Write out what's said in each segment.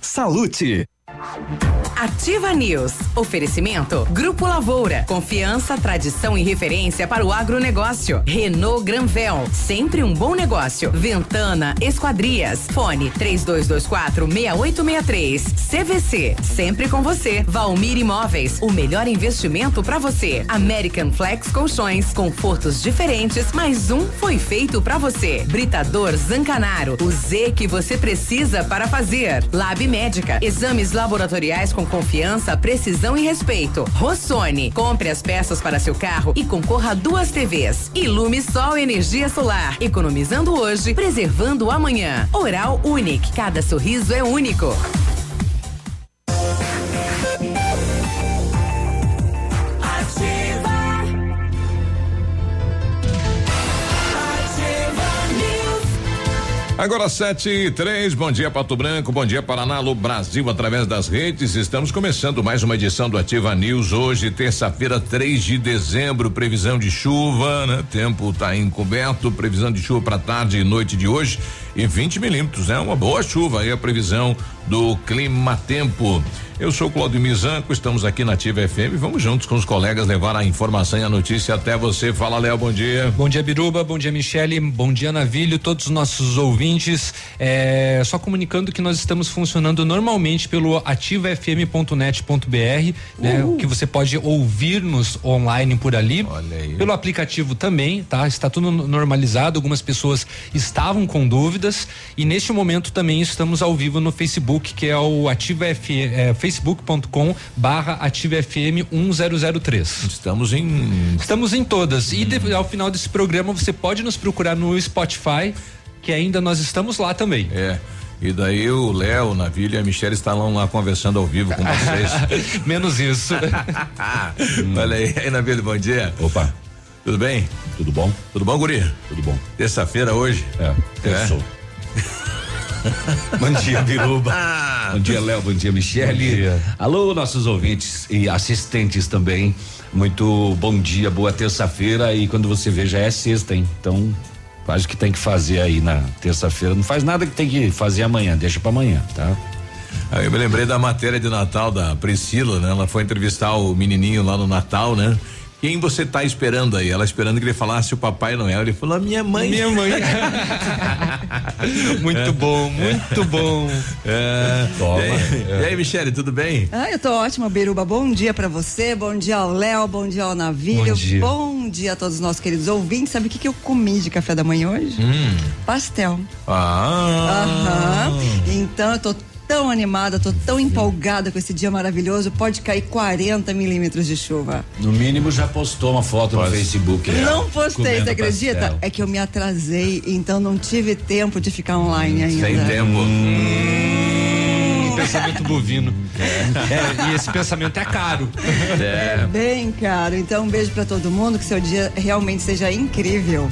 Salute. Ativa News. Oferecimento Grupo Lavoura. Confiança, tradição e referência para o agronegócio. Renault Granvel. Sempre um bom negócio. Ventana Esquadrias. Fone 3224 6863. CVC. Sempre com você. Valmir Imóveis. O melhor investimento para você. American Flex Colchões. Confortos diferentes. Mais um foi feito para você. Britador Zancanaro. O Z que você precisa para fazer. Lab Médica. Exames laboratoriais com confiança, precisão e respeito. Rossoni, compre as peças para seu carro e concorra a duas TVs. Ilume Sol Energia Solar, economizando hoje, preservando amanhã. Oral Unique, cada sorriso é único. Agora sete e três, bom dia Pato Branco, bom dia Paraná, Alô Brasil através das redes. Estamos começando mais uma edição do Ativa News hoje, terça-feira, 3 de dezembro, previsão de chuva, né? Tempo tá encoberto, previsão de chuva para tarde e noite de hoje e 20 milímetros, né? Uma boa chuva aí a previsão do Clima Tempo. Eu sou Claudio Mizanco, estamos aqui na Ativa FM. Vamos juntos com os colegas levar a informação e a notícia até você. Fala, Léo, bom dia. Bom dia, Biruba, bom dia, Michele, bom dia, Navilho, todos os nossos ouvintes. É, só comunicando que nós estamos funcionando normalmente pelo ativafm.net.br, né? Que você pode ouvir-nos online por ali. Olha aí. Pelo aplicativo também, tá? Está tudo normalizado. Algumas pessoas estavam com dúvidas e neste momento também estamos ao vivo no Facebook, que é o Ativa é, facebook.com barra Ativa FM 1003. Estamos em. Estamos em todas. E de- ao final desse programa você pode nos procurar no Spotify, que ainda nós estamos lá também. É. E daí o Léo, o Navilho e a Michelle estarão lá conversando ao vivo com vocês. Menos isso. Olha aí, aí, Navilho, bom dia. Opa, Tudo bem? tudo bom? Tudo bom, Guri? Tudo bom. Terça-feira hoje? É, terçou. bom dia, Biruba. bom dia, Léo. Bom dia, Michele. Alô, nossos ouvintes e assistentes também. Muito bom dia, boa terça-feira. E quando você vê, já é sexta, hein? Então, faz o que tem que fazer aí na terça-feira. Não faz nada que tem que fazer amanhã, deixa pra amanhã, tá? Aí eu me lembrei da matéria de Natal da Priscila, né? Ela foi entrevistar o menininho lá no Natal, né? Quem você tá esperando aí? Ela esperando que ele falasse o Papai Noel. Ele falou, a minha mãe. Minha mãe. muito bom, muito bom. É. Toma. E aí, e aí, Michele, tudo bem? Ah, eu tô ótima, Biruba. Bom dia pra você, bom dia ao Léo, bom dia ao Navilho, Bom dia. bom dia a todos os nossos queridos ouvintes. Sabe o que, que eu comi de café da manhã hoje? Pastel. Ah. Aham. Então eu tô tão animada, tô tão empolgada com esse dia maravilhoso. Pode cair 40 milímetros de chuva. No mínimo já postou uma foto no Facebook. né? Não postei, você acredita? pastel. É que eu me atrasei, então não tive tempo de ficar online ainda. Sem tempo. Hum, pensamento bovino. É, e esse pensamento é caro. É. Bem caro. Então um beijo pra todo mundo, que seu dia realmente seja incrível.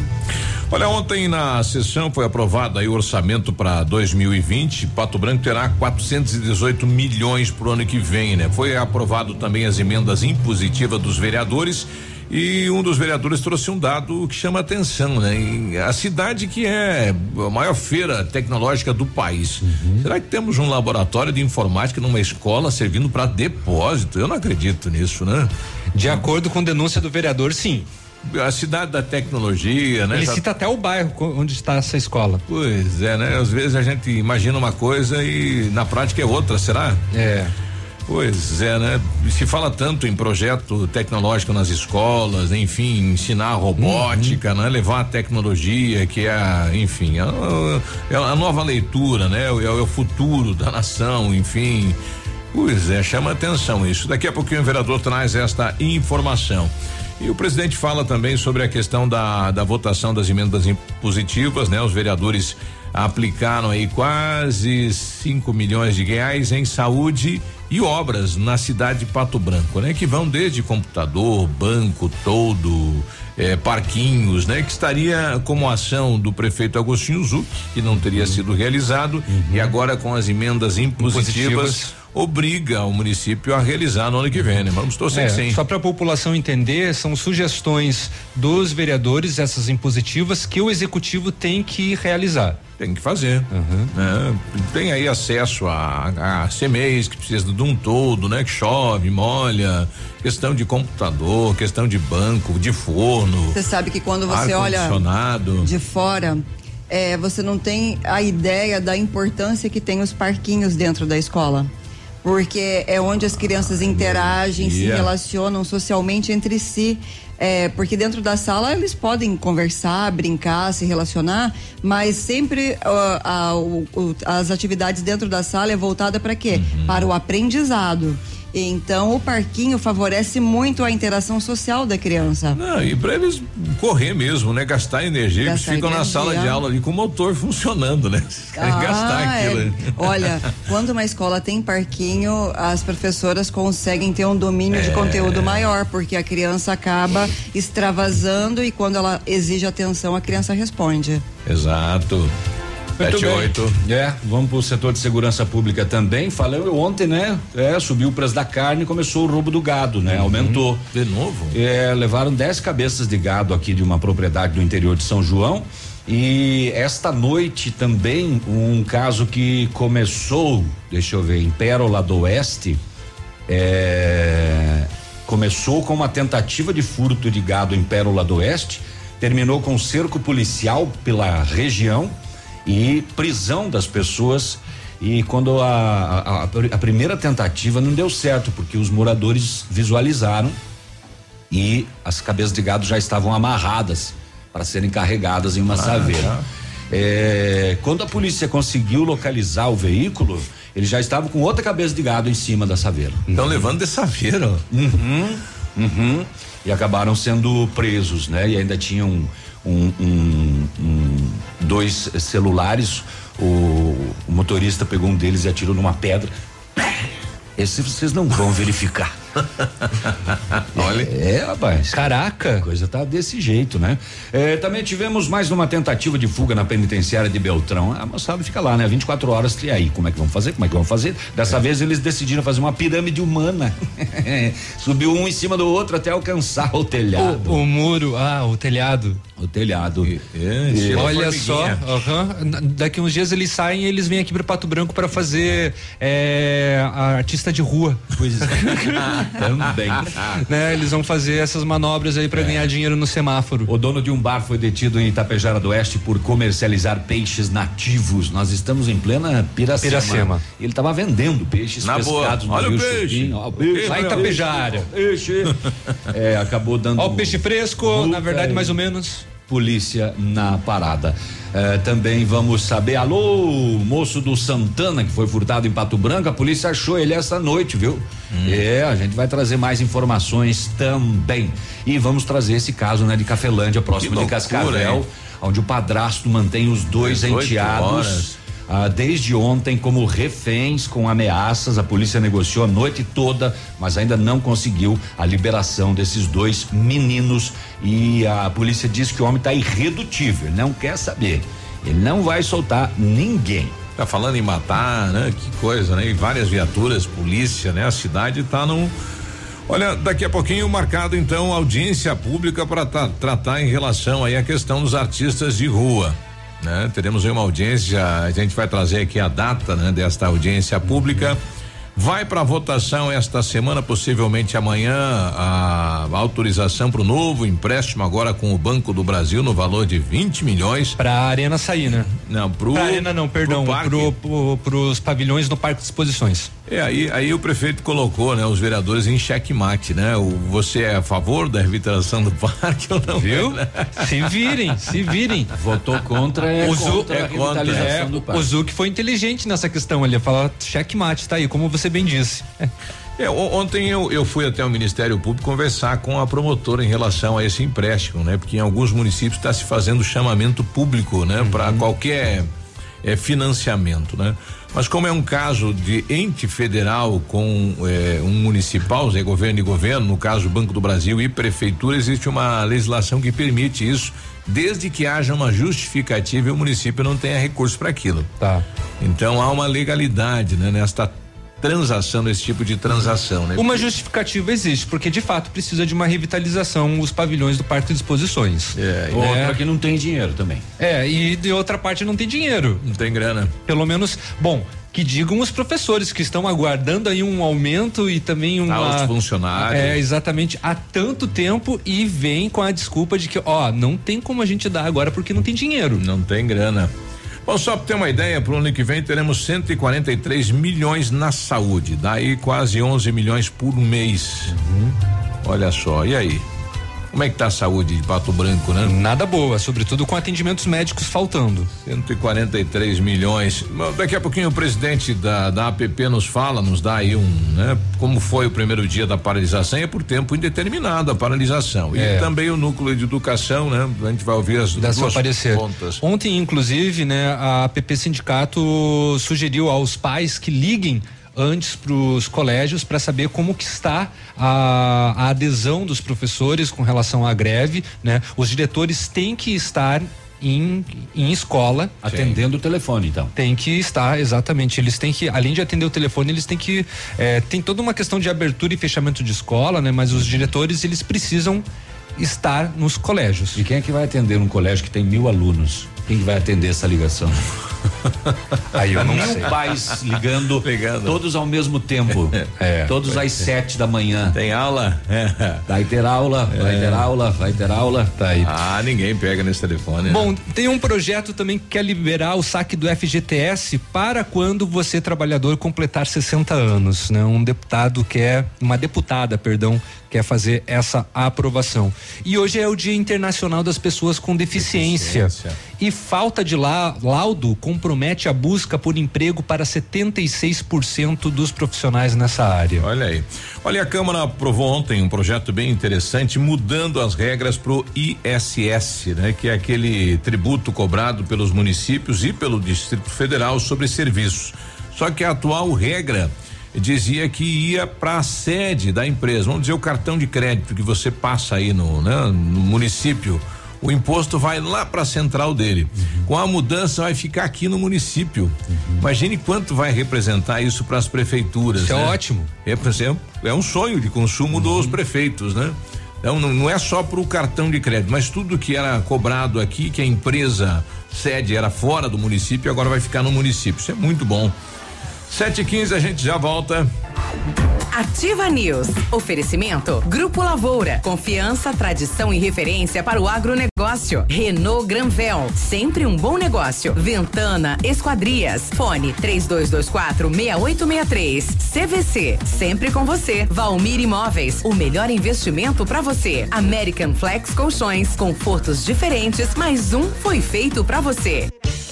Olha, ontem na sessão foi aprovado aí o orçamento para 2020. Pato Branco terá 418 milhões pro ano que vem, né? Foi aprovado também as emendas impositivas dos vereadores. E um dos vereadores trouxe um dado que chama atenção, né? A cidade que é a maior feira tecnológica do país. Será que temos um laboratório de informática numa escola servindo para depósito? Eu não acredito nisso, né? De acordo com denúncia do vereador, sim. A cidade da tecnologia, né? Ele Já- cita até o bairro onde está essa escola. Pois é, né? Às vezes a gente imagina uma coisa e na prática é outra, será? É. Pois é, né? Se fala tanto em projeto tecnológico nas escolas, enfim, ensinar robótica, Uhum. né? Levar a tecnologia, que é, a, enfim, a, é a nova leitura, né? É, o- é o futuro da nação, enfim. Pois é, chama atenção isso. Daqui a pouquinho o vereador traz esta informação. E o presidente fala também sobre a questão da, da votação das emendas impositivas, né? Os vereadores aplicaram aí quase 5 milhões de reais em saúde e obras na cidade de Pato Branco, né? Que vão desde computador, banco, todo, eh, parquinhos, né? Que estaria como ação do prefeito Agostinho Zuc, que não teria sido realizado, e agora com as emendas impositivas, Impositivas. Obriga o município a realizar no ano que vem, né? Vamos torcer É, que sim. só para a população entender, são sugestões dos vereadores, essas impositivas, que o executivo tem que realizar. Tem que fazer. né? Tem aí acesso a, a CMEs que precisa de um todo, né? Que chove, molha, questão de computador, questão de banco, de forno. Você sabe que quando você olha de fora, é, você não tem a ideia da importância que tem os parquinhos dentro da escola. Porque é onde as crianças interagem, se Yeah. relacionam socialmente entre si. É, porque dentro da sala eles podem conversar, brincar, se relacionar, mas sempre ó, a- o- as atividades dentro da sala é voltada para quê? Uhum. Para o aprendizado. Então o parquinho favorece muito a interação social da criança. Não, e para eles correr mesmo, né? Gastar energia, eles Gastar ficam na energia. sala de aula ali com o motor funcionando, né? Eles querem gastar Ah, aquilo. é. Olha, quando uma escola tem parquinho, as professoras conseguem ter um domínio É. de conteúdo maior, porque a criança acaba extravasando e quando ela exige atenção, a criança responde. Exato. Muito Sete, bem. oito. É, vamos pro setor de segurança pública também. Falei ontem, né? É, subiu o preço da carne e começou o roubo do gado, né? Aumentou. De novo? É, levaram 10 cabeças de gado aqui de uma propriedade do interior de São João. E esta noite também um caso que começou, deixa eu ver, em Pérola do Oeste, é, começou com uma tentativa de furto de gado em Pérola do Oeste, terminou com cerco policial pela região e prisão das pessoas. E quando a, a, a- primeira tentativa não deu certo, porque os moradores visualizaram e as cabeças de gado já estavam amarradas para serem carregadas em uma saveira. É, quando a polícia conseguiu localizar o veículo, ele já estava com outra cabeça de gado em cima da saveira. Estão levando de saveira. Uhum, uhum. E acabaram sendo presos, né? E ainda tinham um, um- um- dois celulares. O, o motorista pegou um deles e atirou numa pedra. Esse vocês não vão verificar. Olha. É, rapaz. Caraca. A coisa tá desse jeito, né? É, também tivemos mais uma tentativa de fuga na penitenciária de Beltrão. A moçada fica lá, né? 24 horas. E aí, como é que vão fazer? Como é que vão fazer? Dessa vez eles decidiram fazer uma pirâmide humana. Subiu um em cima do outro até alcançar o telhado. O, o muro, ah, o telhado. O telhado. É, estilo Olha só. Na- daqui uns dias eles saem e eles vêm aqui para Pato Branco para fazer é, a artista de rua. Pois é. Também. né? Eles vão fazer essas manobras aí para ganhar dinheiro no semáforo. O dono de um bar foi detido em Itapejara do Oeste por comercializar peixes nativos. Nós estamos em plena Piracema. Piracema. Ele estava vendendo peixes Na boa. pescados no Olha o Rio peixe. Ó, o peixe. Lá em olha o Itapejara. Peixe. É, acabou dando. Ó, o peixe fresco, na verdade, e mais ou menos. Polícia na parada. É, também vamos saber, alô, moço do Santana que foi furtado em Pato Branco, a polícia achou ele essa noite, viu? É, a gente vai trazer mais informações também. E vamos trazer esse caso, né, de Cafelândia, próximo Que de loucura, Cascavel, hein? onde o padrasto mantém os dois 18 enteados. Ah, desde ontem como reféns com ameaças. A polícia negociou a noite toda, mas ainda não conseguiu a liberação desses dois meninos. E a polícia diz que o homem está irredutível, não quer saber. Ele não vai soltar ninguém. Tá falando em matar, né? Que coisa, né? E várias viaturas, polícia, né? A cidade tá num. Olha, daqui a pouquinho marcado então audiência pública para tratar em relação aí à questão dos artistas de rua. Né? Teremos aí uma audiência, a gente vai trazer aqui a data, né, desta audiência pública. Vai para votação esta semana, possivelmente amanhã, a autorização para o novo empréstimo agora com o Banco do Brasil no valor de 20 milhões. Pra arena sair, né? Não, pro. Pra arena não, perdão, parque. pro, pro, pros pavilhões no Parque de Exposições. É, aí, aí o prefeito colocou, né, os vereadores em xeque-mate, né? O, você é a favor da revitalização do parque ou não? Viu? se virem, se virem. Votou contra, é o contra é a revitalização é, do parque. O Zuc foi inteligente nessa questão, ele fala xeque-mate, tá aí, como você bem disse. É, ontem eu, eu fui até o Ministério Público conversar com a promotora em relação a esse empréstimo, né? Porque em alguns municípios está se fazendo chamamento público, né? Para qualquer eh, financiamento, né? Mas como é um caso de ente federal com eh, um municipal, é governo e governo, no caso Banco do Brasil e prefeitura, existe uma legislação que permite isso, desde que haja uma justificativa e o município não tenha recurso para aquilo. Tá. Então há uma legalidade, né? Nesta transação, nesse tipo de transação, né? Uma justificativa existe, porque de fato precisa de uma revitalização os pavilhões do Parque de Exposições. É, Outra que não tem dinheiro também. É, e de outra parte não tem dinheiro. Não tem grana. Pelo menos, bom, que digam os professores que estão aguardando aí um aumento e também. Ah, os funcionários. É, exatamente, há tanto tempo e vem com a desculpa de que, ó, não tem como a gente dar agora porque não tem dinheiro. Não tem grana. Bom, só para ter uma ideia, pro ano que vem teremos 143 milhões na saúde, daí quase 11 milhões por mês. Olha só, e aí? Como é que tá a saúde de Pato Branco, né? Nada boa, sobretudo com atendimentos médicos faltando. 143 milhões. Daqui a pouquinho o presidente da, da APP nos fala, nos dá aí um, né? Como foi o primeiro dia da paralisação, é por tempo indeterminado a paralisação. É. E também o núcleo de educação, né? A gente vai ouvir as Dá duas parecer. pontas. Ontem, inclusive, né, a APP Sindicato sugeriu aos pais que liguem antes para os colégios para saber como que está a, a adesão dos professores com relação à greve, né? Os diretores têm que estar em, em escola Atendendo o telefone, então. tem que estar, exatamente. Eles têm que, além de atender o telefone, eles têm que. eh, tem toda uma questão de abertura e fechamento de escola, né? Mas os diretores, eles precisam estar nos colégios. E quem é que vai atender um colégio que tem mil alunos? Quem que vai atender essa ligação? Aí eu não mil sei. pais ligando, Ligando. todos ao mesmo tempo. É. todos às sete da manhã. Tem aula? É. Vai ter aula, vai ter aula, vai ter aula. Tá aí. Ah, ninguém pega nesse telefone. né? Bom, tem um projeto também que quer liberar o saque do FGTS para quando você, trabalhador, completar 60 anos, né? Um deputado quer, uma deputada, perdão, quer fazer essa aprovação. E hoje é o Dia Internacional das Pessoas com Deficiência. Deficiência. E falta de la- laudo compromete a busca por emprego para 76% dos profissionais nessa área. Olha aí. Olha, a Câmara aprovou ontem um projeto bem interessante, mudando as regras pro ISS, né? Que é aquele tributo cobrado pelos municípios e pelo Distrito Federal sobre serviços. Só que a atual regra dizia que ia para a sede da empresa, vamos dizer o cartão de crédito que você passa aí no, né, no município. O imposto vai lá para a central dele. Com a mudança vai ficar aqui no município. Imagine quanto vai representar isso para as prefeituras. Isso é né? ótimo. É, por exemplo, é um sonho de consumo dos prefeitos, né? Então não, não é só para o cartão de crédito, mas tudo que era cobrado aqui, que a empresa sede era fora do município, agora vai ficar no município. Isso é muito bom. Sete e quinze, a gente já volta. Ativa News. Oferecimento Grupo Lavoura. Confiança, tradição e referência para o agronegócio. Renault Granvel. Sempre um bom negócio. Ventana Esquadrias. Fone 3224 6863. CVC. Sempre com você. Valmir Imóveis. O melhor investimento para você. American Flex Colchões. Confortos diferentes, mas um foi feito para você.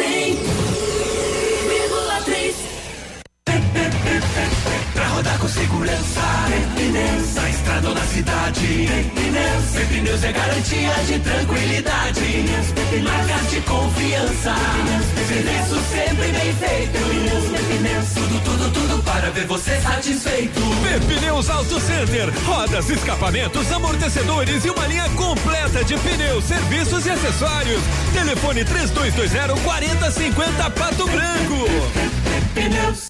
Pra segurança, pneus, na estrada ou na cidade. Pneus, pneus é garantia de tranquilidade. Pneus, marcas de confiança. Serviço sempre bem feito. Pneus, tudo, tudo, tudo para ver você satisfeito. Pneus Auto Center, rodas, escapamentos, amortecedores e uma linha completa de pneus, serviços e acessórios. Telefone 3220 4050 Pato Branco. Pneus.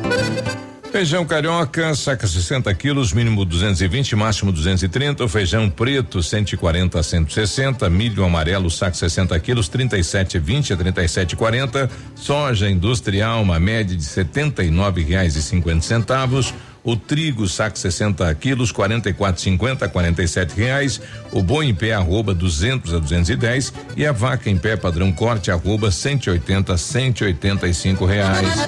Feijão carioca, saca 60 quilos, mínimo 220, máximo 230. O feijão preto, 140 a 160. Milho amarelo, saco 60 quilos, 37,20 a 37,40. Soja industrial, uma média de 79 reais e 50 centavos. O trigo, saco 60 quilos, 44,50 a 47 reais. O boi em pé, arroba 200 a 210. E a vaca em pé, padrão corte, arroba 180 a 185 reais.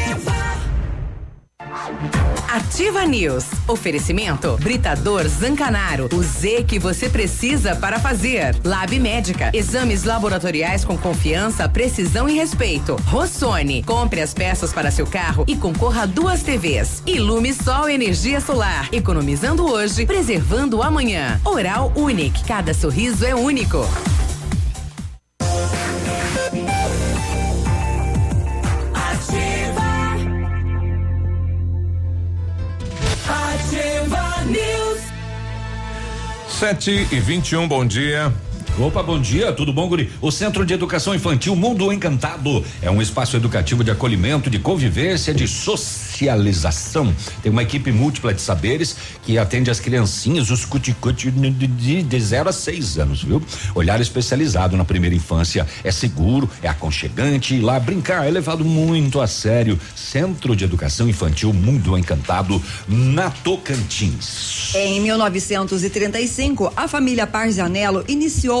News. Oferecimento Britador Zancanaro. O Z que você precisa para fazer. Lab Médica. Exames laboratoriais com confiança, precisão e respeito. Rossoni. Compre as peças para seu carro e concorra a duas TVs. Ilume Sol Energia Solar. Economizando hoje, preservando amanhã. Oral Unique. Cada sorriso é único. 7 e 21 bom dia. Opa, bom dia, tudo bom, Guri? O Centro de Educação Infantil Mundo Encantado é um espaço educativo de acolhimento, de convivência, de socialização. Tem uma equipe múltipla de saberes que atende as criancinhas, os cuticute de, de 0 a 6 anos, viu? Olhar especializado na primeira infância é seguro, é aconchegante lá brincar é levado muito a sério. Centro de Educação Infantil Mundo Encantado, na Tocantins. Em 1935, a família Parzianello iniciou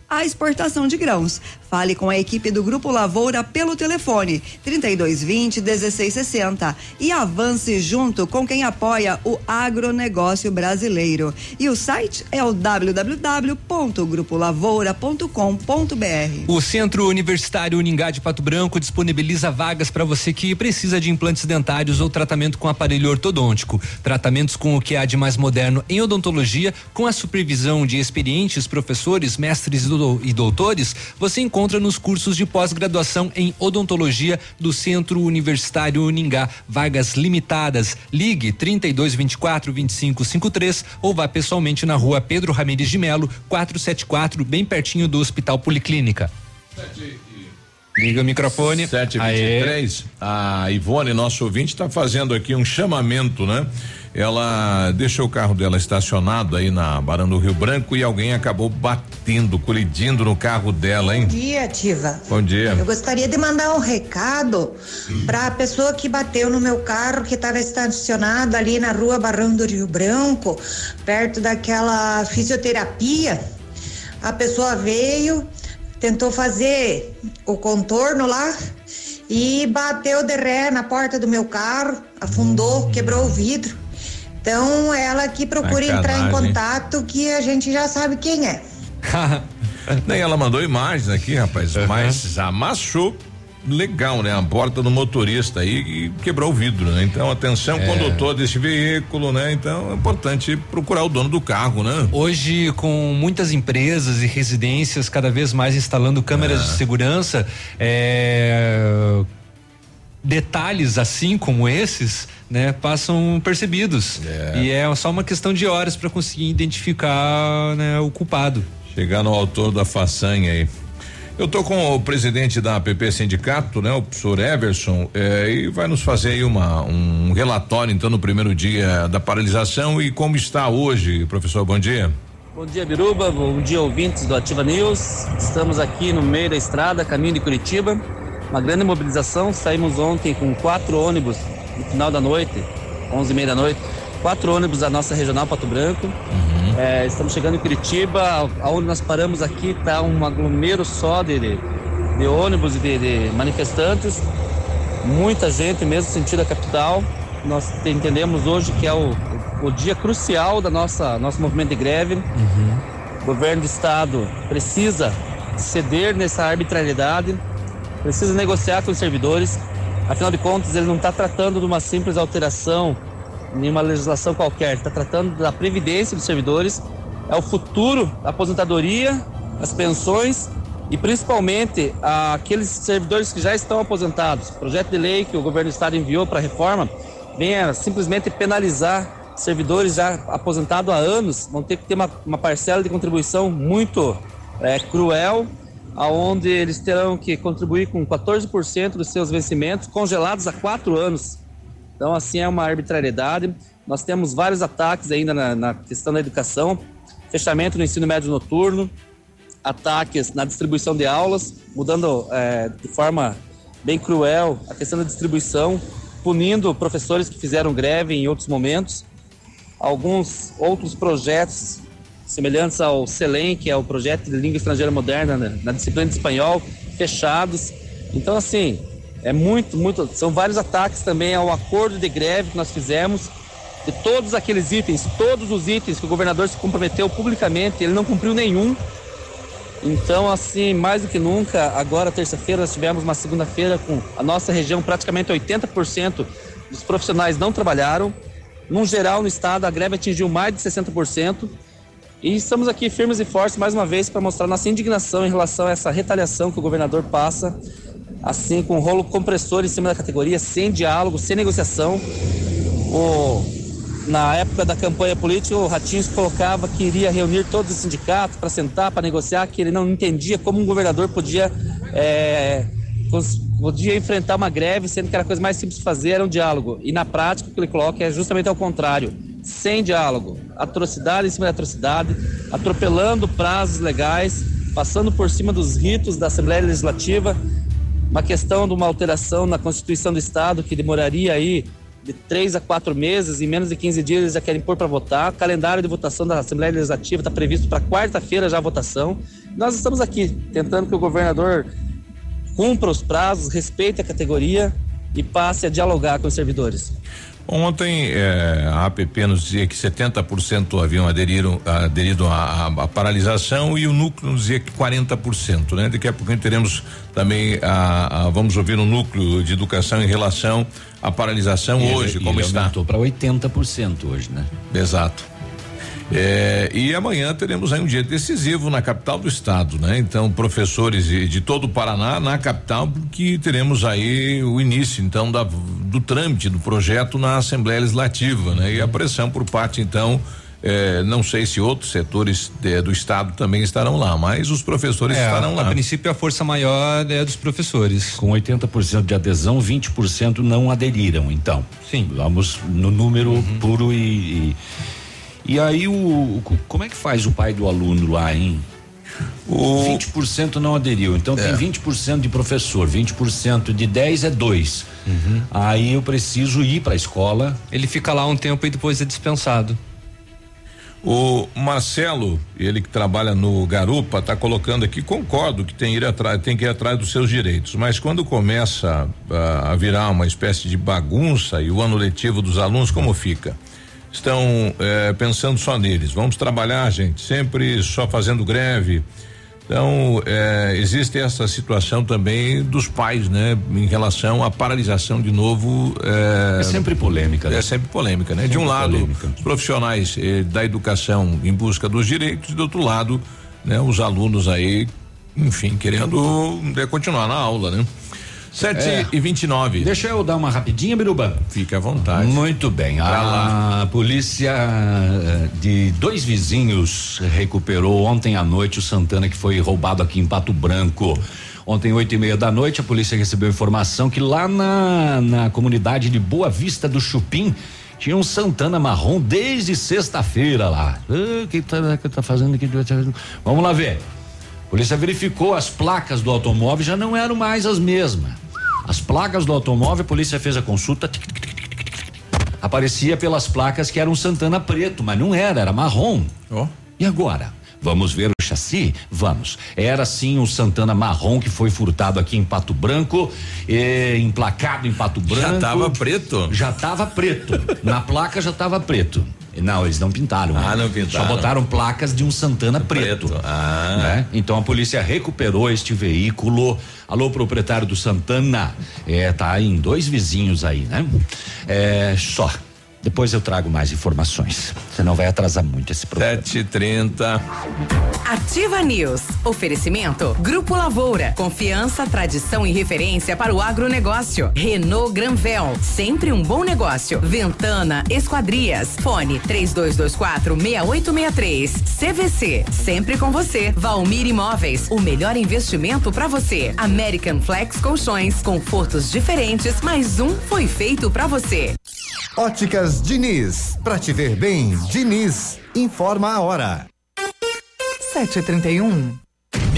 à exportação de grãos. Fale com a equipe do Grupo Lavoura pelo telefone 3220 1660 e avance junto com quem apoia o agronegócio brasileiro. E o site é o www.grupolavoura.com.br. O Centro Universitário Uningá de Pato Branco disponibiliza vagas para você que precisa de implantes dentários ou tratamento com aparelho ortodôntico. Tratamentos com o que há de mais moderno em odontologia, com a supervisão de experientes professores, mestres do- e doutores, você encontra nos cursos de pós-graduação em odontologia do Centro Universitário Uningá. Vagas limitadas. Ligue 32 24 25 53 ou vá pessoalmente na rua Pedro Ramires de Melo, 474, bem pertinho do Hospital Policlínica. Liga o microfone. 723. A Ivone, nosso ouvinte, está fazendo aqui um chamamento, né? Ela deixou o carro dela estacionado aí na Barão do Rio Branco e alguém acabou batendo, colidindo no carro dela, hein? Bom dia, Ativa. Bom dia. Eu gostaria de mandar um recado para a pessoa que bateu no meu carro, que estava estacionado ali na rua Barão do Rio Branco, perto daquela fisioterapia. A pessoa veio, tentou fazer o contorno lá e bateu de ré na porta do meu carro, afundou, quebrou o vidro. Então, ela que procura entrar em Sacanagem. contato, que a gente já sabe quem é. Nem ela mandou imagens aqui, rapaz, mas amassou legal, né? A porta do motorista aí e quebrou o vidro, né? Então, atenção, É. condutor desse veículo, né? Então, é importante procurar o dono do carro, né? Hoje, com muitas empresas e residências cada vez mais instalando câmeras de segurança, é, detalhes assim como esses, né, passam percebidos. E é só uma questão de horas para conseguir identificar né, o culpado. Chegar no autor da façanha aí. Eu tô com o presidente da APP Sindicato, né, o professor Everson, eh, e vai nos fazer aí uma, um relatório, então, no primeiro dia da paralisação e como está hoje, professor. Bom dia. Bom dia, Biruba. Bom dia, ouvintes do Ativa News. Estamos aqui no meio da estrada, caminho de Curitiba. Uma grande mobilização. Saímos ontem com quatro ônibus no final da noite, onze e meia da noite. Quatro ônibus da nossa regional Pato Branco. É, estamos chegando em Curitiba. Aonde nós paramos aqui está um aglomero só de, de, ônibus e de, de manifestantes. Muita gente mesmo sentido a capital. Nós entendemos hoje que é o, o dia crucial da nossa nosso movimento de greve. O governo do estado precisa ceder nessa arbitrariedade, precisa negociar com os servidores. Afinal de contas, ele não está tratando de uma simples alteração em uma legislação qualquer, está tratando da previdência dos servidores, é o futuro, a aposentadoria, as pensões e principalmente aqueles servidores que já estão aposentados. O projeto de lei que o governo do estado enviou para a reforma venha simplesmente penalizar servidores já aposentados há anos, vão ter que ter uma, uma parcela de contribuição muito é, cruel, aonde eles terão que contribuir com 14% dos seus vencimentos, congelados há quatro anos. Então, assim, é uma arbitrariedade. Nós temos vários ataques ainda na, na questão da educação, fechamento no ensino médio noturno, ataques na distribuição de aulas, mudando é, de forma bem cruel a questão da distribuição, punindo professores que fizeram greve em outros momentos. Alguns outros projetos semelhantes ao CELEM, que é o projeto de língua estrangeira moderna né, na disciplina de espanhol, fechados. Então, assim, é muito, muito. São vários ataques também ao acordo de greve que nós fizemos. De todos aqueles itens, todos os itens que o governador se comprometeu publicamente, ele não cumpriu nenhum. Então, assim, mais do que nunca, agora, terça-feira, nós tivemos uma segunda-feira com a nossa região, praticamente 80% dos profissionais não trabalharam. No geral, no estado, a greve atingiu mais de 60%. E estamos aqui firmes e fortes mais uma vez para mostrar nossa indignação em relação a essa retaliação que o governador passa, assim com um rolo compressor em cima da categoria, sem diálogo, sem negociação. O, na época da campanha política, o Ratinhos colocava que iria reunir todos os sindicatos para sentar, para negociar, que ele não entendia como um governador podia, é, podia enfrentar uma greve, sendo que era a coisa mais simples de fazer, era um diálogo. E na prática, o que ele coloca é justamente ao contrário sem diálogo, atrocidade em cima de atrocidade, atropelando prazos legais, passando por cima dos ritos da Assembleia Legislativa, uma questão de uma alteração na Constituição do Estado que demoraria aí de três a quatro meses, em menos de 15 dias eles já querem pôr para votar. O calendário de votação da Assembleia Legislativa está previsto para quarta-feira já a votação. Nós estamos aqui tentando que o governador cumpra os prazos, respeite a categoria e passe a dialogar com os servidores. Ontem eh, a APP nos dizia que 70% haviam aderido, aderido à, paralisação e o núcleo nos dizia que 40%, né? Daqui a pouco teremos também a, a, vamos ouvir o núcleo de educação em relação à paralisação e hoje, ele, como ele está. Aumentou para 80% hoje, né? Exato. É, e amanhã teremos aí um dia decisivo na capital do estado, né? Então, professores de, de todo o Paraná na capital, porque teremos aí o início, então, da, do trâmite do projeto na Assembleia Legislativa, né? E a pressão por parte, então, é, não sei se outros setores de, do estado também estarão lá, mas os professores é, estarão a, lá. A princípio, a força maior é dos professores. Com 80% de adesão, 20% não aderiram, então. Sim. Vamos no número uhum. puro e, e e aí o como é que faz o pai do aluno lá, hein? O 20% não aderiu. Então é. tem 20% de professor, 20% de 10 é 2. Uhum. Aí eu preciso ir para a escola. Ele fica lá um tempo e depois é dispensado. O Marcelo, ele que trabalha no Garupa, está colocando aqui, concordo que tem, ir atrás, tem que ir atrás dos seus direitos, mas quando começa a, a virar uma espécie de bagunça e o ano letivo dos alunos, como fica? estão é, pensando só neles. Vamos trabalhar, gente, sempre só fazendo greve. Então, é, existe essa situação também dos pais, né? Em relação à paralisação de novo. É, é sempre polêmica. Né? É sempre polêmica, né? Sempre de um lado, polêmica. os profissionais eh, da educação em busca dos direitos, e do outro lado, né? Os alunos aí, enfim, querendo né, continuar na aula, né? 7 é. e 29. Deixa eu dar uma rapidinha, Biruba. Fique à vontade. Muito bem. A lá. polícia eh, de dois vizinhos recuperou ontem à noite o Santana que foi roubado aqui em Pato Branco. Ontem, oito e meia da noite, a polícia recebeu informação que lá na, na comunidade de Boa Vista do Chupim tinha um Santana marrom desde sexta-feira lá. O ah, que tá, que tá fazendo aqui? Vamos lá ver. A polícia verificou as placas do automóvel já não eram mais as mesmas. As placas do automóvel, a polícia fez a consulta. Aparecia pelas placas que era um Santana preto, mas não era, era marrom. Oh. E agora? Vamos ver chassi? Vamos. Era sim o Santana marrom que foi furtado aqui em Pato Branco, eh, emplacado em Pato Branco. Já tava preto? Já tava preto. Na placa já tava preto. Não, eles não pintaram. Ah, né? não pintaram. Só botaram placas de um Santana preto. preto. Ah. Né? Então a polícia recuperou este veículo. Alô, proprietário do Santana. É, tá em dois vizinhos aí, né? É, só. Depois eu trago mais informações. Senão vai atrasar muito esse programa. 7h30. Ativa News. Oferecimento. Grupo Lavoura. Confiança, tradição e referência para o agronegócio. Renault Granvel. Sempre um bom negócio. Ventana Esquadrias. Fone 3224 6863. CVC. Sempre com você. Valmir Imóveis. O melhor investimento para você. American Flex Colchões. Confortos diferentes. Mais um foi feito para você. Óticas Diniz, pra te ver bem, Diniz, informa a hora. 7h31.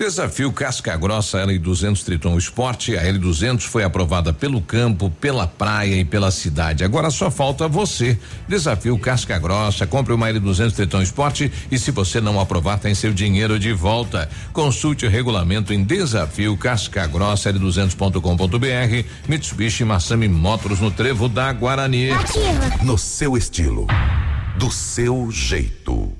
Desafio Casca Grossa L200 Triton Esporte. A L200 foi aprovada pelo campo, pela praia e pela cidade. Agora só falta você. Desafio Casca Grossa. Compre uma L200 Triton Esporte e se você não aprovar, tem seu dinheiro de volta. Consulte o regulamento em Desafio Casca Grossa L200.com.br. Mitsubishi Massami Motors no Trevo da Guarani. No seu estilo, do seu jeito.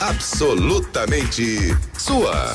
Absolutamente sua.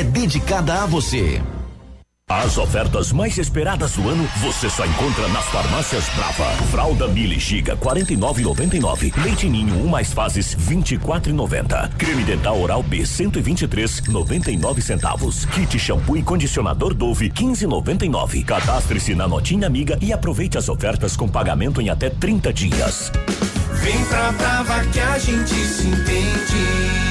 dedicada a você. As ofertas mais esperadas do ano você só encontra nas farmácias Brava. Fralda Mili Giga 49,99. Leite Ninho 1 um mais fases 24,90. Creme dental oral B 123,99 centavos. Kit shampoo e condicionador Dove 15,99. Cadastre-se na Notinha Amiga e aproveite as ofertas com pagamento em até 30 dias. Vem pra Brava que a gente se entende.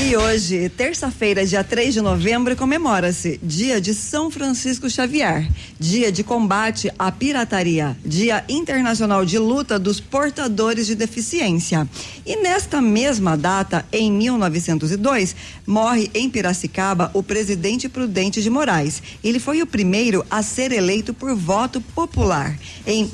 E hoje, terça-feira, dia 3 de novembro, comemora-se Dia de São Francisco Xavier, Dia de Combate à Pirataria, Dia Internacional de Luta dos Portadores de Deficiência. E nesta mesma data, em 1902, morre em Piracicaba o presidente Prudente de Moraes. Ele foi o primeiro a ser eleito por voto popular. Em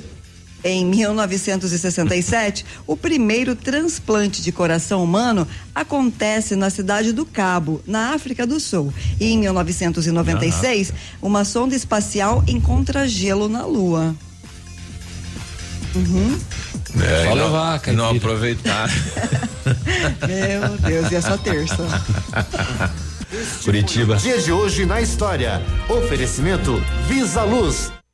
em 1967, o primeiro transplante de coração humano acontece na cidade do Cabo, na África do Sul. E em 1996, uma sonda espacial encontra gelo na Lua. Uhum. É, Só e não- levar, não aproveitar. Meu Deus, e é só terça. Curitiba. Dia de hoje na história. Oferecimento Visa Luz.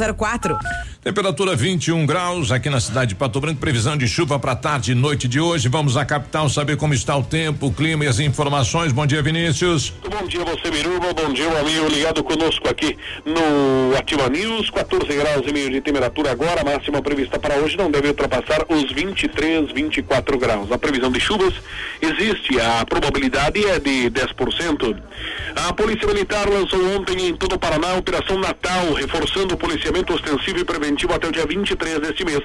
6004. Temperatura 21 graus aqui na cidade de Pato Branco. Previsão de chuva para tarde e noite de hoje. Vamos à capital saber como está o tempo, o clima e as informações. Bom dia, Vinícius. Bom dia, você, Miruba. Bom dia, amigo ligado conosco aqui no Ativa News. 14 graus e meio de temperatura agora. A máxima prevista para hoje não deve ultrapassar os 23, 24 graus. A previsão de chuvas existe. A probabilidade é de 10%. A Polícia Militar lançou ontem em todo o Paraná a Operação Natal, reforçando o policiamento ostensivo e preventivo até o dia 23 deste mês.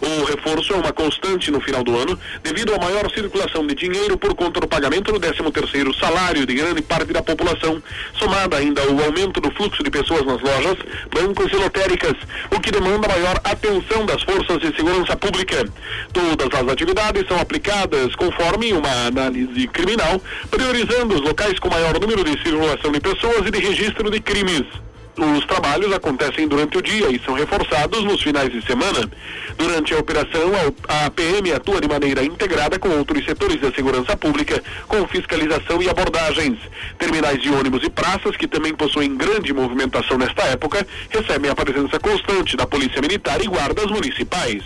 O reforço é uma constante no final do ano, devido à maior circulação de dinheiro por conta do pagamento do 13º salário de grande parte da população, somada ainda ao aumento do fluxo de pessoas nas lojas, bancos e lotéricas, o que demanda maior atenção das forças de segurança pública. Todas as atividades são aplicadas conforme uma análise criminal, priorizando os locais com maior número de circulação de pessoas e de registro de crimes. Os trabalhos acontecem durante o dia e são reforçados nos finais de semana. Durante a operação, a PM atua de maneira integrada com outros setores da segurança pública, com fiscalização e abordagens. Terminais de ônibus e praças, que também possuem grande movimentação nesta época, recebem a presença constante da Polícia Militar e guardas municipais.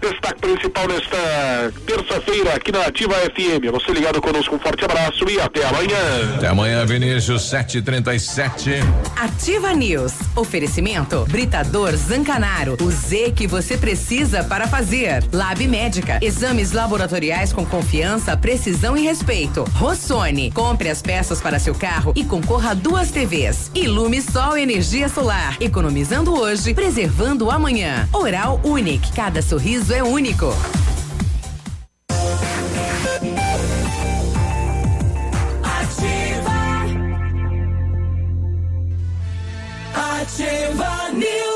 Destaque principal nesta terça-feira aqui na Ativa FM. Você ligado conosco, um forte abraço e até amanhã. Até amanhã, Vinícius, 737. Ativa News. Oferecimento Britador Zancanaro. O Z que você precisa para fazer. Lab Médica. Exames laboratoriais com confiança, precisão e respeito. Rossoni. Compre as peças para seu carro e concorra a duas TVs. Ilume Sol Energia Solar. Economizando hoje, preservando amanhã. Oral Unique. Cada sorriso é único. Ativa News.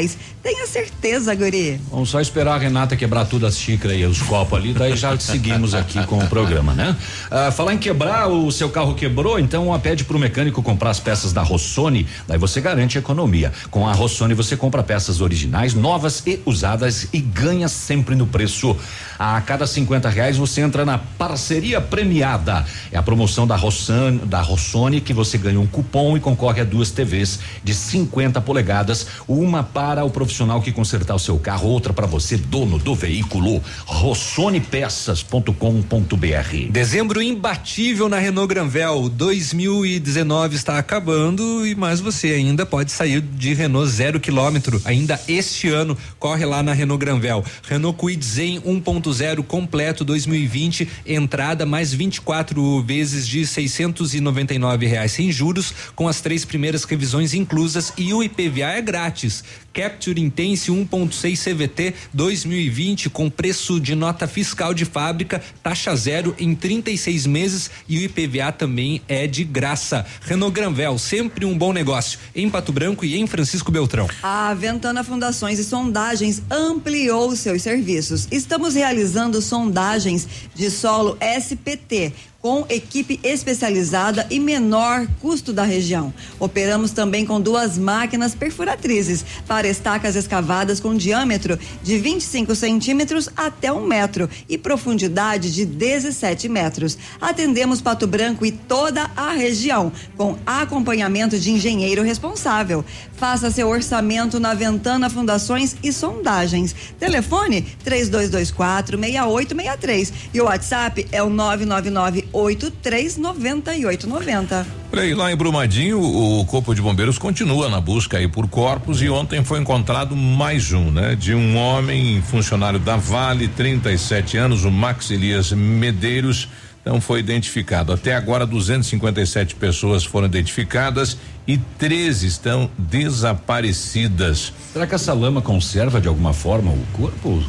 Tenha certeza, Guri. Vamos só esperar a Renata quebrar tudo as xícaras e os copos ali, daí já seguimos aqui com o programa, né? Ah, falar em quebrar, o seu carro quebrou, então pede pro mecânico comprar as peças da Rossoni, daí você garante economia. Com a Rossoni você compra peças originais, novas e usadas e ganha sempre no preço. A cada 50 reais você entra na parceria premiada. É a promoção da Rossan, da Rossoni que você ganha um cupom e concorre a duas TVs de 50 polegadas, uma para o profissional que consertar o seu carro, outra para você, dono do veículo. rossonepeças.com.br. Dezembro imbatível na Renault Granvel. 2019 está acabando e mais você ainda pode sair de Renault zero quilômetro ainda este ano. Corre lá na Renault Granvel. Renault Kwid Zen 1.0 completo 2020, entrada mais 24 vezes de 699 reais sem juros, com as três primeiras revisões inclusas e o IPVA é grátis. Capture Intense 1.6 CVT 2020 com preço de nota fiscal de fábrica, taxa zero em 36 meses e o IPVA também é de graça. Renault Granvel, sempre um bom negócio em Pato Branco e em Francisco Beltrão. A Ventana Fundações e Sondagens ampliou seus serviços. Estamos realizando sondagens de solo SPT com equipe especializada e menor custo da região. Operamos também com duas máquinas perfuratrizes para estacas escavadas com diâmetro de 25 centímetros até um metro e profundidade de 17 metros. Atendemos Pato Branco e toda a região com acompanhamento de engenheiro responsável. Faça seu orçamento na Ventana Fundações e Sondagens. Telefone 3224 6863 e o WhatsApp é o 999 83 9890. Peraí, lá em Brumadinho, o Corpo de Bombeiros continua na busca aí por corpos e ontem foi encontrado mais um, né? De um homem funcionário da Vale, 37 anos, o Max Elias Medeiros, não foi identificado. Até agora, 257 pessoas foram identificadas e 13 estão desaparecidas. Será que essa lama conserva de alguma forma o corpo?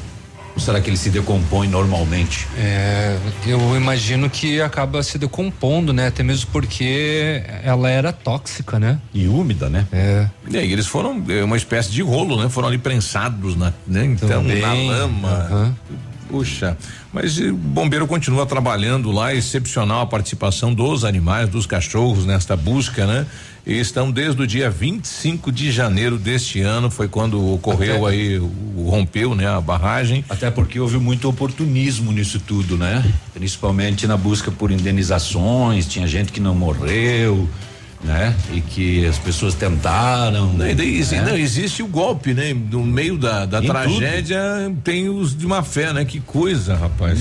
Ou será que ele se decompõe normalmente? É, eu imagino que acaba se decompondo, né? Até mesmo porque ela era tóxica, né? E úmida, né? É. E aí eles foram é, uma espécie de rolo, né? Foram ali prensados na, né? Então, Também, na lama. aham. Puxa, mas o bombeiro continua trabalhando lá, excepcional a participação dos animais, dos cachorros nesta busca, né? E estão desde o dia 25 de janeiro deste ano, foi quando ocorreu Até- aí, o, rompeu, né, a barragem. Até porque houve muito oportunismo nisso tudo, né? Principalmente na busca por indenizações, tinha gente que não morreu, né? E que as pessoas tentaram. Não, e daí exi- né? não, existe o golpe, né? No meio da, da Em tragédia tem os de má fé, né? Que coisa, rapaz.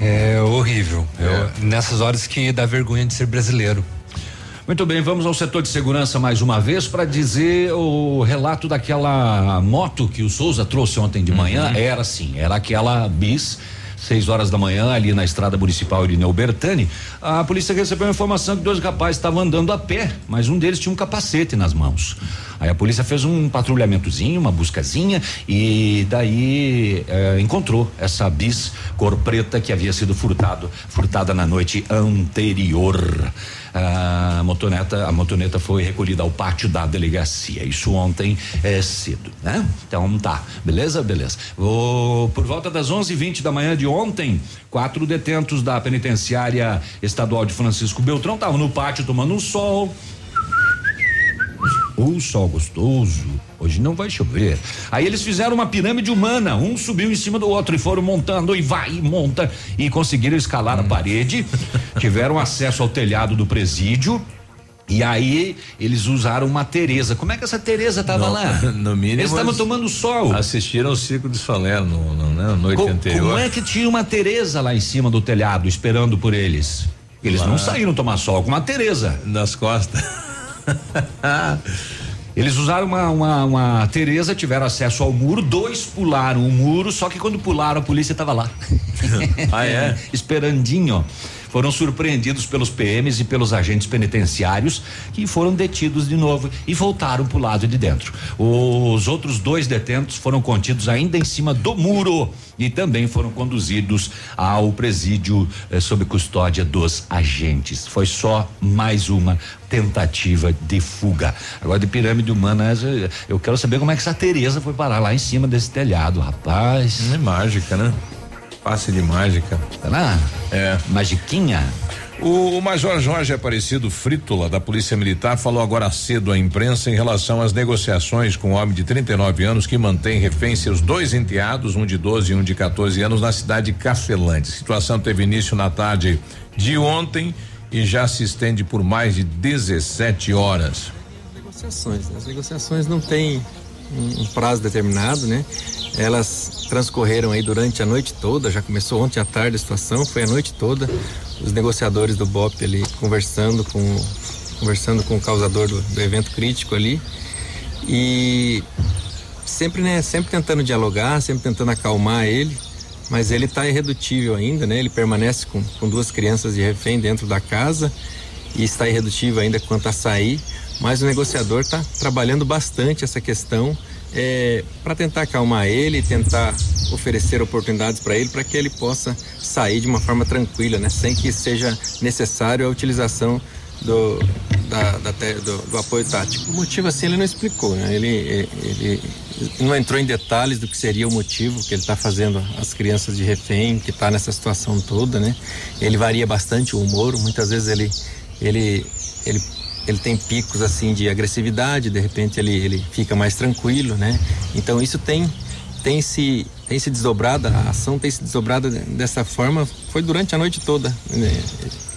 É horrível. Eu- nessas horas que dá vergonha de ser brasileiro. Muito bem, vamos ao setor de segurança mais uma vez para dizer o relato daquela moto que o Souza trouxe ontem de manhã. Era assim, era aquela bis. Seis horas da manhã, ali na estrada municipal Irineu Bertani, a polícia recebeu a informação que dois rapazes estavam andando a pé, mas um deles tinha um capacete nas mãos. Aí a polícia fez um patrulhamentozinho, uma buscazinha, e daí eh, encontrou essa bis cor preta que havia sido furtado, furtada na noite anterior. A motoneta, a motoneta foi recolhida ao pátio da delegacia. Isso ontem é cedo, né? Então tá, beleza, beleza. O- por volta das 11:20 da manhã de ontem, quatro detentos da penitenciária estadual de Francisco Beltrão estavam no pátio tomando um sol. O sol gostoso. Hoje não vai chover. Aí eles fizeram uma pirâmide humana. Um subiu em cima do outro e foram montando e vai e monta e conseguiram escalar a parede. Tiveram acesso ao telhado do presídio. E aí eles usaram uma Tereza. Como é que essa Tereza tava No- lá? No mínimo. Eles estavam tomando sol. Assistiram o Circo de Solé no, no, né, na noite Co- anterior. Como é que tinha uma Tereza lá em cima do telhado esperando por eles? Eles Lá. não saíram tomar sol com uma Tereza. Nas costas. Eles usaram uma, uma, uma Tereza, tiveram acesso ao muro, dois pularam o muro, só que quando pularam a polícia estava lá. Ah, é? Esperandinho. Foram surpreendidos pelos PMs e pelos agentes penitenciários que foram detidos de novo e voltaram pro lado de dentro. Os outros dois detentos foram contidos ainda em cima do muro e também foram conduzidos ao presídio eh, sob custódia dos agentes. Foi só mais uma tentativa de fuga. Agora de pirâmide humana, eu quero saber como é que essa Tereza foi parar lá em cima desse telhado, rapaz. É mágica, né? Passe de mágica. Será? É. Magiquinha? O, o Major Jorge Aparecido Frítola, da Polícia Militar, falou agora cedo à imprensa em relação às negociações com um homem de 39 anos que mantém refém seus dois enteados, um de 12 e um de 14 anos, na cidade de Cafelante. A situação teve início na tarde de ontem e já se estende por mais de 17 horas. negociações. né? As negociações não têm um, prazo determinado, né? Elas transcorreram aí durante a noite toda, já começou ontem à tarde a situação, foi a noite toda, os negociadores do BOP ali conversando com conversando com o causador do, do evento crítico ali e sempre, né, sempre tentando dialogar, sempre tentando acalmar ele, mas ele está irredutível ainda, né? Ele permanece com, com duas crianças de refém dentro da casa e está irredutível ainda quanto a sair, mas o negociador está trabalhando bastante essa questão para tentar acalmar ele, tentar oferecer oportunidades para ele, para que ele possa sair de uma forma tranquila, né? Sem que seja necessário a utilização do, da- da do, do apoio tático. O motivo assim ele não explicou, né? Ele, ele não entrou em detalhes do que seria o motivo que ele está fazendo as crianças de refém, que está nessa situação toda, né? Ele varia bastante o humor, muitas vezes ele ele ele ele tem picos assim de agressividade, de repente ele, ele fica mais tranquilo, né? Então isso tem tem se tem se desdobrado, a ação tem se desdobrado dessa forma, foi durante a noite toda, né?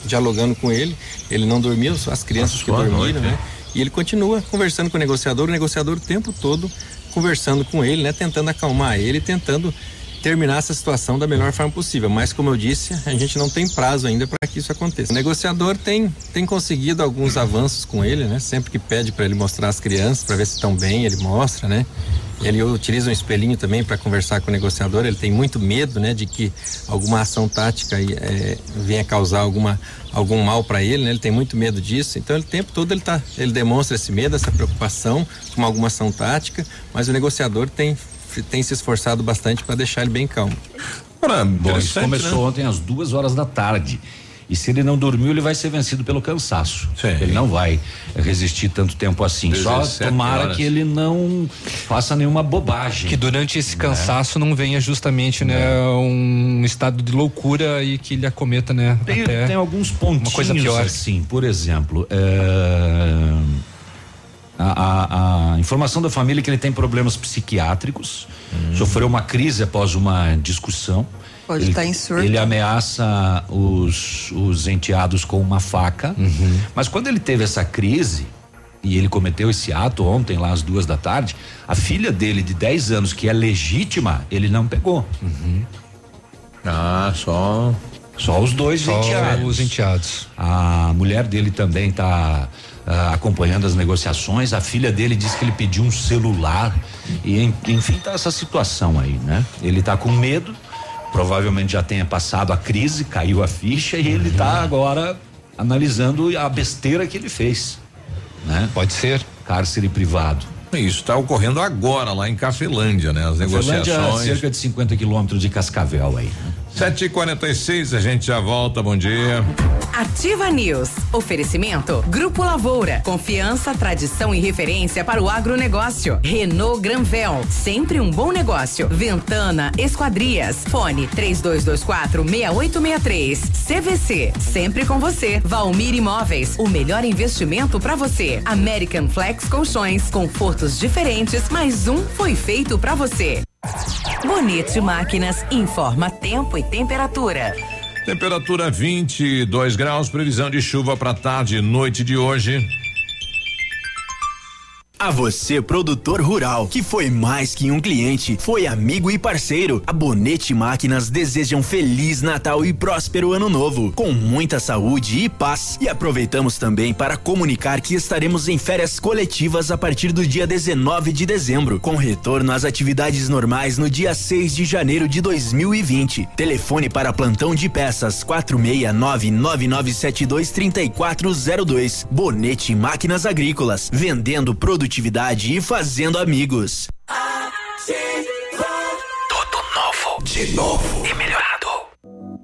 dialogando com ele, ele não dormiu, as crianças que Passou a dormiram, noite, né? né? E ele continua conversando com o negociador, o negociador o tempo todo conversando com ele, né? Tentando acalmar ele, tentando terminar essa situação da melhor forma possível. Mas como eu disse, a gente não tem prazo ainda para que isso aconteça. O negociador tem tem conseguido alguns avanços com ele, né? Sempre que pede para ele mostrar as crianças para ver se estão bem, ele mostra, né? Ele utiliza um espelhinho também para conversar com o negociador. Ele tem muito medo, né, de que alguma ação tática eh, venha causar alguma algum mal para ele, né? Ele tem muito medo disso. Então, ele, o tempo todo ele tá, ele demonstra esse medo, essa preocupação com alguma ação tática, mas o negociador tem tem se esforçado bastante para deixar ele bem calmo. Bom, isso começou ontem às duas horas da tarde. E se ele não dormiu, ele vai ser vencido pelo cansaço. Ele não vai resistir tanto tempo assim. Só 17 tomara horas. que ele não faça nenhuma bobagem. Que durante esse cansaço não venha justamente, né, um estado de loucura e que ele acometa, né, Tem, até tem alguns pontinhos uma coisa pior. assim, por exemplo, é, a, a- a informação da família é que ele tem problemas psiquiátricos, Hum. sofreu uma crise após uma discussão. Pode ele, estar em surto. Ele ameaça os, os enteados com uma faca, Uhum. mas quando ele teve essa crise e ele cometeu esse ato ontem lá às duas da tarde, a filha dele de 10 anos que é legítima, ele não pegou. Ah, só. Só os dois Só enteados. os enteados. A mulher dele também está acompanhando as negociações. A filha dele disse que ele pediu um celular. E en- enfim, tá essa situação aí, né? Ele tá com medo, provavelmente já tenha passado a crise, caiu a ficha e ele tá agora analisando a besteira que ele fez. Né? Pode ser. Cárcere privado. Isso está ocorrendo agora lá em Cafelândia, né? As Cafelândia, negociações. cerca de 50 quilômetros de Cascavel aí. né? 7h46, a gente já volta, bom dia. Ativa News. Oferecimento Grupo Lavoura. Confiança, tradição e referência para o agronegócio. Renault Granvel. Sempre um bom negócio. Ventana Esquadrias. Fone 3224 6863. CVC. Sempre com você. Valmir Imóveis. O melhor investimento para você. American Flex Colchões. Confortos diferentes, mas um foi feito para você. Bonito Máquinas informa tempo e temperatura. Temperatura 22 graus, previsão de chuva para tarde e noite de hoje. A você, produtor rural, que foi mais que um cliente, foi amigo e parceiro. A Bonete Máquinas deseja um feliz Natal e próspero ano novo, com muita saúde e paz. E aproveitamos também para comunicar que estaremos em férias coletivas a partir do dia 19 de dezembro, com retorno às atividades normais no dia 6 de janeiro de 2020. Telefone para plantão de peças 469-9972-3402. Bonete Máquinas Agrícolas, vendendo produtividade e fazendo amigos. Tudo novo. De novo.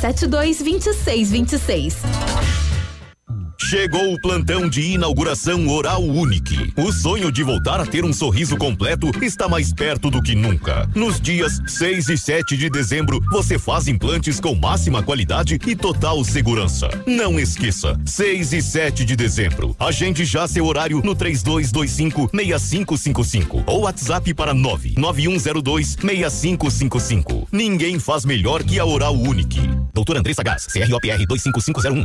3272 2626. Chegou o plantão de inauguração Oral Unique. O sonho de voltar a ter um sorriso completo está mais perto do que nunca. Nos dias 6 e 7 de dezembro, você faz implantes com máxima qualidade e total segurança. Não esqueça, 6 e 7 de dezembro. Agende já seu horário no 3225-6555 ou WhatsApp para 99102-6555. Ninguém faz melhor que a Oral Unique. Doutor Andressa Gás, CROPR 25501.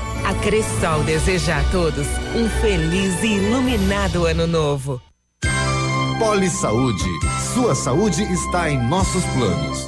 A Cressol deseja a todos um feliz e iluminado ano novo. Poli Saúde. Sua saúde está em nossos planos.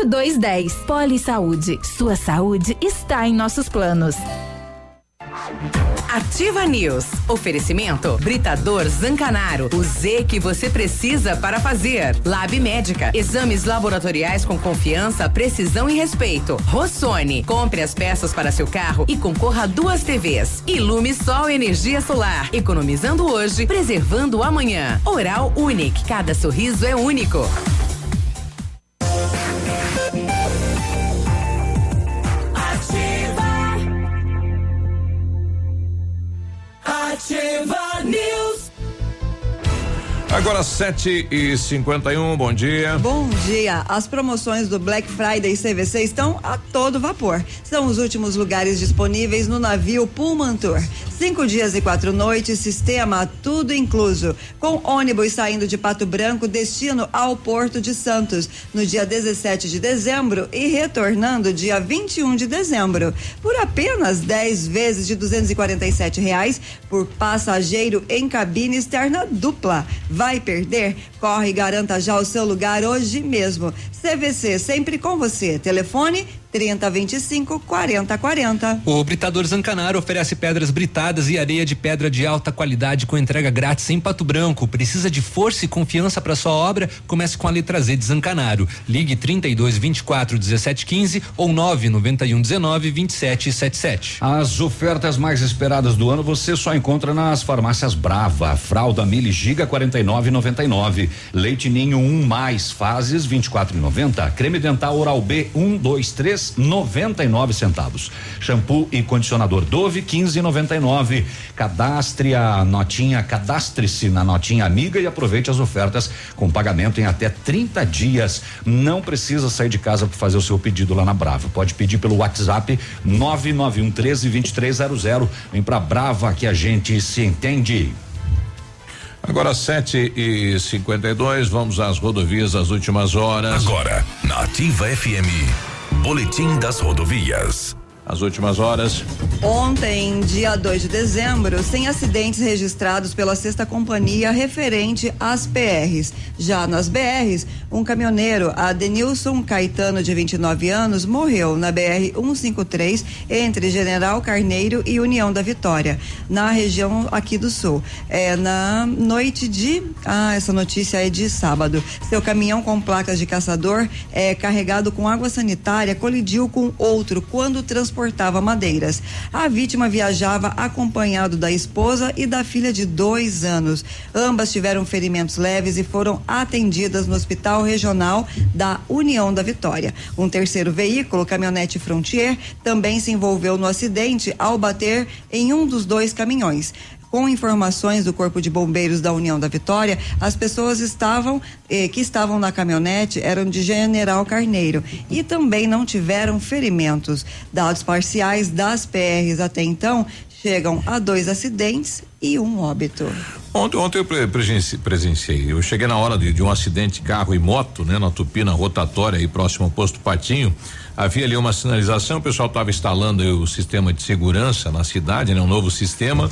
2210. Poli Saúde. Sua saúde está em nossos planos. Ativa News. Oferecimento Britador Zancanaro. O Z que você precisa para fazer. Lab Médica. Exames laboratoriais com confiança, precisão e respeito. Rossoni. Compre as peças para seu carro e concorra a duas TVs. Ilume Sol Energia Solar. Economizando hoje, preservando amanhã. Oral Unique. Cada sorriso é único. Ativa News. Agora 7 e 51 bom dia. Bom dia. As promoções do Black Friday CVC estão a todo vapor. São os últimos lugares disponíveis no navio Pullman Tour. Cinco dias e quatro noites, sistema tudo incluso. Com ônibus saindo de Pato Branco, destino ao Porto de Santos, no dia 17 de dezembro e retornando dia 21 de dezembro. Por apenas 10 vezes de 247 reais por passageiro em cabine externa dupla. Vai perder? Corre e garanta já o seu lugar hoje mesmo. CVC, sempre com você. Telefone 30 25 40 40. O Britador Zancanaro oferece pedras britadas e areia de pedra de alta qualidade com entrega grátis em Pato Branco. Precisa de força e confiança para sua obra? Comece com a letra Z de Zancanaro. Ligue 32 24 17 15 ou 9 91 19 27 77. As ofertas mais esperadas do ano você só encontra nas farmácias Brava. Fralda Mili Giga 49,99. Leite Ninho 1 um mais fases 24,90. Creme dental Oral B 1 2 3 99 centavos. Shampoo e condicionador Dove 15,99. Cadastre a notinha, cadastre-se na notinha amiga e aproveite as ofertas com pagamento em até 30 dias. Não precisa sair de casa para fazer o seu pedido lá na Brava. Pode pedir pelo WhatsApp 991 13 2300. Vem pra Brava que a gente se entende. Agora 7 e 52 vamos às rodovias das últimas horas. Agora, na Ativa FM, Boletim das Rodovias. As últimas horas. Ontem, dia 2 de dezembro, sem acidentes registrados pela sexta companhia referente às PRs. Já nas BRs, um caminhoneiro, Adenilson Caetano, de 29 anos, morreu na BR 153 entre General Carneiro e União da Vitória, na região aqui do sul. É na noite de. Ah, essa notícia é de sábado. Seu caminhão com placas de caçador é carregado com água sanitária colidiu com outro quando transportava madeiras. A vítima viajava acompanhado da esposa e da filha de dois anos. Ambas tiveram ferimentos leves e foram atendidas no Hospital Regional da União da Vitória. Um terceiro veículo, caminhonete Frontier, também se envolveu no acidente ao bater em um dos dois caminhões. Com informações do Corpo de Bombeiros da União da Vitória, as pessoas estavam eh, que estavam na caminhonete eram de General Carneiro e também não tiveram ferimentos. Dados parciais das PRs até então chegam a dois acidentes e um óbito. Ontem, ontem eu pre- presenci- presenciei. Eu cheguei na hora de, de um acidente carro e moto, né, na Tupina rotatória aí próximo ao posto Patinho. Havia ali uma sinalização, o pessoal estava instalando aí o sistema de segurança na cidade, né, um novo sistema.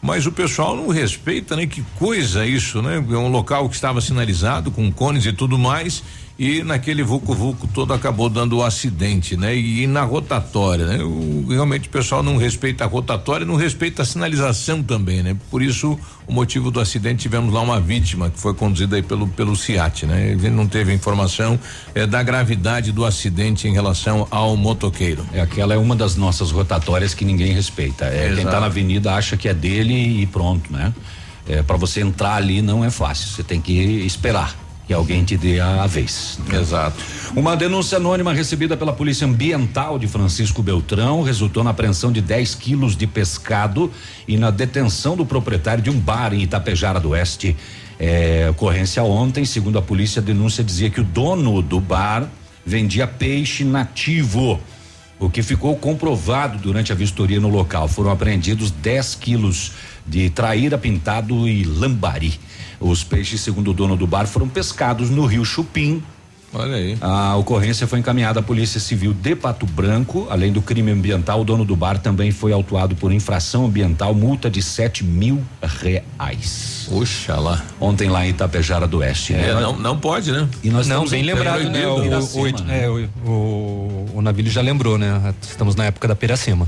Mas o pessoal não respeita, né? Que coisa isso, né? É um local que estava sinalizado com cones e tudo mais e naquele vulco vulco todo acabou dando o acidente, né? E, na rotatória, né? O, realmente o pessoal não respeita a rotatória, não respeita a sinalização também, né? Por isso o motivo do acidente tivemos lá uma vítima que foi conduzida aí pelo pelo CIAT, né? Ele não teve informação eh, da gravidade do acidente em relação ao motoqueiro. É aquela é uma das nossas rotatórias que ninguém respeita. É quem Exato. tá na avenida acha que é dele e pronto, né? É, para você entrar ali não é fácil. Você tem que esperar que alguém te dê a, vez. né? Exato. Uma denúncia anônima recebida pela Polícia Ambiental de Francisco Beltrão resultou na apreensão de 10 quilos de pescado e na detenção do proprietário de um bar em Itapejara do Oeste. É, ocorrência ontem, segundo a polícia, a denúncia dizia que o dono do bar vendia peixe nativo. O que ficou comprovado durante a vistoria no local. Foram apreendidos 10 quilos de traíra pintado e lambari. Os peixes, segundo o dono do bar, foram pescados no rio Chupim, Olha aí. a ocorrência foi encaminhada à Polícia Civil de Pato Branco. Além do crime ambiental, o dono do bar também foi autuado por infração ambiental, multa de sete mil reais. Puxa lá. Ontem lá em Itapejara do Oeste. É, né? não, não pode, né? E nós não, estamos bem em lembrado, pleno né? O, né? é, o, o, o Navilho já lembrou, né? Estamos na época da Piracema.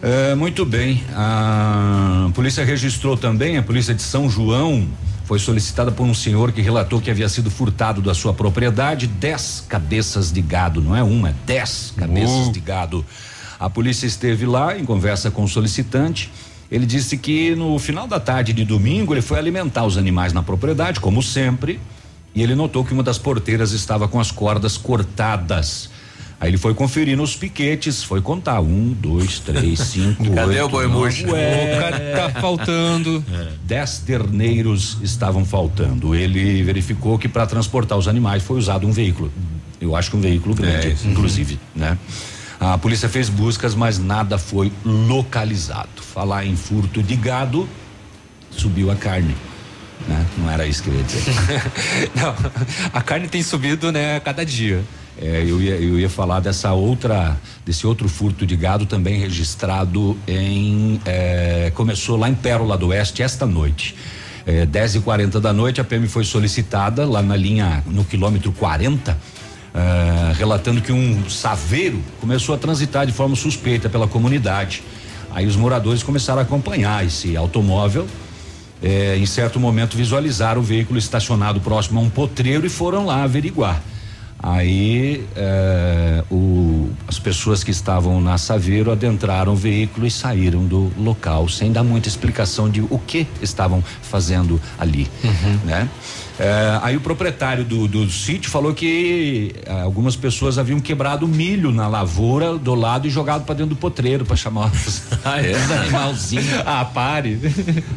É, muito bem. A polícia registrou também, a polícia de São João foi solicitada por um senhor que relatou que havia sido furtado da sua propriedade 10 cabeças de gado, não é uma, é 10 cabeças Uh. de gado. A polícia esteve lá em conversa com o solicitante. Ele disse que no final da tarde de domingo ele foi alimentar os animais na propriedade, como sempre, e ele notou que uma das porteiras estava com as cordas cortadas. Aí ele foi conferir nos piquetes, foi contar um, dois, três, cinco, Cadê oito, o boi murcho? ué, O cara tá faltando. Dez terneiros estavam faltando. Ele verificou que para transportar os animais foi usado um veículo. Eu acho que um veículo grande, É, inclusive, né? A polícia fez buscas, mas nada foi localizado. Falar em furto de gado, subiu a carne. Né? Não era isso que eu ia dizer. Não, a carne tem subido, né, a cada dia. É, eu ia, eu ia falar dessa outra, desse outro furto de gado também registrado em, é, começou lá em Pérola do Oeste esta noite. É, 10 e 40 da noite, a PM foi solicitada lá na linha, no quilômetro 40, é, relatando que um saveiro começou a transitar de forma suspeita pela comunidade. Aí os moradores começaram a acompanhar esse automóvel. É, em certo momento visualizaram o veículo estacionado próximo a um potreiro e foram lá averiguar. Aí é, o- as pessoas que estavam na Saveiro adentraram o veículo e saíram do local sem dar muita explicação de o que estavam fazendo ali, né? É, aí o proprietário do, do sítio falou que é, algumas pessoas haviam quebrado milho na lavoura do lado e jogado para dentro do potreiro para chamar os, os animalzinhos. Ah, pare.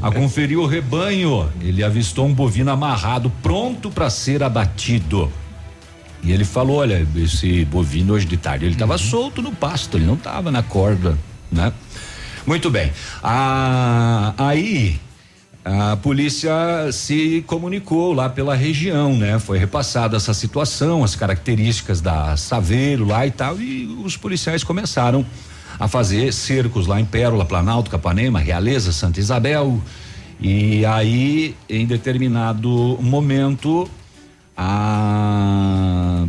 A conferir o rebanho, ele avistou um bovino amarrado pronto para ser abatido. E ele falou: olha, esse bovino hoje de tarde ele estava solto no pasto, ele não estava na corda, né? Muito bem. Ah, aí a polícia se comunicou lá pela região, né? Foi repassada essa situação, as características da Saveiro lá e tal, e os policiais começaram a fazer cercos lá em Pérola, Planalto, Capanema, Realeza, Santa Isabel. E aí, em determinado momento, a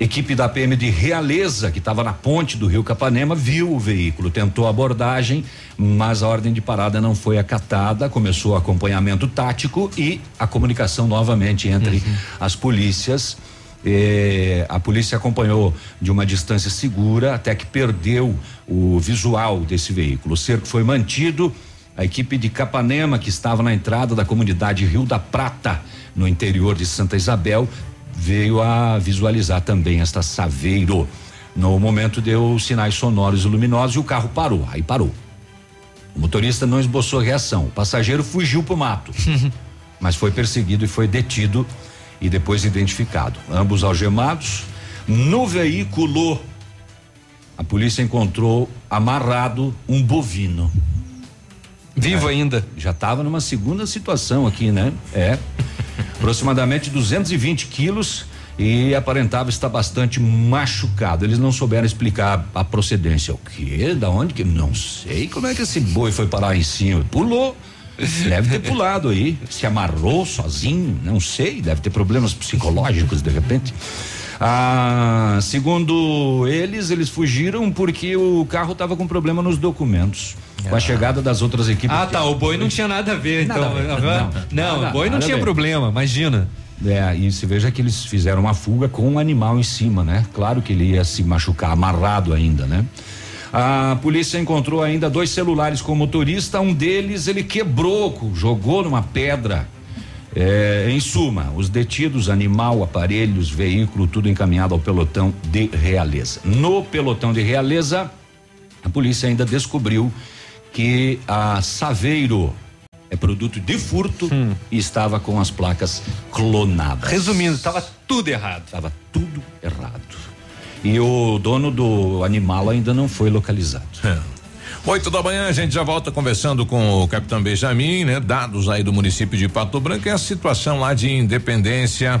equipe da PM de Realeza, que estava na ponte do Rio Capanema, viu o veículo, tentou abordagem, mas a ordem de parada não foi acatada. Começou o acompanhamento tático e a comunicação novamente entre as polícias. Eh, a polícia acompanhou de uma distância segura até que perdeu o visual desse veículo. O cerco foi mantido. A equipe de Capanema, que estava na entrada da comunidade Rio da Prata, no interior de Santa Isabel, veio a visualizar também esta Saveiro. No momento deu sinais sonoros e luminosos e o carro parou. Aí parou. O motorista não esboçou reação. O passageiro fugiu para o mato, mas foi perseguido e foi detido e depois identificado. Ambos algemados. No veículo, a polícia encontrou amarrado um bovino. Vivo ainda. Já estava numa segunda situação aqui, né? É. Aproximadamente 220 quilos e aparentava estar bastante machucado. Eles não souberam explicar a procedência. O quê? Da onde que? Não sei como é que esse boi foi parar em cima. Pulou. Deve ter pulado aí. Se amarrou sozinho, não sei. Deve ter problemas psicológicos de repente. Ah, segundo eles, eles fugiram porque o carro estava com problema nos documentos. Com a chegada das outras equipes. Ah, tá. O boi não tinha nada a ver, Nada então. a ver, Não, não. o boi não tinha ver. problema, imagina. É, e se veja que eles fizeram uma fuga com um animal em cima, né? Claro que ele ia se machucar, amarrado ainda, né? A polícia encontrou ainda dois celulares com o motorista, um deles ele quebrou, jogou numa pedra. É, em suma, os detidos, animal, aparelhos, veículo, tudo encaminhado ao pelotão de Realeza. No pelotão de Realeza, a polícia ainda descobriu que a Saveiro é produto de furto e estava com as placas clonadas. Resumindo, estava tudo errado. Estava tudo errado. E o dono do animal ainda não foi localizado. É. Oito da manhã, a gente já volta conversando com o capitão Benjamin, né? Dados aí do município de Pato Branco e a situação lá de Independência.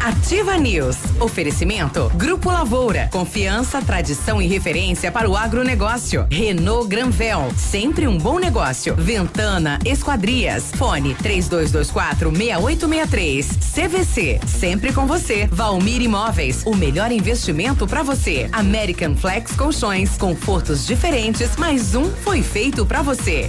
Ativa News. Oferecimento Grupo Lavoura. Confiança, tradição e referência para o agronegócio. Renault Granvel. Sempre um bom negócio. Ventana Esquadrias. Fone 3224 6863. CVC. Sempre com você. Valmir Imóveis. O melhor investimento para você. American Flex Colchões. Confortos diferentes. Mais um foi feito para você.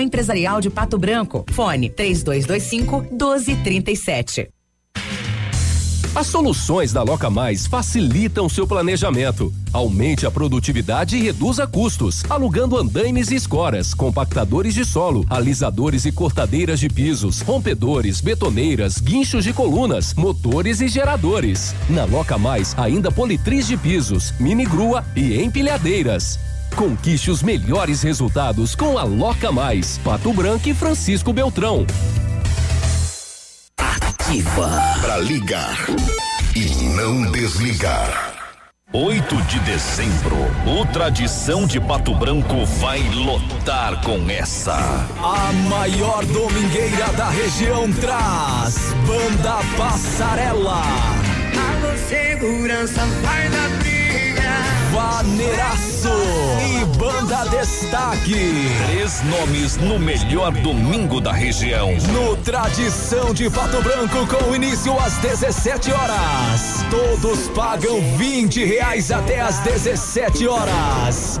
Empresarial de Pato Branco. Fone 3225 1237. As soluções da Loca Mais facilitam seu planejamento. Aumente a produtividade e reduza custos, alugando andaimes e escoras, compactadores de solo, alisadores e cortadeiras de pisos, rompedores, betoneiras, guinchos de colunas, motores e geradores. Na Loca Mais, ainda politriz de pisos, mini grua e empilhadeiras. Conquiste os melhores resultados com a Loca Mais, Pato Branco e Francisco Beltrão. Ativa. Pra ligar e não desligar. 8 de dezembro, o Tradição de Pato Branco vai lotar com essa. A maior domingueira da região traz Banda Passarela. Alô, segurança, vai da briga. Vaneiraço e Banda Destaque. Três nomes no melhor domingo da região. No Tradição de Pato Branco, com início às 17 horas. Todos pagam 20 reais até às 17 horas.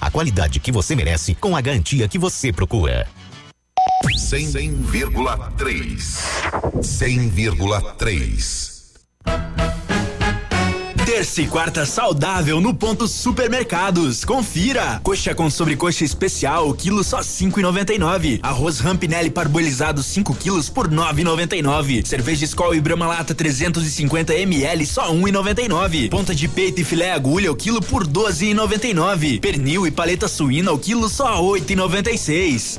a qualidade que você merece com a garantia que você procura. 100,3. 100,3. Terça e quarta saudável no ponto supermercados. Confira. Coxa com sobrecoxa especial, quilo só cinco e noventa e nove. Arroz Rampinelli parbolizado 5 quilos por nove e noventa e nove. Cerveja Skol e Brahma Lata 350 ml só um e noventa e nove. Ponta de peito e filé agulha o quilo por doze e noventa e nove. Pernil e paleta suína o quilo só oito e noventa e seis.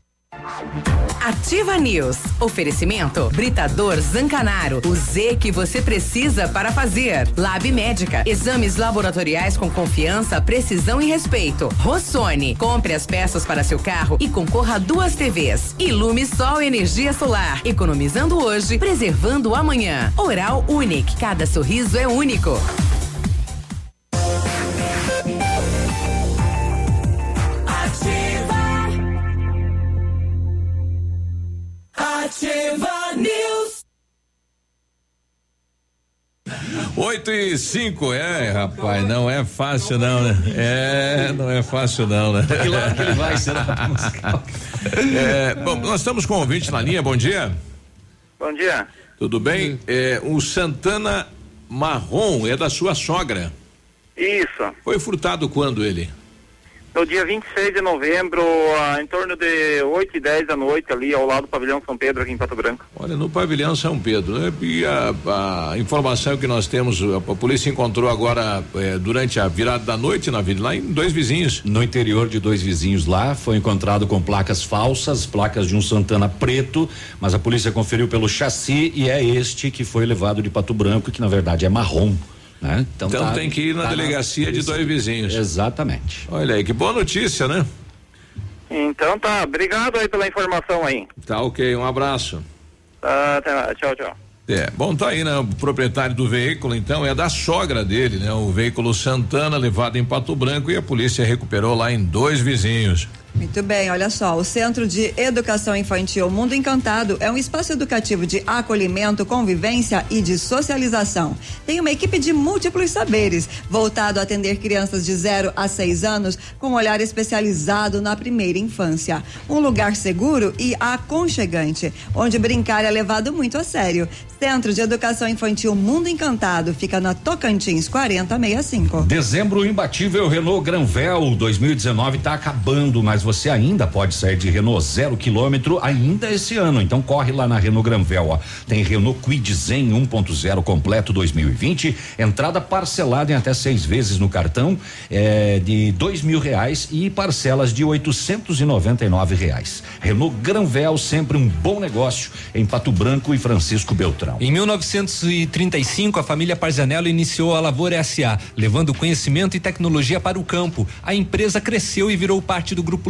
Ativa News. Oferecimento Britador Zancanaro. O Z que você precisa para fazer. Lab Médica. Exames laboratoriais com confiança, precisão e respeito. Rossoni. Compre as peças para seu carro e concorra a duas TVs. Ilume Sol Energia Solar. Economizando hoje, preservando amanhã. Oral Unique. Cada sorriso é único. 8 e 5, é, rapaz, não é fácil não, né? É, não é fácil não, né? Que lado que ele vai, será? É, bom, nós estamos com um ouvinte na linha, bom dia. Bom dia. Tudo bem? É, o Santana Marrom é da sua sogra. Isso. Foi furtado quando ele? No dia 26 de novembro, em torno de 8 e 10 da noite, ali ao lado do pavilhão São Pedro, aqui em Pato Branco. Olha, no pavilhão São Pedro, né? E a, a informação que nós temos, a, a polícia encontrou agora eh, durante a virada da noite na vida, lá em dois vizinhos. No interior de dois vizinhos lá, foi encontrado com placas falsas, placas de um Santana preto, mas a polícia conferiu pelo chassi e é este que foi levado de Pato Branco, que na verdade é marrom. Né? Então, tá- tem que ir na tá delegacia de dois vizinhos. Exatamente. Olha aí, que boa notícia, né? Então tá, obrigado aí pela informação aí. Tá ok, um abraço. Tá, até lá, tchau, tchau. É, bom, tá aí, né? O proprietário do veículo, então, é da sogra dele, né? O veículo Santana levado em Pato Branco e a polícia recuperou lá em dois vizinhos. Muito bem, olha só, o Centro de Educação Infantil Mundo Encantado é um espaço educativo de acolhimento, convivência e de socialização. Tem uma equipe de múltiplos saberes, voltado a atender crianças de 0 a 6 anos com um olhar especializado na primeira infância. Um lugar seguro e aconchegante, onde brincar é levado muito a sério. Centro de Educação Infantil Mundo Encantado fica na Tocantins 4065. Dezembro imbatível Renault Granvel 2019 está acabando, mas você ainda pode sair de Renault zero quilômetro ainda esse ano. Então corre lá na Renault Granvel, ó. Tem Renault Kwid Zen 1.0 completo 2020, entrada parcelada em até seis vezes no cartão é, de dois mil reais e parcelas de 899 reais. Renault Granvel sempre um bom negócio em Pato Branco e Francisco Beltrão. Em 1935, a família Parzanello iniciou a Lavoura SA, levando conhecimento e tecnologia para o campo. A empresa cresceu e virou parte do Grupo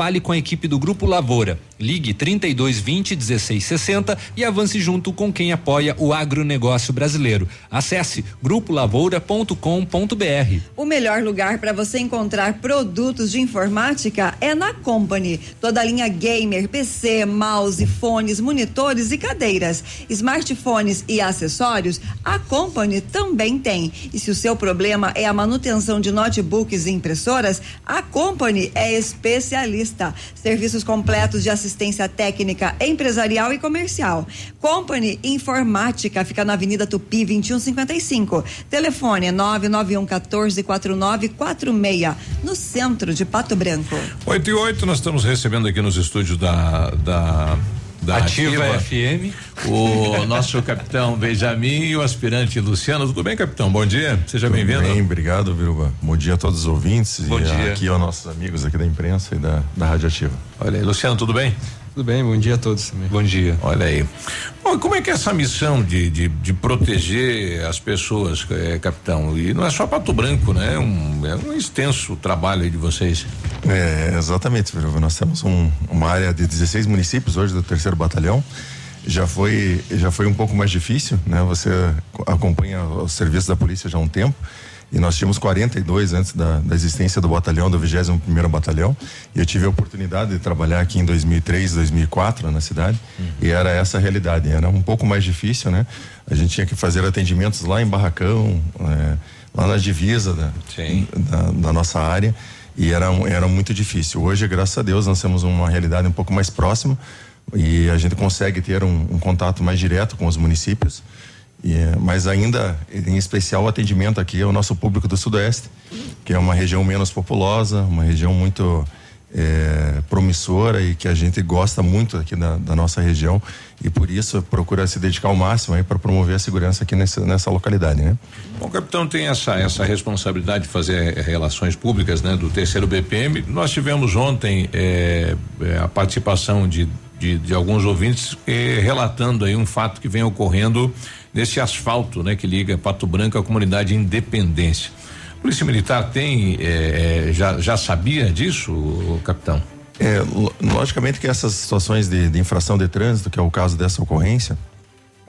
Fale com a equipe do Grupo Lavoura. Ligue 3220 1660 e avance junto com quem apoia o agronegócio brasileiro. Acesse grupolavoura.com.br. O melhor lugar para você encontrar produtos de informática é na Company. Toda a linha gamer, PC, mouse, fones, monitores e cadeiras, smartphones e acessórios, a Company também tem. E se o seu problema é a manutenção de notebooks e impressoras, a Company é especialista. Serviços completos de assistência técnica, empresarial e comercial. Company Informática fica na Avenida Tupi 2155. Telefone 991 14 4946, no centro de Pato Branco. 8 e 8, nós estamos recebendo aqui nos estúdios da. da da Ativa Ativa, FM. O nosso capitão Benjamin e o aspirante Luciano. Tudo bem, capitão? Bom dia. Seja Tudo bem-vindo. Bem, obrigado, Viruba. Bom dia a todos os ouvintes Bom e dia. aqui aos nossos amigos aqui da imprensa e da, da Rádio Ativa. Olha aí, Luciano, tudo bem? Tudo bem, bom dia a todos também. Bom dia. Olha aí. Bom, como é que é essa missão de, de, de proteger as pessoas, eh, capitão? E não é só Pato Branco, né? Um, é um extenso trabalho aí de vocês. É, exatamente. Nós temos um- uma área de 16 municípios hoje do terceiro batalhão. Já foi, já foi um pouco mais difícil, né? Você acompanha o serviço da polícia já há um tempo. E nós tínhamos 42 antes da, da existência do batalhão, do 21 primeiro batalhão. E eu tive a oportunidade de trabalhar aqui em 2003, 2004 na cidade. E era essa a realidade. Era um pouco mais difícil, né? A gente tinha que fazer atendimentos lá em Barracão, é, lá na divisa da, da, da nossa área. E era, era muito difícil. Hoje, graças a Deus, nós temos uma realidade um pouco mais próxima e a gente consegue ter um, um contato mais direto com os municípios. E, eh, mas ainda, em especial, o atendimento aqui ao nosso público do Sudoeste, que é uma região menos populosa, uma região muito eh, promissora e que a gente gosta muito aqui da, da nossa região e por isso procura se dedicar ao máximo aí para promover a segurança aqui nessa, nessa localidade, né? Bom, o capitão tem essa essa responsabilidade de fazer eh, relações públicas, né, do terceiro BPM. Nós tivemos ontem eh, a participação de, de, de alguns ouvintes relatando aí um fato que vem ocorrendo nesse asfalto, né, que liga Pato Branco à comunidade Independência. A Polícia Militar tem eh, eh, já já sabia disso, capitão? É, lo- logicamente que essas situações de, de infração de trânsito, que é o caso dessa ocorrência,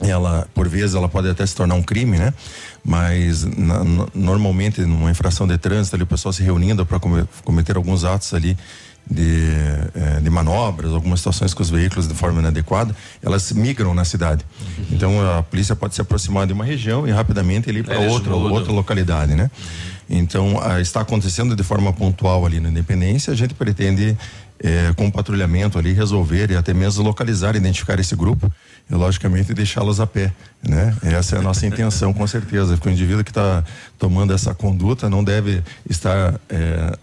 ela, por vezes, ela pode até se tornar um crime, né? Mas na- no- normalmente numa infração de trânsito, ali, o pessoal se reunindo para cometer alguns atos ali de, eh, de manobras, algumas situações com os veículos de forma inadequada, elas migram na cidade. Então a polícia pode se aproximar de uma região e rapidamente ir para Eles outra mudam. outra localidade, né? Então ah, está acontecendo de forma pontual ali na Independência, a gente pretende eh, com o patrulhamento ali resolver e até mesmo localizar, identificar esse grupo logicamente deixá-los a pé, né? Essa é a nossa intenção com certeza, porque o indivíduo que está tomando essa conduta não deve estar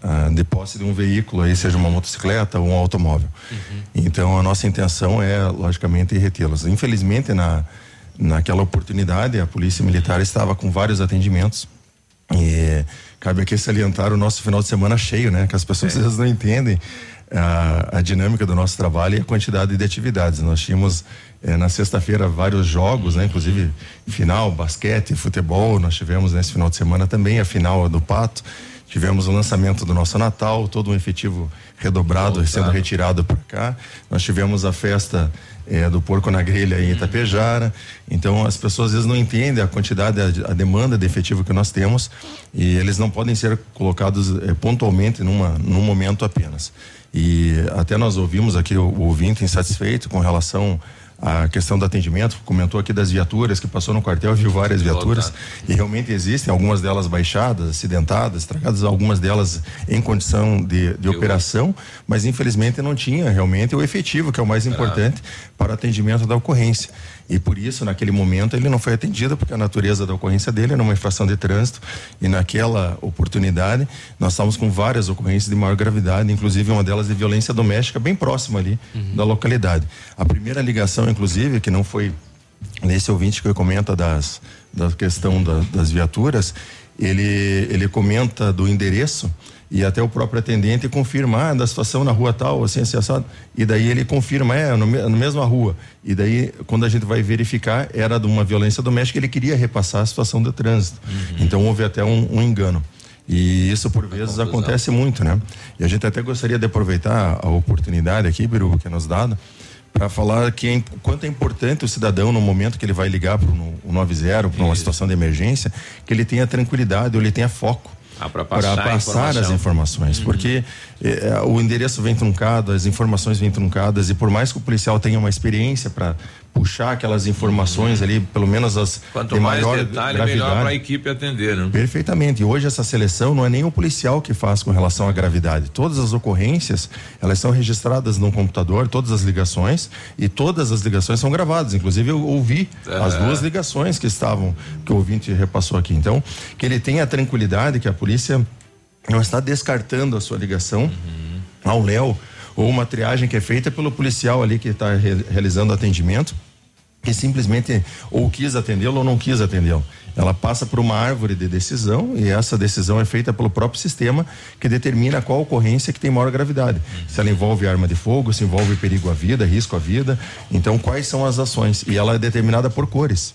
ah, de posse de um veículo aí, seja uma motocicleta ou um automóvel. Então a nossa intenção é logicamente retê-los. Infelizmente na naquela oportunidade a polícia militar estava com vários atendimentos e cabe aqui salientar o nosso final de semana cheio, né? Que as pessoas às vezes não entendem a, a dinâmica do nosso trabalho e a quantidade de atividades. Nós tínhamos eh, na sexta-feira vários jogos, né? Inclusive final, basquete, futebol. Nós tivemos nesse final de semana também a final do Pato. Tivemos o lançamento do nosso Natal, todo um efetivo redobrado sendo retirado para cá. Nós tivemos a festa eh, do porco na grelha em Itapejara. Então as pessoas às vezes não entendem a quantidade, a, a demanda de efetivo que nós temos e eles não podem ser colocados eh, pontualmente numa, num momento apenas. E até nós ouvimos aqui o, o ouvinte insatisfeito com relação à questão do atendimento, comentou aqui das viaturas que passou no quartel, viu várias viaturas. e realmente existem algumas delas baixadas, acidentadas, estragadas, algumas delas em condição de, de operação, mas infelizmente não tinha realmente o efetivo, que é o mais importante para o atendimento da ocorrência. E por isso, naquele momento, ele não foi atendido, porque a natureza da ocorrência dele era uma infração de trânsito. E naquela oportunidade, nós estávamos com várias ocorrências de maior gravidade, inclusive uma delas de violência doméstica, bem próxima ali da localidade. A primeira ligação, inclusive, que não foi nesse ouvinte que comenta das, da questão da- das viaturas, ele, ele comenta do endereço e até o próprio atendente confirma ah, da situação na rua tal, assim, assim, assado. E daí ele confirma, é, no, na mesma rua. E daí, quando a gente vai verificar, era de uma violência doméstica, ele queria repassar a situação do trânsito. Então houve até um, um engano. E isso por vezes acontece muito, né? E a gente até gostaria de aproveitar a oportunidade aqui, Biru, que é nos dado, para falar que é, quanto é importante o cidadão no momento que ele vai ligar para o 90, para uma situação de emergência, que ele tenha tranquilidade, ou ele tenha foco Ah, para passar passar as informações, Uhum. porque eh, o endereço vem truncado, as informações vêm truncadas e por mais que o policial tenha uma experiência para puxar aquelas informações ali, pelo menos as Uhum. Quanto de mais maior detalhe, gravidade. melhor para a equipe atender, né? Perfeitamente. E hoje essa seleção não é nem o policial que faz com relação à gravidade. Todas as ocorrências, elas são registradas no computador, todas as ligações, e todas as ligações são gravadas. Inclusive eu ouvi as É. duas ligações que estavam, que o ouvinte repassou aqui. Então, que ele tenha a tranquilidade que a polícia não está descartando a sua ligação ao Léo ou uma triagem que é feita pelo policial ali que está re- realizando atendimento que simplesmente ou quis atendê-lo ou não quis atendê-lo. Ela passa por uma árvore de decisão e essa decisão é feita pelo próprio sistema que determina qual ocorrência que tem maior gravidade. Se ela envolve arma de fogo, se envolve perigo à vida, risco à vida. Então, quais são as ações? E ela é determinada por cores.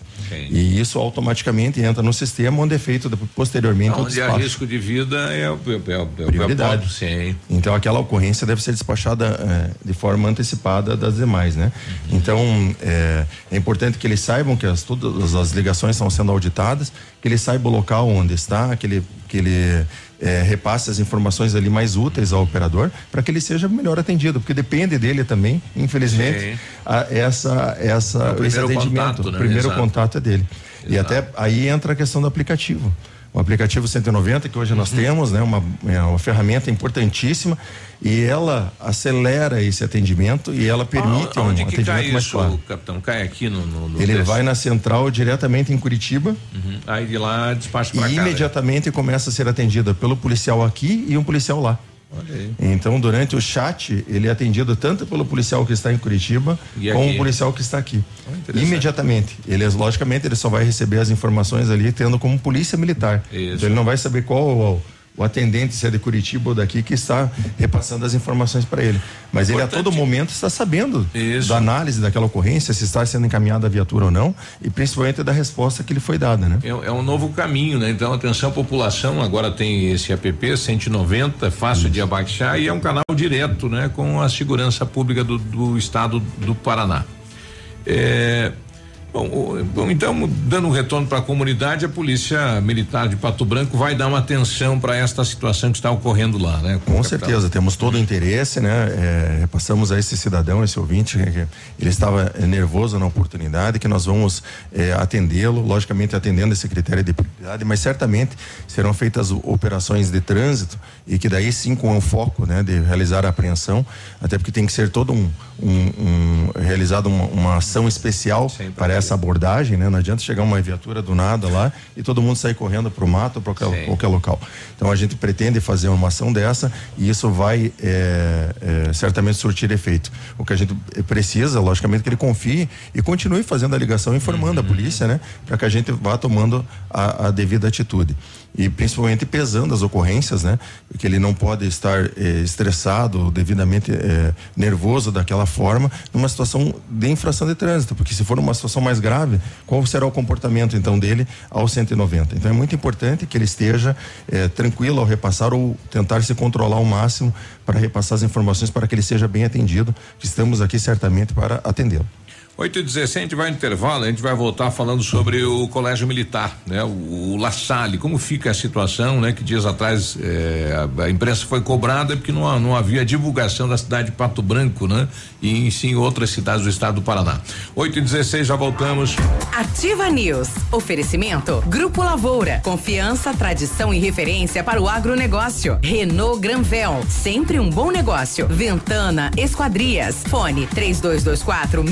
E isso automaticamente entra no sistema onde é feito posteriormente Onde há risco de vida é o, é, é, é Prioridade. ponto, sim. Então aquela ocorrência deve ser despachada eh, de forma antecipada das demais, né? Então é, é importante que eles saibam que as, todas as ligações estão sendo auditadas, que ele saiba o local onde está, que ele que ele eh, repasse as informações ali mais úteis ao operador para que ele seja melhor atendido, porque depende dele também, infelizmente, a- essa essa É esse atendimento, contato, né? o primeiro Exato. contato é dele. E até aí entra a questão do aplicativo. O aplicativo 190 que hoje nós Uhum. temos, né, uma, é uma ferramenta importantíssima e ela acelera esse atendimento e ela permite Ah, um atendimento cai mais isso, claro. capitão? Cai aqui no. no, no Ele texto? vai na central diretamente em Curitiba Uhum. Aí de lá despacha para cá. e né? imediatamente começa a ser atendida pelo policial aqui e um policial lá. Então, durante o chat, ele é atendido tanto pelo policial que está em Curitiba, como o policial que está aqui. interessante. Imediatamente. Ele, logicamente, ele só vai receber as informações ali tendo como polícia militar. Isso. Então, ele não vai saber qual o atendente, se é de Curitiba ou daqui, que está repassando as informações para ele. Mas ele a todo momento está sabendo Isso. da análise daquela ocorrência, se está sendo encaminhada a viatura ou não, e principalmente da resposta que lhe foi dada, né? É, é um novo caminho, né? Então, atenção população, agora tem esse app 190, é fácil de abaixar e é um canal direto, né? Com a segurança pública do, do estado do Paraná. É, Bom, então, dando um retorno para a comunidade, a Polícia Militar de Pato Branco vai dar uma atenção para esta situação que está ocorrendo lá, né? Com certeza, temos todo o interesse, né? É, repassamos a esse cidadão, esse ouvinte, que, ele estava eh, nervoso na oportunidade, que nós vamos eh, atendê-lo, logicamente atendendo esse critério de prioridade, mas certamente serão feitas operações de trânsito e que daí sim com o foco, né, de realizar a apreensão, até porque tem que ser todo um, um, um realizado uma, uma ação especial para essa abordagem, né? Não adianta chegar uma viatura do nada lá e todo mundo sair correndo para o mato ou para qualquer, qualquer local. Então a gente pretende fazer uma ação dessa e isso vai é, é, certamente surtir efeito. O que a gente precisa, logicamente, que ele confie e continue fazendo a ligação, informando a polícia, né? Para que a gente vá tomando a, a devida atitude e principalmente pesando as ocorrências, né? Porque ele não pode estar eh, estressado, devidamente eh, nervoso daquela forma, numa situação de infração de trânsito, porque se for uma situação mais grave, qual será o comportamento então dele ao 190? Então é muito importante que ele esteja eh, tranquilo ao repassar ou tentar se controlar ao máximo para repassar as informações para que ele seja bem atendido, que estamos aqui certamente para atendê-lo. 8 e 16 a gente vai intervalo, a gente vai voltar falando sobre o colégio militar, né? O, o La Salle, como fica a situação, né? Que dias atrás eh, a, a imprensa foi cobrada porque não, não havia divulgação da cidade de Pato Branco, né? E sim outras cidades do estado do Paraná. 8 e 16 já voltamos. Ativa News. Oferecimento Grupo Lavoura. Confiança, tradição e referência para o agronegócio. Renault Granvel. Sempre um bom negócio. Ventana Esquadrias. Fone 3224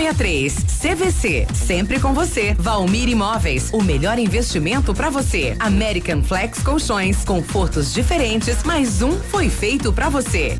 6863. CVC. Sempre com você. Valmir Imóveis. O melhor investimento para você. American Flex Colchões. Confortos diferentes, mas um foi feito para você.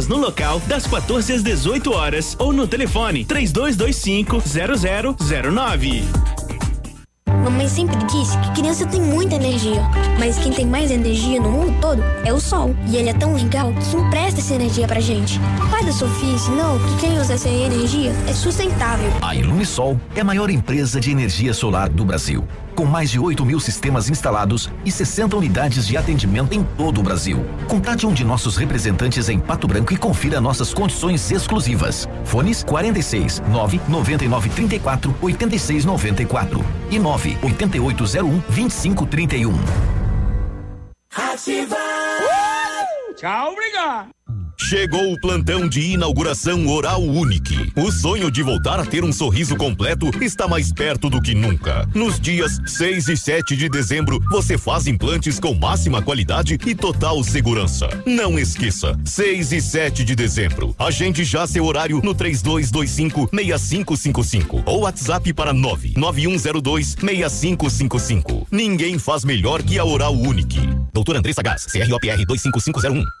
no local das 14 às 18 horas ou no telefone 3225 0009. Mamãe sempre disse que criança tem muita energia, mas quem tem mais energia no mundo todo é o sol. E ele é tão legal que empresta essa energia pra gente. O pai da Sofia ensinou que quem usa essa energia é sustentável. A Ilumisol é a maior empresa de energia solar do Brasil. Com mais de 8 mil sistemas instalados e 60 unidades de atendimento em todo o Brasil. Contate um de nossos representantes em Pato Branco e confira nossas condições exclusivas. Fones 46 9 99 34 86 94 e 9 8801 2531. Ativa. Tchau, obrigado. Chegou o plantão de inauguração Oral Unique. O sonho de voltar a ter um sorriso completo está mais perto do que nunca. Nos dias 6 e 7 de dezembro, você faz implantes com máxima qualidade e total segurança. Não esqueça, 6 e 7 de dezembro. Agende já seu horário no 3225 6555 ou WhatsApp para 99102 6555. Ninguém faz melhor que a Oral Unique. Doutor Andressa Gás, CROPR 25501.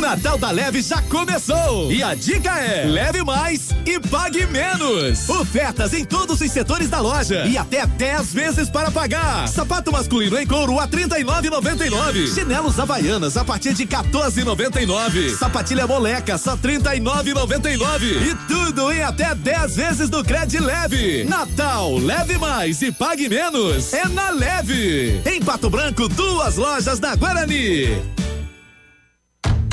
O Natal da Leve já começou! E a dica é: leve mais e pague menos. Ofertas em todos os setores da loja e até 10 vezes para pagar. Sapato masculino em couro a 39,99. Chinelos havaianas a partir de 14,99. Sapatilha moleca só 39,99. E tudo em até 10 vezes do Cred Leve. Natal, leve mais e pague menos. É na Leve. Em Pato Branco, duas lojas da Guarani.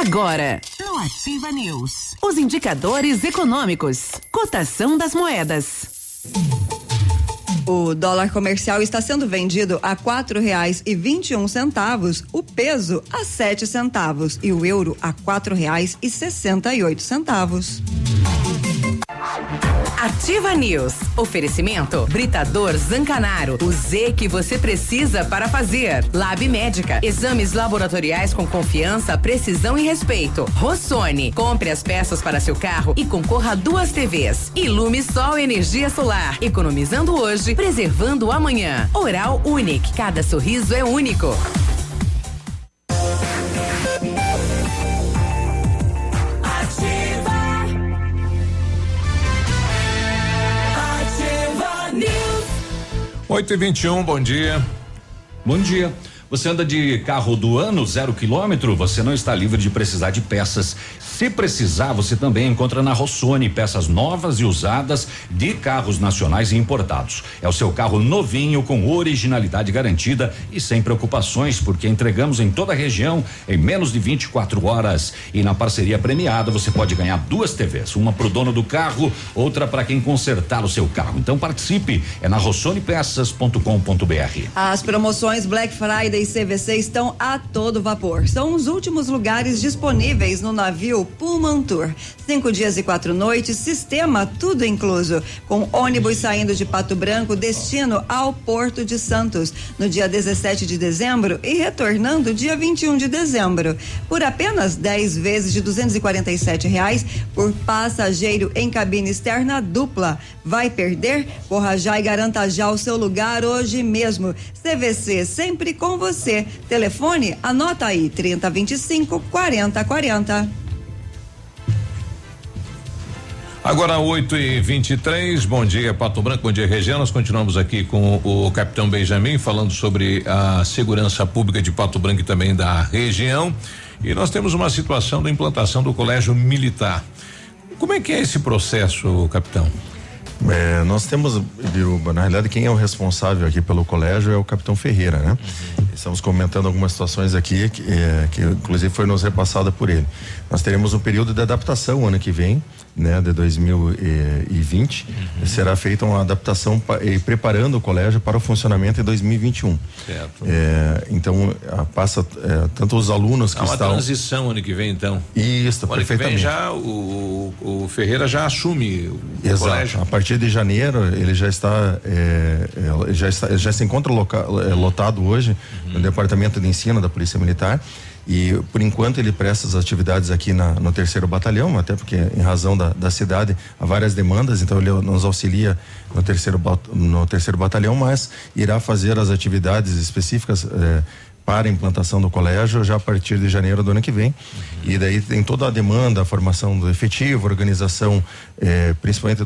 Agora, no Ativa News, os indicadores econômicos, cotação das moedas. O dólar comercial está sendo vendido a quatro reais e vinte e um centavos, o peso a sete centavos e o euro a quatro reais e sessenta e oito centavos. Ativa News. Oferecimento Britador Zancanaro. O Z que você precisa para fazer. Lab Médica. Exames laboratoriais com confiança, precisão e respeito. Rossoni. Compre as peças para seu carro e concorra a duas TVs. Ilume Sol Energia Solar. Economizando hoje, preservando amanhã. Oral Unique. Cada sorriso é único. 8 e 21 bom dia. Bom dia. Você anda de carro do ano, zero quilômetro, você não está livre de precisar de peças. Se precisar, você também encontra na Rossoni peças novas e usadas de carros nacionais e importados. É o seu carro novinho, com originalidade garantida e sem preocupações, porque entregamos em toda a região em menos de 24 horas. E na parceria premiada, você pode ganhar duas TVs, uma para o dono do carro, outra para quem consertar o seu carro. Então participe, é na rossonepeças.com.br. As promoções Black Friday e CVC estão a todo vapor. São os últimos lugares disponíveis no navio Pullman Tour. Cinco dias e quatro noites, sistema tudo incluso, com ônibus saindo de Pato Branco, destino ao Porto de Santos, no dia 17 de dezembro e retornando dia 21 de dezembro, por apenas 10 vezes de 247 reais por passageiro em cabine externa dupla. Vai perder? Corra já e garanta já o seu lugar hoje mesmo. CVC sempre com você. Telefone, anota aí, 3025 4040. Agora 8 e 23 bom dia Pato Branco, bom dia região. Nós continuamos aqui com o capitão Benjamin falando sobre a segurança pública de Pato Branco e também da região. E nós temos uma situação da implantação do colégio militar. Como é que é esse processo, capitão? É, nós temos, Biruba, na realidade, quem é o responsável aqui pelo colégio é o capitão Ferreira, né? Estamos comentando algumas situações aqui que, é, que inclusive foi nos repassada por ele. Nós teremos um período de adaptação ano que vem, né, de 2020. Será feita uma adaptação e preparando o colégio para o funcionamento em 2021. Certo. É, então, a, passa é, tanto os alunos que Há uma estão transição ano que vem, então. Isso, ano que vem perfeitamente. já o, o Ferreira já assume o Exato. colégio. A partir de janeiro ele já está, é, é, já está já se encontra loca, é, lotado hoje Uhum. no departamento de ensino da Polícia Militar e por enquanto ele presta as atividades aqui na, no terceiro batalhão, até porque em razão da, da cidade há várias demandas, então ele nos auxilia no terceiro no terceiro batalhão, mas irá fazer as atividades específicas é, para a implantação do colégio já a partir de janeiro do ano que vem. E daí tem toda a demanda, a formação do efetivo, organização, eh, principalmente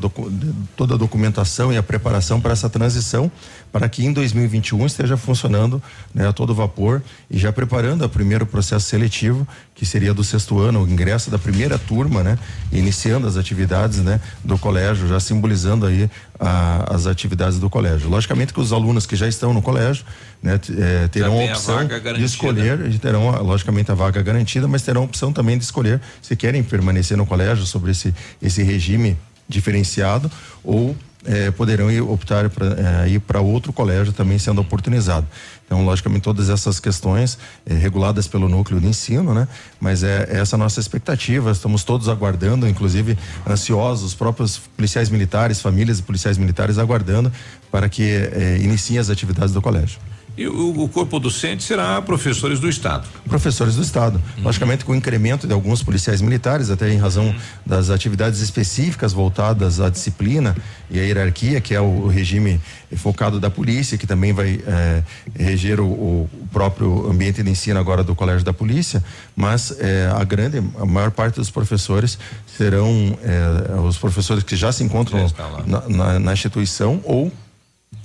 toda a documentação e a preparação para essa transição, para que em 2021 esteja funcionando né, a todo vapor e já preparando o primeiro processo seletivo, que seria do sexto ano, o ingresso da primeira turma, né? Iniciando as atividades, né? Do colégio, já simbolizando aí a- as atividades do colégio. Logicamente que os alunos que já estão no colégio, né? eh, terão a a opção vaga de escolher, e terão, a- logicamente, a vaga garantida, mas terão a opção também de escolher se querem permanecer no colégio sobre esse, esse regime diferenciado ou eh, poderão ir, optar para ir para outro colégio também sendo oportunizado. Então, logicamente, todas essas questões eh, reguladas pelo núcleo de ensino, né? Mas é, é essa nossa expectativa. Estamos todos aguardando, inclusive ansiosos, os próprios policiais militares, famílias de policiais militares aguardando para que eh, iniciem as atividades do colégio. E o, o corpo docente será professores do Estado. professores do estado. Logicamente com o incremento de alguns policiais militares, até em razão das atividades específicas voltadas à disciplina e à hierarquia, que é o, regime focado da polícia, que também vai eh, reger o, o próprio ambiente de ensino agora do colégio da polícia, mas eh, a grande, a maior parte dos professores serão eh, os professores que já se encontram na, na- na instituição ou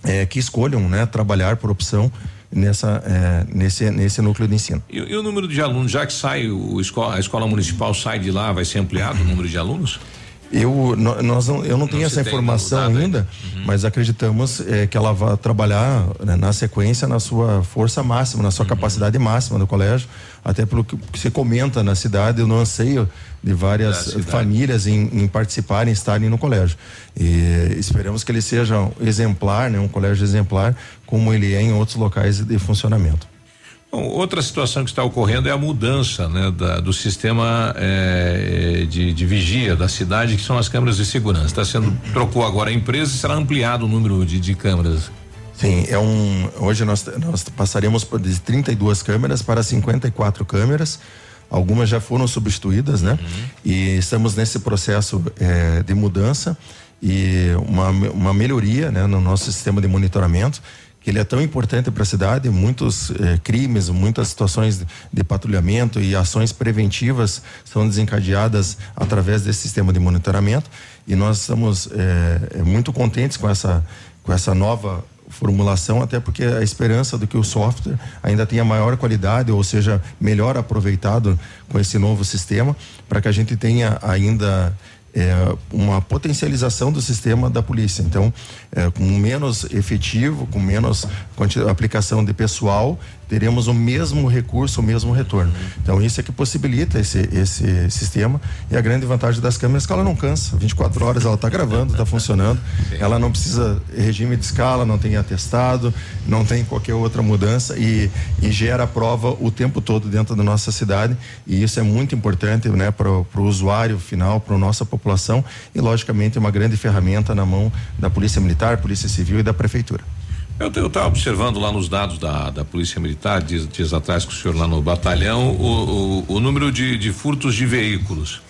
eh, que escolham, né, trabalhar por opção nessa eh, nesse nesse núcleo de ensino. E, e o número de alunos, já que sai o a escola municipal sai de lá, vai ser ampliado o número de alunos? Eu, no- nós não, eu não tenho se essa informação dado ainda, mas acreditamos eh, que ela vai trabalhar né, na sequência na sua força máxima, na sua capacidade máxima do colégio, até pelo que, se comenta na cidade, no anseio de várias famílias em, em participarem, estarem no colégio. E esperamos que ele seja exemplar, né, um colégio exemplar, como ele é em outros locais de funcionamento. Bom, outra situação que está ocorrendo é a mudança né, da- do sistema eh, de, de vigia da cidade, que são as câmeras de segurança. Está sendo trocou agora a empresa e será ampliado o número de, de câmeras. Sim, é um. Hoje nós, nós passaremos por de 32 câmeras para 54 câmeras. Algumas já foram substituídas, né? E estamos nesse processo eh, de mudança e uma, uma melhoria né, no nosso sistema de monitoramento, ele é tão importante para a cidade. Muitos eh, crimes, muitas situações de, de patrulhamento e ações preventivas são desencadeadas através desse sistema de monitoramento. E nós estamos eh, muito contentes com essa, com essa nova formulação, até porque a esperança do que o software ainda tenha maior qualidade, ou seja, melhor aproveitado com esse novo sistema, para que a gente tenha ainda é, uma potencialização do sistema da polícia. Então, é, com menos efetivo, com menos aplicação de pessoal, teremos o mesmo recurso, o mesmo retorno. Então, isso é que possibilita esse, esse sistema. E a grande vantagem das câmeras é que ela não cansa. 24 horas ela está gravando, está funcionando. Ela não precisa regime de escala, não tem atestado, não tem qualquer outra mudança e, e gera prova o tempo todo dentro da nossa cidade. E isso é muito importante né, para o usuário final, para a nossa população e, logicamente, uma grande ferramenta na mão da Polícia Militar, Polícia Civil e da Prefeitura. Eu estava observando lá nos dados da, da Polícia Militar, dias, dias atrás com o senhor lá no batalhão, o, o, o número de, de furtos de veículos.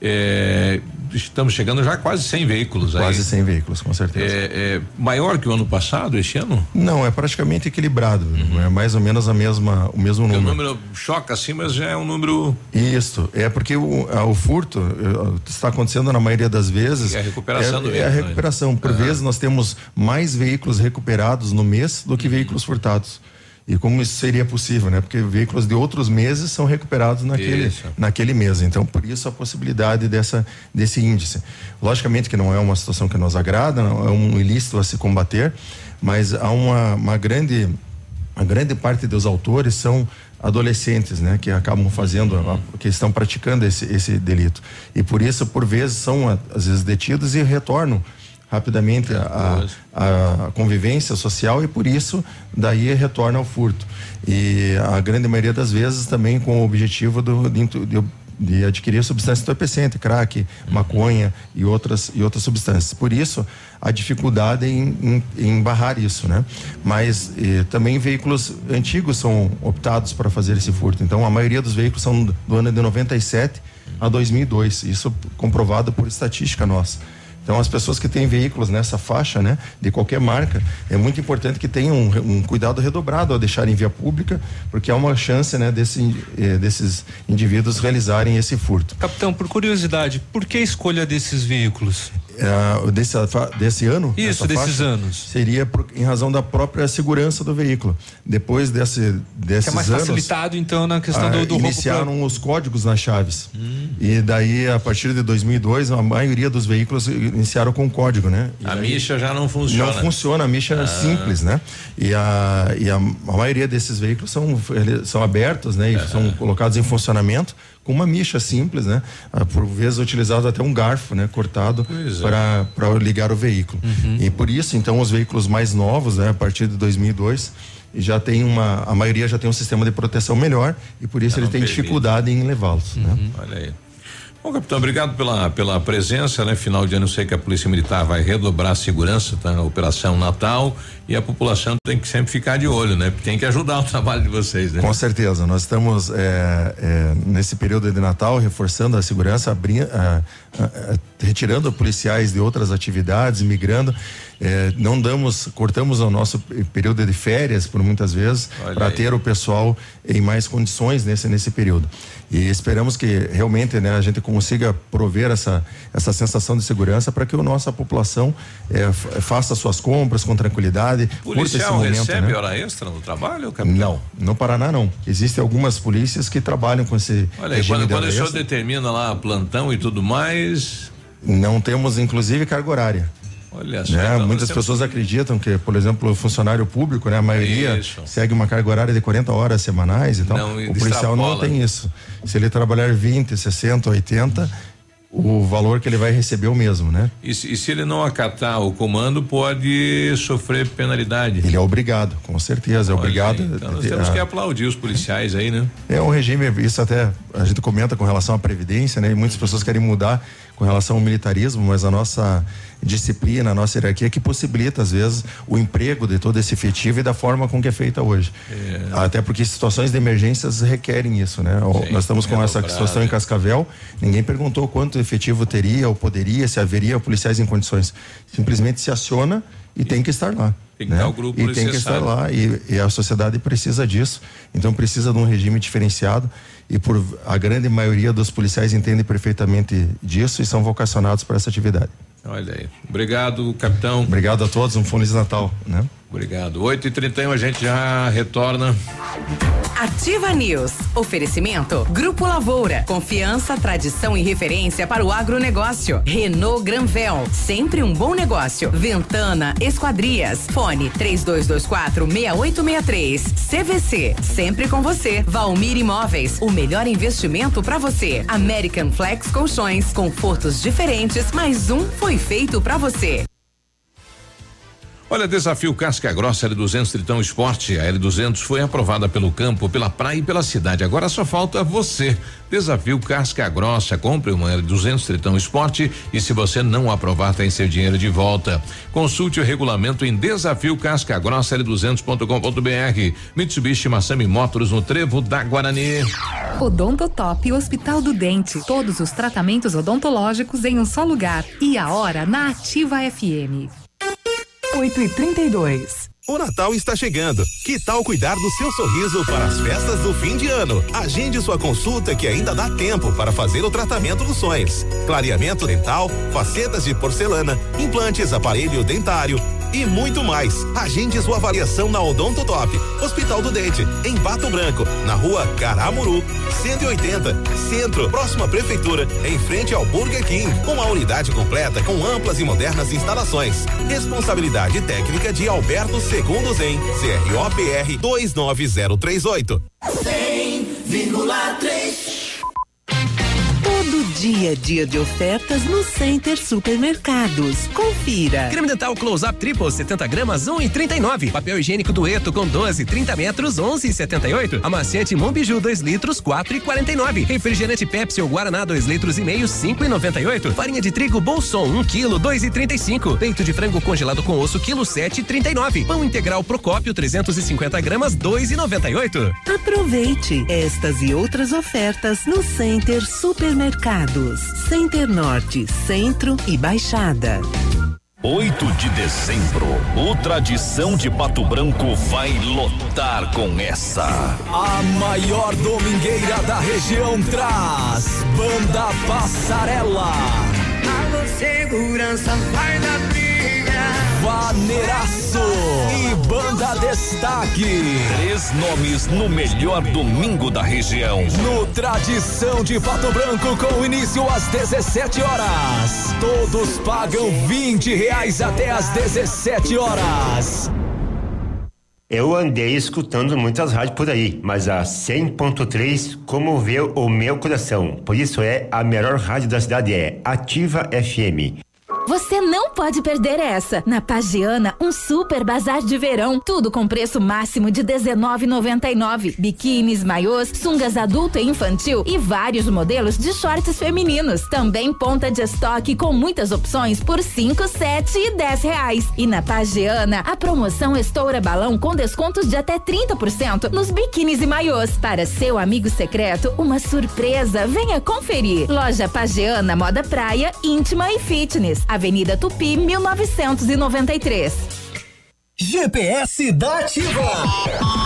É, estamos chegando já a quase 100 veículos aí. Quase 100 veículos, com certeza. É, é maior que o ano passado, este ano? Não, é praticamente equilibrado. É mais ou menos a mesma, o mesmo Porque o número. número choca assim, mas já é um número. Isso, é porque o, a- o furto eh, está acontecendo na maioria das vezes. É a recuperação é, do É a né? recuperação. Por Aham. vezes nós temos mais veículos recuperados no mês do Uhum. que veículos furtados. E como isso seria possível, né? Porque veículos de outros meses são recuperados naquele, Isso. naquele mês. Então, por isso a possibilidade dessa, desse índice. Logicamente que não é uma situação que nos agrada, não é um ilícito a se combater, mas há uma, uma grande a grande parte dos autores são adolescentes, né, que acabam fazendo, a- que estão praticando esse, esse delito. E por isso, por vezes, são às vezes detidos e retornam rapidamente a, a, a convivência social e por isso daí retorna ao furto. E a grande maioria das vezes também com o objetivo do, de, de, de adquirir substância entorpecente, crack, maconha e outras, e outras substâncias. Por isso, a dificuldade em, em, em barrar isso, né? Mas eh, também veículos antigos são optados para fazer esse furto. Então, a maioria dos veículos são do ano de 97 a 2002. Isso comprovado por estatística nossa. Então, as pessoas que têm veículos nessa faixa, né, de qualquer marca, é muito importante que tenham um, um cuidado redobrado ao deixar em via pública, porque há uma chance, né, desse, eh, desses indivíduos realizarem esse furto. Capitão, por curiosidade, por que a escolha desses veículos? Uh, desse, desse ano? Isso, desses faixa, anos. Seria por, em razão da própria segurança do veículo. Depois desse, desses que é mais anos, facilitado, então, na questão ah, do, do Iniciaram roubo os códigos nas chaves. Hum. E daí, a partir de 2002, a maioria dos veículos iniciaram com código, né? E a daí, micha já não funciona. Não funciona, a micha ah. é simples, né? E, a, e a, a, maioria desses veículos são, são abertos, né? E são colocados em funcionamento com uma micha simples, né? Ah, por vezes utilizado até um garfo, né? Cortado para é. ligar o veículo. Uhum. E por isso, então, os veículos mais novos, né? A partir de 2002 já tem uma, a maioria já tem um sistema de proteção melhor e por isso ele tem permite. dificuldade em levá-los, né? uhum. né? Olha aí. Bom, capitão, obrigado pela, pela presença, né? Final de ano eu sei que a Polícia Militar vai redobrar a segurança, tá? Operação Natal e a população tem que sempre ficar de olho, né? Tem que ajudar o trabalho de vocês, né? Com certeza, nós estamos é, é, nesse período de Natal reforçando a segurança, abrindo, retirando policiais de outras atividades, migrando. É, não damos, cortamos o nosso período de férias por muitas vezes para ter o pessoal em mais condições nesse nesse período. E esperamos que realmente né, a gente consiga prover essa, essa sensação de segurança para que a nossa população é, faça suas compras com tranquilidade. O policial momento, recebe né? hora extra no trabalho, capitão? Não, no Paraná não. Existem algumas polícias que trabalham com esse. Olha aí, quando, quando o senhor determina lá plantão e tudo mais. Não temos, inclusive, carga horária. Olha só. Né? Então Muitas pessoas acreditam que, por exemplo, o funcionário público, né? A maioria isso. segue uma carga horária de 40 horas semanais e tal. Não, o policial não tem isso. Se ele trabalhar 20, 60, 80, o valor que ele vai receber é o mesmo, né? E se, e se, ele não acatar o comando, pode sofrer penalidade. Ele é obrigado, com certeza, é Olha obrigado. Aí, então nós temos a, que aplaudir os policiais aí, né? É um regime, isso até a gente comenta com relação à previdência, né? E muitas pessoas querem mudar com relação ao militarismo, mas a nossa disciplina, a nossa hierarquia que possibilita às vezes o emprego de todo esse efetivo e da forma com que é feita hoje. É. Até porque situações de emergências requerem isso, né? Sim, Nós estamos com é essa situação em Cascavel, ninguém perguntou quanto efetivo teria ou poderia, se haveria policiais em condições. Simplesmente se aciona e, e tem que estar lá. Tem que né? o grupo e tem que estar lá e, e, a sociedade precisa disso. Então precisa de um regime diferenciado e por a grande maioria dos policiais entendem perfeitamente disso e são vocacionados para essa atividade. Olha aí. Obrigado, capitão. Obrigado a todos, um Feliz Natal, né? Obrigado. 8 e 31 a gente já retorna. Ativa News. Oferecimento. Grupo Lavoura. Confiança, tradição e referência para o agronegócio. Renault Granvel. Sempre um bom negócio. Ventana Esquadrias. Fone 3224 6863. CVC. Sempre com você. Valmir Imóveis. O melhor investimento para você. American Flex Colchões. Confortos diferentes. Mais um foi feito para você. Olha, desafio Casca Grossa L200 Tritão Esporte. A L200 foi aprovada pelo campo, pela praia e pela cidade. Agora só falta você. Desafio Casca Grossa. Compre uma L200 Tritão Esporte e se você não aprovar, tem seu dinheiro de volta. Consulte o regulamento em desafio Casca Grossa L200.com.br. Mitsubishi Massami Motors no Trevo da Guarani. Odontotop Hospital do Dente. Todos os tratamentos odontológicos em um só lugar. E a hora na Ativa FM. 8 e 32 o Natal está chegando. Que tal cuidar do seu sorriso para as festas do fim de ano? Agende sua consulta que ainda dá tempo para fazer o tratamento dos sonhos. Clareamento dental, facetas de porcelana, implantes, aparelho dentário e muito mais. Agende sua avaliação na Odonto Top, Hospital do Dente, em Pato Branco, na rua Caramuru, 180, Centro, próxima prefeitura, em frente ao Burger King, uma unidade completa com amplas e modernas instalações. Responsabilidade técnica de Alberto Segundos em CROPR 29038. 100,3 Todo dia dia de ofertas no Center Supermercados. Confira. Creme dental Close Up Triple 70 gramas 1,39. Papel higiênico Dueto com 12 30 metros 11,78. Amaciante Mombiju 2 litros 4,49. Refrigerante Pepsi ou Guaraná 2 litros e meio 5,98. Farinha de trigo Bolson 1 quilo 2,35. Peito de frango congelado com osso quilo 7,39. Pão integral Procópio 350 gramas 2,98. Aproveite estas e outras ofertas no Center Supermercados. Todos. Center Norte, Centro e Baixada. 8 de dezembro, o Tradição de Pato Branco vai lotar com essa. A maior domingueira da região traz Banda Passarela. Alô, segurança, vai briga. Vaneiraço e Banda Destaque. Três nomes no melhor domingo da região. No Tradição de Pato Branco, com início às 17 horas. Todos pagam 20 reais até às 17 horas. Eu andei escutando muitas rádios por aí, mas a 100.3 comoveu o meu coração. Por isso é a melhor rádio da cidade é Ativa FM. Você não pode perder essa. Na Pagiana, um super bazar de verão. Tudo com preço máximo de R$19,99. Biquínis, maiôs, sungas adulto e infantil e vários modelos de shorts femininos. Também ponta de estoque com muitas opções por cinco, sete e dez reais. E na Pagiana, a promoção estoura balão com descontos de até 30% nos biquínis e maiôs. Para seu amigo secreto, uma surpresa. Venha conferir. Loja Pagiana Moda Praia, Íntima e Fitness. Avenida Tupi, 1993. GPS da Ativa.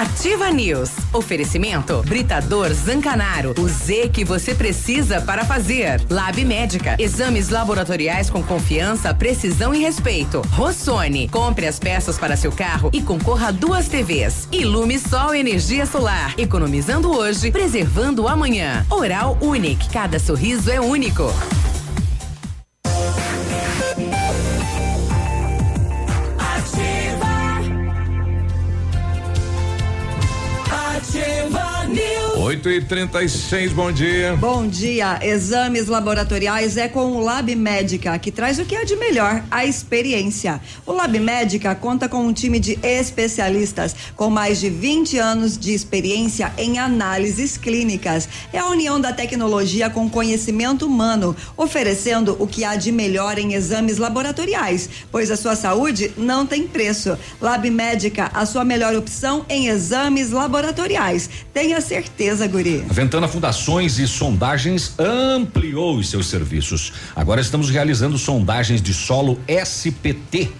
Ativa News. Oferecimento Britador Zancanaro. O Z que você precisa para fazer. Lab Médica. Exames laboratoriais com confiança, precisão e respeito. Rossoni. Compre as peças para seu carro e concorra a duas TVs. Ilume Sol Energia Solar. Economizando hoje, preservando amanhã. Oral Unique. Cada sorriso é único. 8 e 36 bom dia. Bom dia. Exames laboratoriais é com o Lab Médica, que traz o que é de melhor, a experiência. O Lab Médica conta com um time de especialistas com mais de 20 anos de experiência em análises clínicas. É a união da tecnologia com conhecimento humano, oferecendo o que há de melhor em exames laboratoriais, pois a sua saúde não tem preço. Lab Médica, a sua melhor opção em exames laboratoriais. Tenha certeza, Guri. A Ventana Fundações e Sondagens ampliou os seus serviços. Agora estamos realizando sondagens de solo SPT.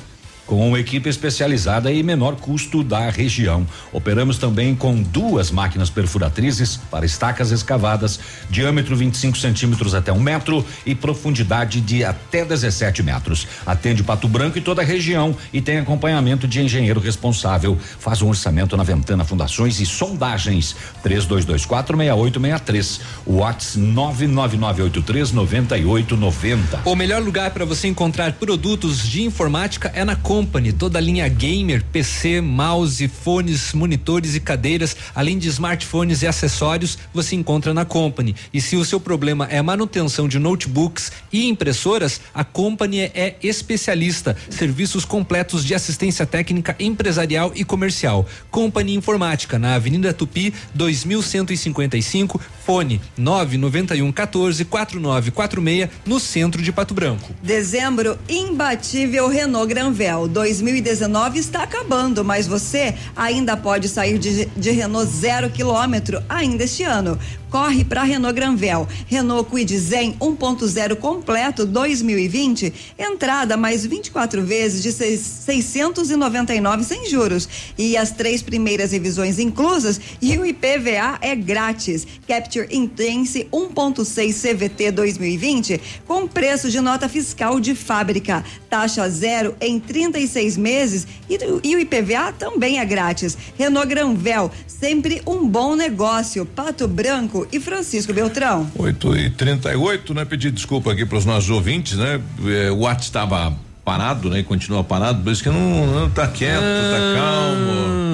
Com uma equipe especializada e menor custo da região. Operamos também com duas máquinas perfuratrizes para estacas escavadas, diâmetro 25 centímetros até um metro e profundidade de até 17 metros. Atende Pato Branco e toda a região e tem acompanhamento de engenheiro responsável. Faz um orçamento na Ventana Fundações e Sondagens. 32246863. Whats 999839890. O melhor lugar para você encontrar produtos de informática é na Company, toda a linha gamer, PC, mouse, fones, monitores e cadeiras, além de smartphones e acessórios, você encontra na Company. E se o seu problema é manutenção de notebooks e impressoras, a Company é especialista. Serviços completos de assistência técnica empresarial e comercial. Company Informática, na Avenida Tupi, 2155, fone 991 14 4946, no centro de Pato Branco. Dezembro imbatível Renault Granvel. 2019 está acabando, mas você ainda pode sair de, de Renault zero quilômetro ainda este ano. Corre para Renault Granvel. Renault Kwid Zen 1.0 completo 2020. Entrada mais 24 vezes de seis- 699 sem juros. E as três primeiras revisões inclusas e o IPVA é grátis. Capture Intense 1.6 CVT 2020 com preço de nota fiscal de fábrica. Taxa zero em 36 meses e, e o IPVA também é grátis. Renault Granvel, sempre um bom negócio. Pato Branco e Francisco Beltrão. 8 e 38 né? Pedir desculpa aqui para os nossos ouvintes, né? Eh, O WhatsApp estava parado, né? E continua parado, por isso que não, não tá quieto, tá calmo.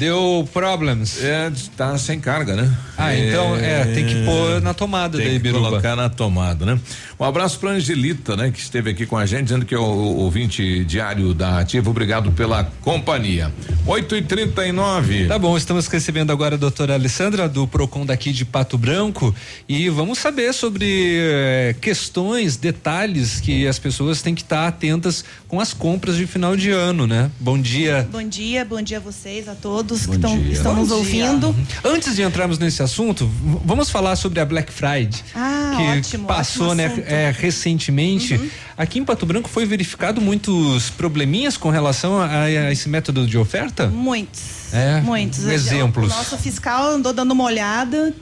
Deu problems. É, tá sem carga, né? Ah, então é, tem que pôr na tomada tem daí, que Biruba. colocar na tomada, né? Um abraço pra Angelita, né? Que esteve aqui com a gente, dizendo que é o, o ouvinte diário da Ativa. Obrigado pela companhia. 8 e 39 Tá bom, estamos recebendo agora a doutora Alessandra do Procon daqui de Pato Branco e vamos saber sobre eh, questões, detalhes que as pessoas têm que estar atentas com as compras de final de ano, né? Bom dia. Bom dia, bom dia a vocês, a todos Bom que tão, estão Bom nos dia. ouvindo. Antes de entrarmos nesse assunto, vamos falar sobre a Black Friday. Ah, que ótimo, passou, ótimo né, é, recentemente. Aqui em Pato Branco foi verificado muitos probleminhas com relação a, a esse método de oferta? Muitos. É, Muitos. Exemplos. O nosso fiscal andou dando uma olhada,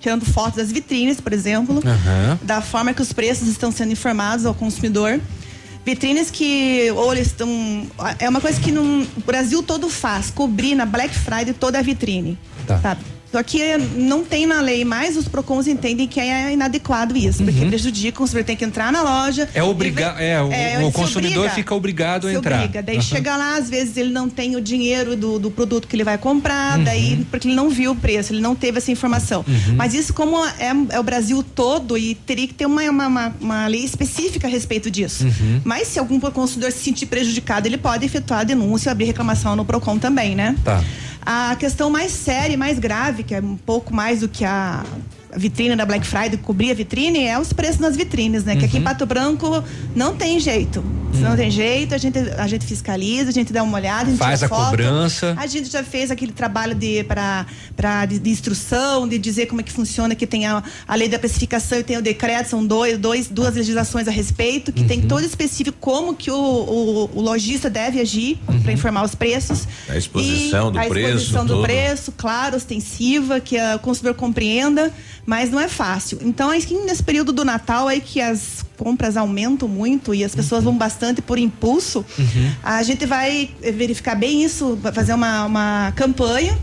tirando fotos das vitrines, por exemplo, Aham. da forma que os preços estão sendo informados ao consumidor. Vitrines que ou eles estão. É uma coisa que não, o Brasil todo faz, cobrir na Black Friday toda a vitrine. Tá. Sabe? Só que não tem na lei, mas os PROCONs entendem que é inadequado isso, porque prejudica, o consumidor tem que entrar na loja. Uhum. É obrigar, é, o, É, o consumidor obriga. fica obrigado a entrar. obriga. Daí Aham. chega lá, às vezes ele não tem o dinheiro do, do produto que ele vai comprar, Uhum. daí porque ele não viu o preço, ele não teve essa informação. Uhum. Mas isso como é, é o Brasil todo e teria que ter uma, uma, uma, uma lei específica a respeito disso. Uhum. Mas se algum consumidor se sentir prejudicado, ele pode efetuar a denúncia e abrir reclamação no PROCON também, né? Tá. A questão mais séria e mais grave, que é um pouco mais do que a vitrine da Black Friday, cobrir a vitrine, é os preços nas vitrines, né? Que aqui em Pato Branco não tem jeito. Se Não tem jeito, a gente, a gente fiscaliza, a gente dá uma olhada, a gente Faz a foto. cobrança. A gente já fez aquele trabalho de, pra, de, de instrução, de dizer como é que funciona, que tem a, a lei da precificação e tem o decreto, são dois, dois, duas legislações a respeito, que Uhum. tem todo específico como que o, o, o lojista deve agir Uhum. para informar os preços. A exposição E do a preço, exposição do tudo. preço, claro, ostensiva, que a- o consumidor compreenda, mas não é fácil. Então, é que nesse período do Natal aí que as compras aumentam muito e as pessoas Uhum. vão bastante por impulso, a gente vai verificar bem isso, vai fazer uma, uma campanha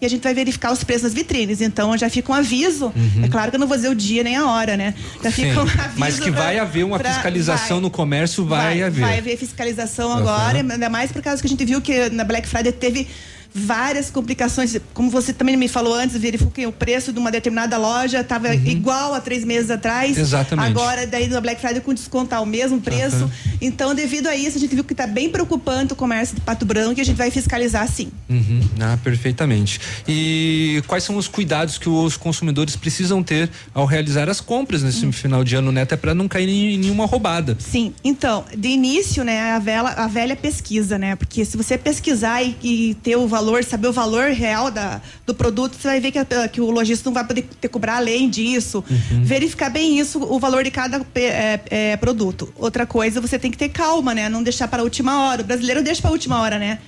e a gente vai verificar os preços das vitrines. Então já fica um aviso. É claro que eu não vou dizer o dia nem a hora, né? Já Uhum. Sim, fica um aviso. mas que pra- vai haver uma pra- fiscalização vai. no comércio, vai, haver. Vai haver fiscalização Aham. agora, ainda mais por causa que a gente viu que na Black Friday teve várias complicações. Como você também me falou antes, verificou que o preço de uma determinada loja estava igual a três meses atrás. Uhum. Exatamente. Agora, daí na Black Friday com desconto ao mesmo preço. Aham. Então, devido a isso, a gente viu que está bem preocupante o comércio de Pato Branco e a gente vai fiscalizar sim. Uhum, ah, perfeitamente. E quais são os cuidados que os consumidores precisam ter ao realizar as compras nesse final de ano, né? Até para não cair em nenhuma roubada. Sim, então, de início, né, a, vela, a velha pesquisa, né? Porque se você pesquisar e, e ter o valor, saber o valor real da, do produto, você vai ver que, a- que o lojista não vai poder ter cobrar além disso. Verificar bem isso, o valor de cada é, é, produto. Outra coisa, você tem que ter calma, né? Não deixar para a última hora. O brasileiro deixa para a última hora, né?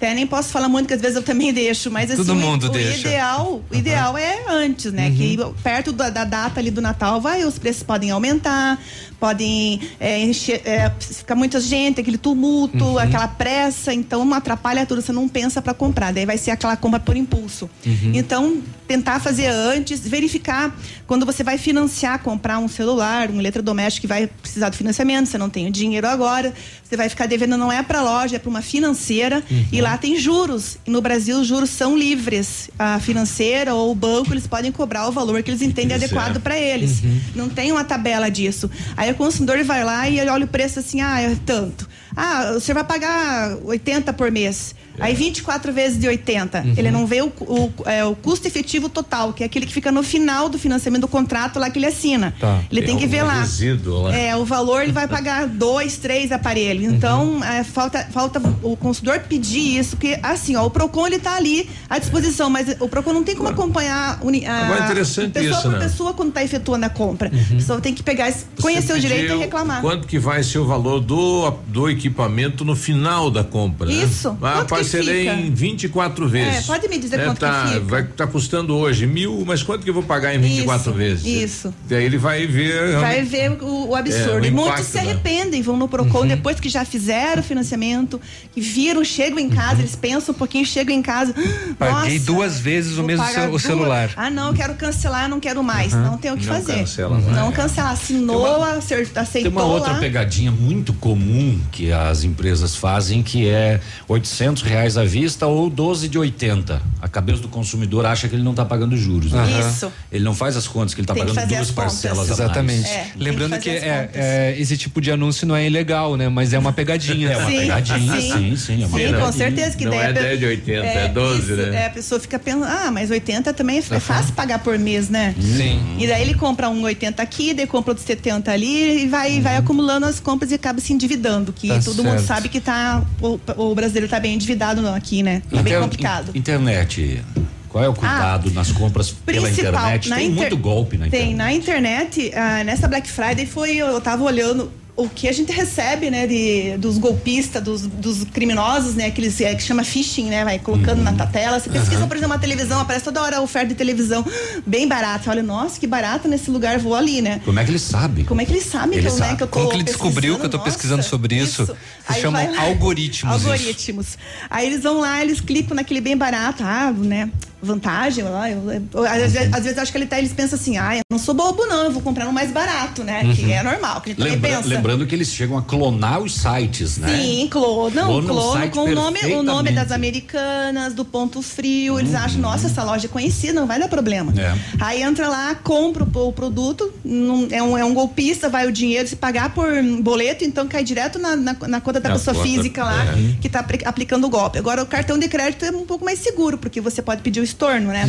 Até nem posso falar muito, que às vezes eu também deixo, mas assim, Todo o- mundo o, deixa. ideal, o ideal é antes, né? Que perto da, da data ali do Natal, vai, os preços podem aumentar, podem é, encher, é, ficar muita gente, aquele tumulto, Uhum. aquela pressa, então não atrapalha tudo, você não pensa para comprar, daí vai ser aquela compra por impulso. Uhum. Então, tentar fazer antes, verificar quando você vai financiar, comprar um celular, um eletrodoméstico que vai precisar do financiamento, você não tem o dinheiro agora, você vai ficar devendo, não é para loja, é para uma financeira, Uhum. e lá tem juros. E no Brasil, os juros são livres. A financeira ou o banco, eles podem cobrar o valor que eles entendem quiser. adequado para eles. Não tem uma tabela disso. Aí o consumidor vai lá e ele olha o preço assim, ah, é tanto. Ah, você vai pagar 80 por mês. Aí 24 vezes de 80. Ele não vê o, o, é, o custo efetivo total, que é aquele que fica no final do financiamento do contrato lá que ele assina. Tá. Ele tem Tem que ver lá. resíduo lá. É, o valor ele vai pagar dois, três aparelhos. Uhum. Então, é, falta, falta o consumidor pedir isso, que assim, ó, o PROCON ele tá ali à disposição, mas o PROCON não tem como acompanhar a, Agora é interessante pessoa isso, por né? Uhum. pessoa quando tá efetuando a compra. A pessoa tem que pegar, conhecer o direito e reclamar. Quanto que vai ser o valor do, do equipamento no final da compra? né? Isso. Ah, Que parcelei fica? em 24 vezes. É, pode me dizer né, quanto que tá, fica? Vai, tá custando hoje mil, mas quanto que eu vou pagar em 24 Isso, vezes? isso. Daí ele vai ver. Vai ver o, o absurdo. É, o e muitos se arrependem, vão no Procon depois que já fizeram o financiamento, que viram, chegam em casa, eles pensam um pouquinho, chegam em casa. "Ah, Paguei nossa, duas vezes o mesmo cel- o duas. celular. Ah, não, quero cancelar, não quero mais. Uhum. Não tem o que Não fazer. cancela mais. não cancelar. Assinou, acer- aceitou Tem uma outra lá. pegadinha muito comum que as empresas fazem, que é 800 reais à vista ou 12 de 80. A cabeça do consumidor acha que ele não está pagando juros. né? Isso. Ele não faz as contas que ele está pagando fazer duas parcelas a mais. Exatamente. É, Lembrando que que, é, é, esse tipo de anúncio não é ilegal, né? Mas é uma pegadinha. É uma Sim, pegadinha, sim. sim, sim. é uma Sim, pegadinha. com certeza que Não daí é a pe- 10 de 80, é 12, isso, né? É, a pessoa fica pensando, ah, mas 80 também é, é fácil pagar por mês, né? Sim. E daí ele compra um 80 aqui, daí compra outro 70 ali e vai, vai acumulando as compras e acaba se endividando, que Tá todo mundo certo. sabe que tá, o, o brasileiro tá bem endividado não, aqui, né? É bem complicado. in- Internet. Qual é o cuidado nas compras pela internet? Tem inter- muito golpe na Tem, internet. na internet, ah, nessa Black Friday foi, eu tava olhando o que a gente recebe, né, de, dos golpistas, dos, dos criminosos, né, aqueles é, que chama phishing, né, vai colocando Uhum. na tela. Você pesquisa, por exemplo, uma televisão, aparece toda hora a oferta de televisão, bem barata. Olha, nossa, que barato nesse lugar, vou ali, né? Como é que ele sabe? Como é que eles sabem Ele que, eu, né, sabe. que eu tô Como que ele descobriu que eu tô pesquisando? pesquisando Nossa, sobre isso? Se Aí chamam lá. algoritmos isso. Algoritmos. Aí eles vão lá, eles clicam naquele bem barato, ah, né? Vantagem, lá, eu, eu- às, vezes, às vezes acho que ele tá, eles pensam assim, ah, eu não sou bobo, não, eu vou comprar no mais barato, né? Que é normal, que a gente Lembra- pensa. lembrando que eles chegam a clonar os sites, né? Sim, clono, não, Clona clono site com o nome, o nome das americanas, do ponto frio. Eles acham, nossa, essa loja é conhecida, não vai dar problema. É. Aí entra lá, compra o, o produto, não- é, um, é um golpista, vai o dinheiro, se pagar por boleto, então cai direto na, na, na conta da Na pessoa conta, física lá é. que está aplicando o golpe. Agora, o cartão de crédito é um pouco mais seguro, porque você pode pedir o estorno, né?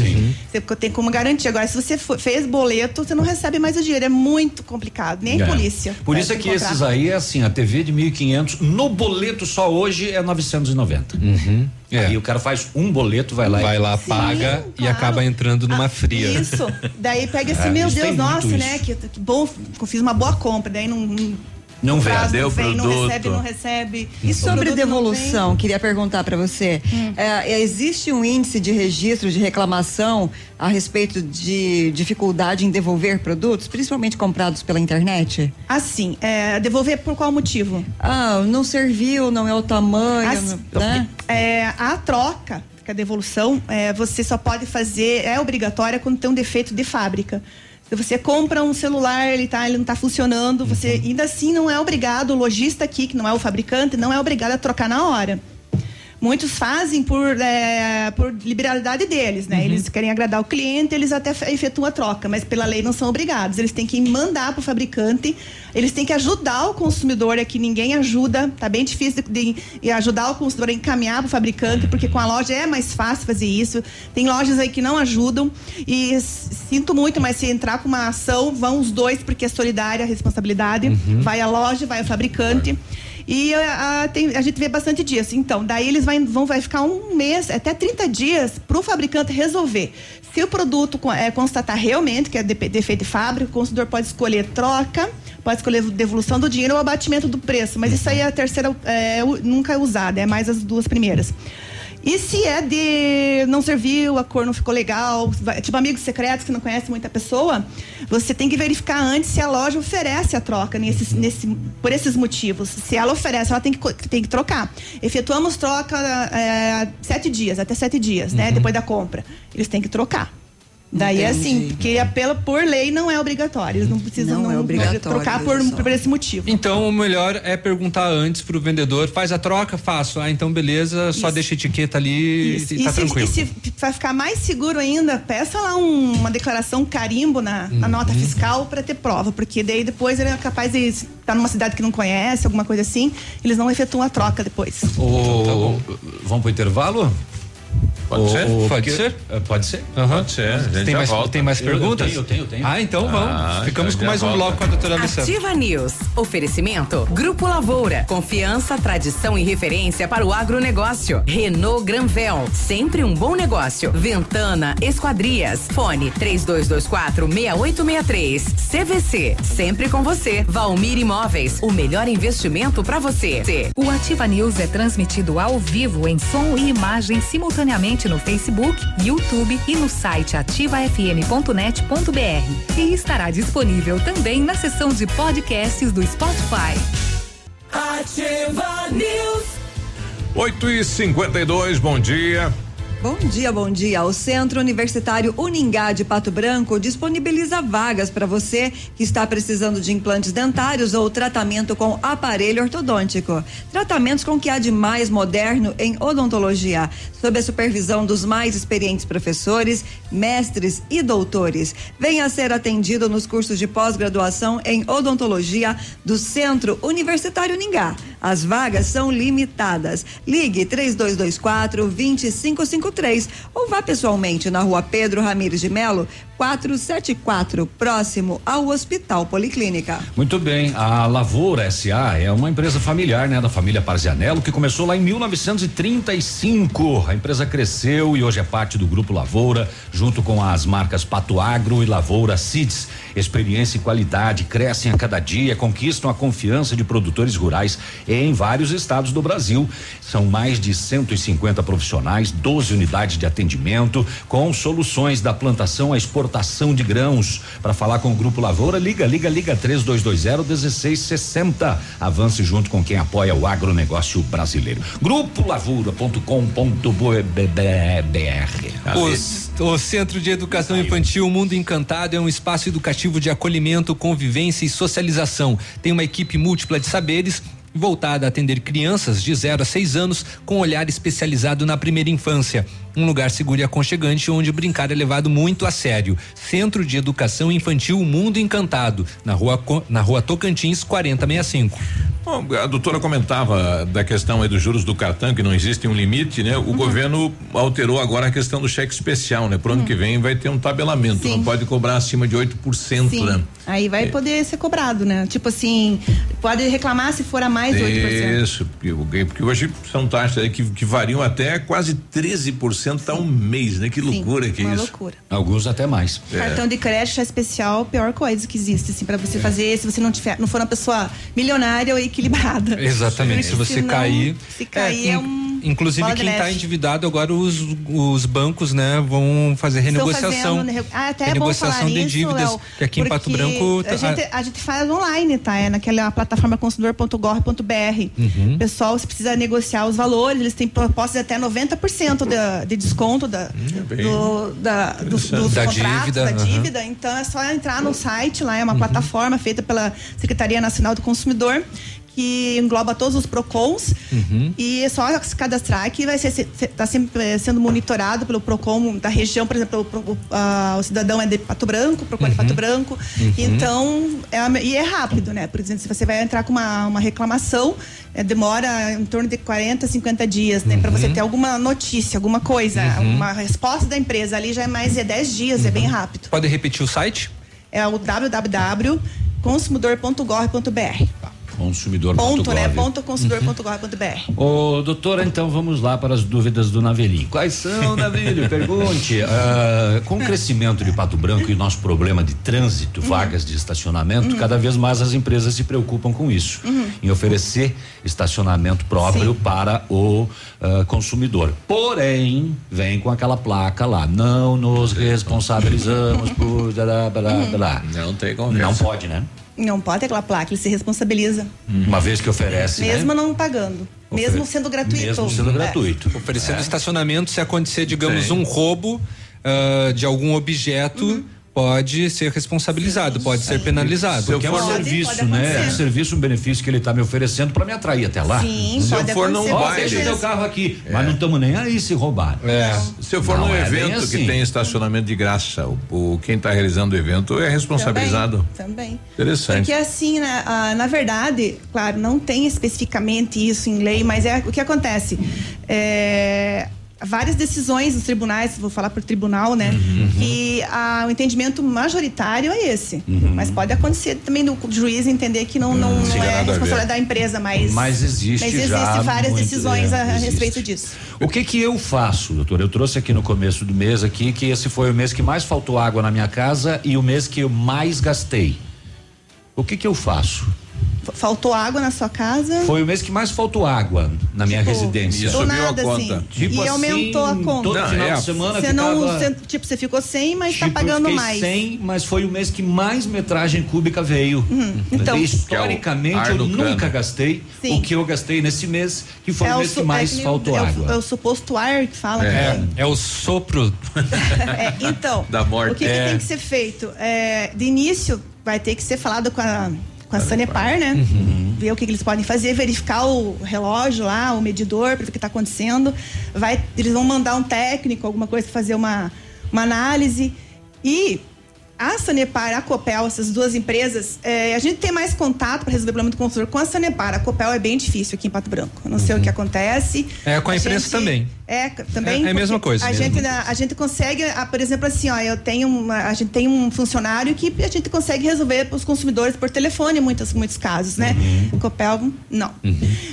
Você tem como garantir. Agora, se você for- fez boleto, você não recebe mais o dinheiro. É muito complicado, nem É. polícia. Por isso é que encontrar. esses aí é assim, a TV de 1.500, no boleto só hoje é 990. É. Aí o cara faz um boleto, vai lá Vai e lá, paga e claro. acaba entrando numa fria. Isso. Daí pega assim, É, meu Deus, nossa, né? Que, que bom, eu fiz uma boa compra. Daí não. não não não o vem, não produto? recebe, não recebe. E sobre produto devolução, queria perguntar para você. Hum. É, existe um índice de registro de reclamação a respeito de dificuldade em devolver produtos, principalmente comprados pela internet? Assim, é, devolver por qual motivo? Ah, não serviu, não é o tamanho, Assim, né? é, a troca, que é a devolução, é, você só pode fazer, é obrigatória quando tem um defeito de fábrica. Você compra um celular, ele, tá, ele não está funcionando, você Uhum. ainda assim não é obrigado, o lojista aqui, que não é o fabricante, não é obrigado a trocar na hora. Muitos fazem por, é, por liberalidade deles, né? Eles querem agradar o cliente, eles até fe- efetuam a troca, mas pela lei não são obrigados. Eles têm que mandar para o fabricante, eles têm que ajudar o consumidor, é que ninguém ajuda, tá bem difícil de, de ajudar o consumidor a encaminhar para o fabricante, porque com a loja é mais fácil fazer isso. Tem lojas aí que não ajudam e sinto muito, mas se entrar com uma ação, vão os dois, porque é solidária a responsabilidade. Vai a loja, vai o fabricante. E a, a- tem- a gente vê bastante disso. Então, daí eles vai, vão vai ficar um mês, até 30 dias, para o fabricante resolver. Se o produto é, constatar realmente que é de- defeito de fábrica, o consumidor pode escolher troca, pode escolher devolução do dinheiro ou abatimento do preço. Mas isso aí é a terceira, é, nunca é usada, é mais as duas primeiras. E se é de não serviu, a cor não ficou legal, tipo amigos secretos que não conhece muita pessoa, você tem que verificar antes se a loja oferece a troca nesses, nesse, por esses motivos. Se ela oferece, ela tem que, tem que trocar. Efetuamos troca é, sete dias, até sete dias, né? Depois da compra. Eles têm que trocar. Daí é assim, Entendi. porque pela, por lei não é obrigatório. Eles não precisam Não é obrigatório, trocar por, por esse motivo. Então o melhor é perguntar antes pro vendedor, faz a troca, faço. Ah, então beleza, só Isso. deixa a etiqueta ali Isso. e tá se, tranquilo. e se vai ficar mais seguro ainda, peça lá um- uma declaração carimbo na, na Uhum. nota fiscal para ter prova, porque daí depois ele é capaz de estar numa cidade que não conhece, alguma coisa assim, eles não efetuam a troca depois. O, vamos pro intervalo? Pode O- ser? o- Pode porque- ser? É, Pode ser? Pode ser. Tem mais, volta. tem mais Eu- eu perguntas? tenho, eu tenho, eu tenho. Ah, então vamos. Ah, Ficamos então com já mais um volta. bloco com a doutora Alessandra. Ativa News. Oferecimento Grupo Lavoura. Confiança, tradição e referência para o agronegócio. Renault Granvel. Sempre um bom negócio. Ventana Esquadrias. Fone 3224 6863. CVC. Sempre com você. Valmir Imóveis. O melhor investimento para você. O Ativa News é transmitido ao vivo em som e imagem simultaneamente no Facebook, YouTube e no site ativafm.net.br. E estará disponível também na seção de podcasts do Spotify. Ativa News. 8 e 52 bom dia. Bom dia, bom dia. O Centro Universitário Uningá de Pato Branco disponibiliza vagas para você que está precisando de implantes dentários ou tratamento com aparelho ortodôntico. Tratamentos com o que há de mais moderno em odontologia, sob a supervisão dos mais experientes professores, mestres e doutores. Venha ser atendido nos cursos de pós-graduação em odontologia do Centro Universitário Uningá. As vagas são limitadas. Ligue 3224 2553 ou vá pessoalmente na rua Pedro Ramires de Melo, 474, próximo ao Hospital Policlínica. Muito bem, a Lavoura SA é uma empresa familiar, né, da família Parzianello, que começou lá em 1935. A empresa cresceu e hoje é parte do grupo Lavoura, junto com as marcas Pato Agro e Lavoura Seeds. Experiência e qualidade crescem a cada dia, conquistam a confiança de produtores rurais em vários estados do Brasil. São mais de 150 profissionais, 12 unidades de atendimento, com soluções da plantação à exportação de grãos. Para falar com o Grupo Lavoura, liga, liga, liga 3220 1660. Avance junto com quem apoia o agronegócio brasileiro. Grupo Lavoura.com.br. Os- o Centro de Educação Infantil Mundo Encantado é um espaço educativo de acolhimento, convivência e socialização. Tem uma equipe múltipla de saberes voltada a atender crianças de 0 a 6 anos com olhar especializado na primeira infância. Um lugar seguro e aconchegante onde brincar é levado muito a sério. Centro de Educação Infantil Mundo Encantado, na rua, na rua Tocantins 4065. Bom, a doutora comentava da questão aí dos juros do cartão, que não existe um limite, né? O Uhum. governo alterou agora a questão do cheque especial, né? Pro ano que vem vai ter um tabelamento, Uhum. Sim. não pode cobrar acima de 8%, Sim. né? Aí vai poder ser cobrado, né? Tipo assim, pode reclamar se for a mais de 8%. Isso, porque, hoje são taxas aí que, que variam até quase 13% a um mês, né? Que loucura que é uma isso. loucura. Alguns até mais. É. Cartão de crédito é especial, pior coisa que existe, assim, para você fazer, se você não tiver, não for uma pessoa milionária ou equilibrada. Exatamente, se você Senão, cair. Se cair é, in- um. Inclusive bola quem está endividado agora os, os bancos, né, vão fazer renegociação. Fazendo, ah, até é bom renegociação falar de isso, dívidas, Léo, que aqui em Pato Branco a, tá- gente, a gente faz online, tá? É naquela plataforma consumidor.gov.br. Uhum. Pessoal, se precisa negociar os valores, eles têm propostas de até 90% de, de desconto da, do, da, do, dos Hum, Da contratos, dívida, da dívida. Então é só entrar no site lá, é uma plataforma feita pela Secretaria Nacional do Consumidor. Que engloba todos os PROCONs Uhum. e é só se cadastrar que vai ser está sempre eh, sendo monitorado pelo Procon da região, por exemplo, o, Pro- ah, o cidadão é de Pato Branco, o Procon é de Pato Branco. Uhum. Então, é, e é rápido, né? Por exemplo, se você vai entrar com uma, uma reclamação, eh, demora em torno de 40, 50 dias, né? Para você ter alguma notícia, alguma coisa, Uhum. uma resposta da empresa ali já é mais de 10 dias, é bem rápido. Pode repetir o site? É o www.consumidor.gov.br. Consumidor. Ponto, né? Ponto consumidor.gov.br. Ô, doutora, então vamos lá para as dúvidas do Navelinho. Quais são, Navelho? Pergunte. Ah, com o crescimento de Pato Branco e nosso problema de trânsito, vagas de estacionamento, cada vez mais as empresas se preocupam com isso, Uhum. em oferecer estacionamento próprio para o ah, consumidor. Porém, vem com aquela placa lá, não nos responsabilizamos por. Blá, blá, Uhum. blá. Não tem conversa. Não pode, né? Não pode ter aquela placa, ele se responsabiliza. Uma vez que oferece. né? Mesmo não pagando. Mesmo sendo gratuito. Mesmo sendo É. gratuito. Oferecendo É. estacionamento, se acontecer, digamos, Sim. um roubo ah, de algum objeto, Uhum. Pode ser responsabilizado, pode ser penalizado. Porque é um serviço, né? É um serviço, um benefício que ele está me oferecendo para me atrair até lá. Sim, Se pode eu for num baile. deixa teu carro aqui. Mas não estamos nem aí se roubar. Se eu for Não num é evento assim. que tem estacionamento de graça, o, o- quem está realizando o evento é responsabilizado. Também. Interessante. Porque assim, né, ah, na verdade, claro, não tem especificamente isso em lei, mas é o que acontece. É, várias decisões dos tribunais, vou falar por tribunal, né? Uhum. Que ah, o entendimento majoritário é esse. Uhum. Mas pode acontecer também do juiz entender que não, não, não a é responsabilidade da empresa, mas. Mas existe Mas existe já várias decisões é, a, a existe. respeito disso. O que que eu faço, doutor? Eu trouxe aqui no começo do mês aqui que esse foi o mês que mais faltou água na minha casa e o mês que eu mais gastei. O que que eu faço? Faltou água na sua casa? Foi o mês que mais faltou água na minha Tipo, residência. do nada, assim. Tipo e aumentou assim, a conta. Todo final de semana você não, você- tipo, você ficou sem, mas Tipo, tá pagando eu mais. 100, mas foi o mês que mais metragem cúbica veio. então- historicamente Que é o ar eu nunca gastei Sim. o que eu gastei nesse mês, que foi É o mês que mais é o- faltou é o- água. É o suposto ar que fala. É, né? é o sopro. É, então, Da morte. o que, que É. tem que ser feito? É, de início, vai ter que ser falado com a, com a Sanepar, né? Uhum. Ver o que, que eles podem fazer, verificar o relógio lá, o medidor, para ver o que está acontecendo. Vai, eles vão mandar um técnico, alguma coisa, fazer uma, uma análise. E a Sanepar, a Copel, essas duas empresas, é, a gente tem mais contato para resolver o problema do consumidor com a Sanepar. A Copel é bem difícil aqui em Pato Branco. Eu não sei o que acontece. É, com a imprensa gente- também. É, também. É- é a mesma coisa A mesmo. gente, a, gente consegue, ah, por exemplo, assim, ó, eu tenho uma, a gente tem um funcionário que a gente consegue resolver para os consumidores por telefone em muitos, muitos casos, né? O Copel, não.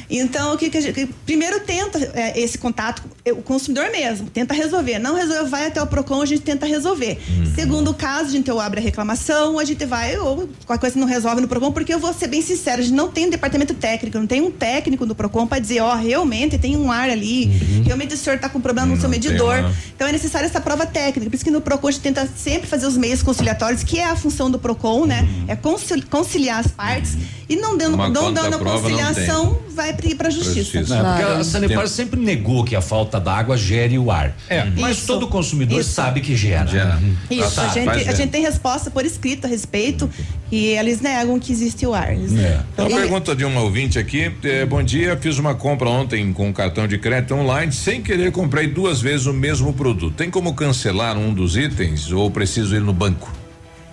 Então, o que, que a gente. Primeiro tenta é, esse contato, o consumidor mesmo, tenta resolver. Não resolve, vai até o PROCON, a gente tenta resolver. Segundo caso, a gente ou abre a reclamação, a gente vai, ou qualquer coisa não resolve no PROCON, porque eu vou ser bem sincero, a gente não tem um departamento técnico, não tem um técnico do PROCON para dizer, ó, realmente tem um ar ali, realmente o senhor está com problema no seu tem medidor. uma- Então é necessária essa prova técnica. Por isso que no PROCON a gente tenta sempre fazer os meios conciliatórios, que é a função do PROCON, né? É concil- conciliar as partes. E não dando, Uma não dando a não conciliação, vai para a justiça. Não, porque a Sanepar sempre negou que a falta d'água gere o ar. Mas Isso. todo consumidor Isso. sabe que gera. Isso, a Sabe, gente, faz a bem. gente tem resposta por escrito a respeito e eles negam que existe o ar. Eles- Então, E- pergunta de uma ouvinte aqui. eh, bom dia, fiz uma compra ontem com cartão de crédito online. Sem querer, comprei duas vezes o mesmo produto. Tem como cancelar um dos itens ou preciso ir no banco?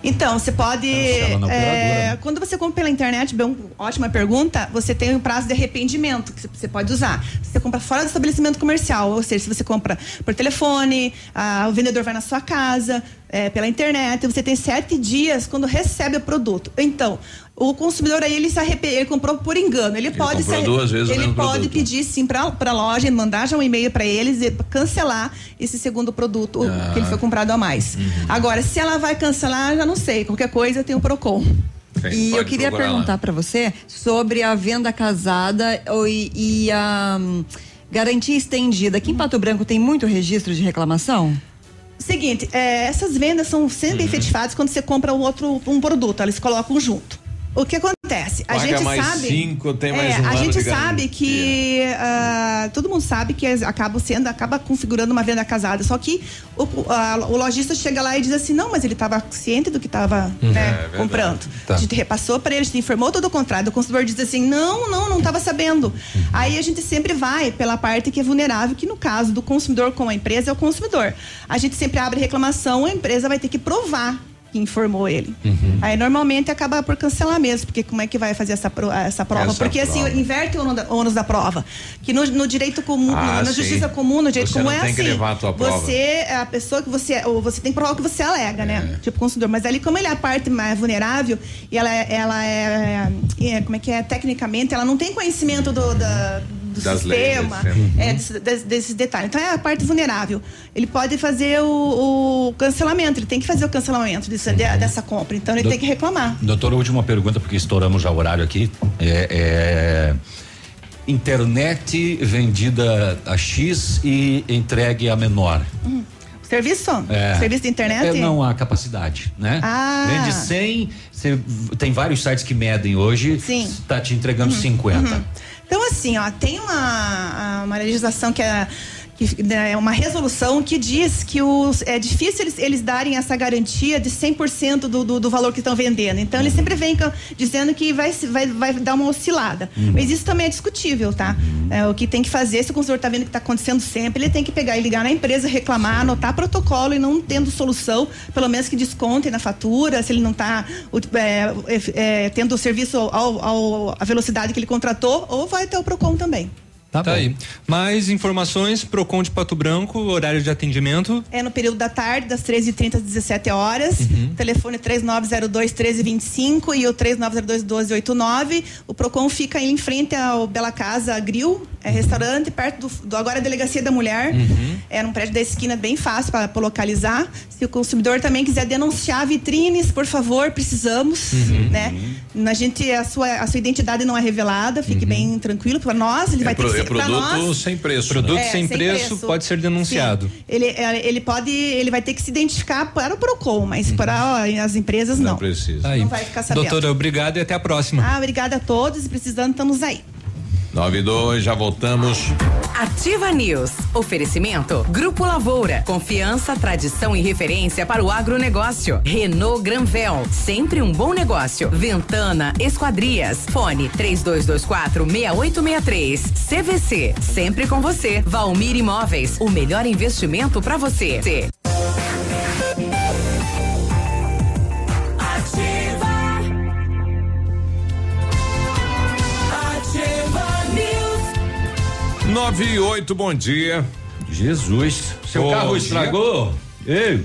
Então, você pode. É, né? Quando você compra pela internet, bem, ótima pergunta, você tem um prazo de arrependimento que você- pode usar. Se você compra fora do estabelecimento comercial, ou seja, se você compra por telefone, ah, o vendedor vai na sua casa, é, pela internet, você tem sete dias quando recebe o produto. Então, o consumidor aí, ele se arrepende, ele comprou por engano. Ele, pode comprou se, duas vezes Ele pode produto. pedir sim para a loja, mandar já um e-mail para eles e cancelar esse segundo produto Ah. que ele foi comprado a mais. Uhum. Agora, se ela vai cancelar, já não sei. Qualquer coisa tem o Procon. E eu queria perguntar para você sobre a venda casada ou- e, e a hum, garantia estendida. Aqui em Pato Branco tem muito registro de reclamação? Seguinte, é, essas vendas são sempre Uhum. efetivadas quando você compra um outro um produto, eles colocam junto. O que acontece? A Paga gente mais sabe. cinco, tem mais é, um a gente sabe que ah, todo mundo sabe que acaba sendo, acaba configurando uma venda casada. Só que o, a- o lojista chega lá e diz assim, não, mas ele estava ciente do que estava Uhum. né, É comprando. Tá. A gente repassou para ele, a gente informou todo o contrário. O consumidor diz assim, não, não, não estava sabendo. Uhum. Aí a gente sempre vai pela parte que é vulnerável, que no caso do consumidor com a empresa é o consumidor. A gente sempre abre reclamação, a empresa vai ter que provar que informou ele. Aí normalmente acaba por cancelar mesmo, porque como é que vai fazer essa, pro- essa prova? Essa porque prova. assim, inverte o ônus da, prova. Que no, no direito comum, Ah, na sim. justiça comum, no direito Você comum é tem assim. que levar a tua prova. Você é a pessoa que você. Ou você tem que provar o que você alega, É. né? Tipo consumidor. Mas ali, como ele é a parte mais vulnerável, e ela é, ela é, é, Como é que é? Tecnicamente, ela não tem conhecimento do, da, do Das leis, sistema, né? é, desses, des- desses detalhes. Então é a parte vulnerável. Ele pode fazer o, o cancelamento, ele tem que fazer o cancelamento disso, de- dessa compra. Então ele Do- tem que reclamar. Doutor, última pergunta, porque estouramos já o horário aqui. É, é, internet vendida a X e entregue a menor. Hum. Serviço? É. Serviço de internet? É, não, a capacidade, né? Ah. Vende 100, você- tem vários sites que medem hoje. Sim. Está te entregando Uhum, 50. uhum. Então, assim, ó, tem uma, uma legislação que é. Que né, é uma resolução que diz que os, é difícil eles, eles darem essa garantia de 100% do, do, do valor que estão vendendo. Então, eles sempre vêm dizendo que vai, vai, vai dar uma oscilada. Uhum. Mas isso também é discutível, tá? É, o que tem que fazer, se o consumidor está vendo que está acontecendo sempre, ele tem que pegar e ligar na empresa, reclamar, anotar protocolo e não tendo solução, pelo menos que descontem na fatura, se ele não está tendo o serviço ao, ao- à velocidade que ele contratou, ou vai até o PROCON também. Tá, aí. Mais informações, Procon de Pato Branco, horário de atendimento. É no período da tarde, das 13h30 às 17 horas. Uhum. Telefone 3902 1325 e o 3902 1289. O Procon fica em frente ao Bela Casa Grill, é restaurante, perto do, do agora é Delegacia da Mulher. Uhum. É num prédio da esquina bem fácil para localizar. Se o consumidor também quiser denunciar vitrines, por favor, precisamos, Uhum. né? A gente a sua a sua identidade não é revelada, fique Uhum. bem tranquilo para nós, ele É, vai pro- ter que é ser pra produto nós. sem preço. Produto né? É, sem, sem preço, preço. pode ser denunciado. Ele, é, ele pode, ele vai ter que se identificar para o Procon, mas para ó, as empresas não. Não precisa. Tá aí. Não vai ficar sabendo. Doutora, obrigado e até a próxima. Ah, obrigada a todos e precisando estamos aí. 9 e 2, já voltamos. Ativa News. Oferecimento. Grupo Lavoura. Confiança, tradição e referência para o agronegócio. Renault Granvel. Sempre um bom negócio. Ventana Esquadrias. Fone 3224 6863. CVC. Sempre com você. Valmir Imóveis. O melhor investimento para você. C. 98, bom dia. Jesus, seu bom carro dia. estragou? Ei!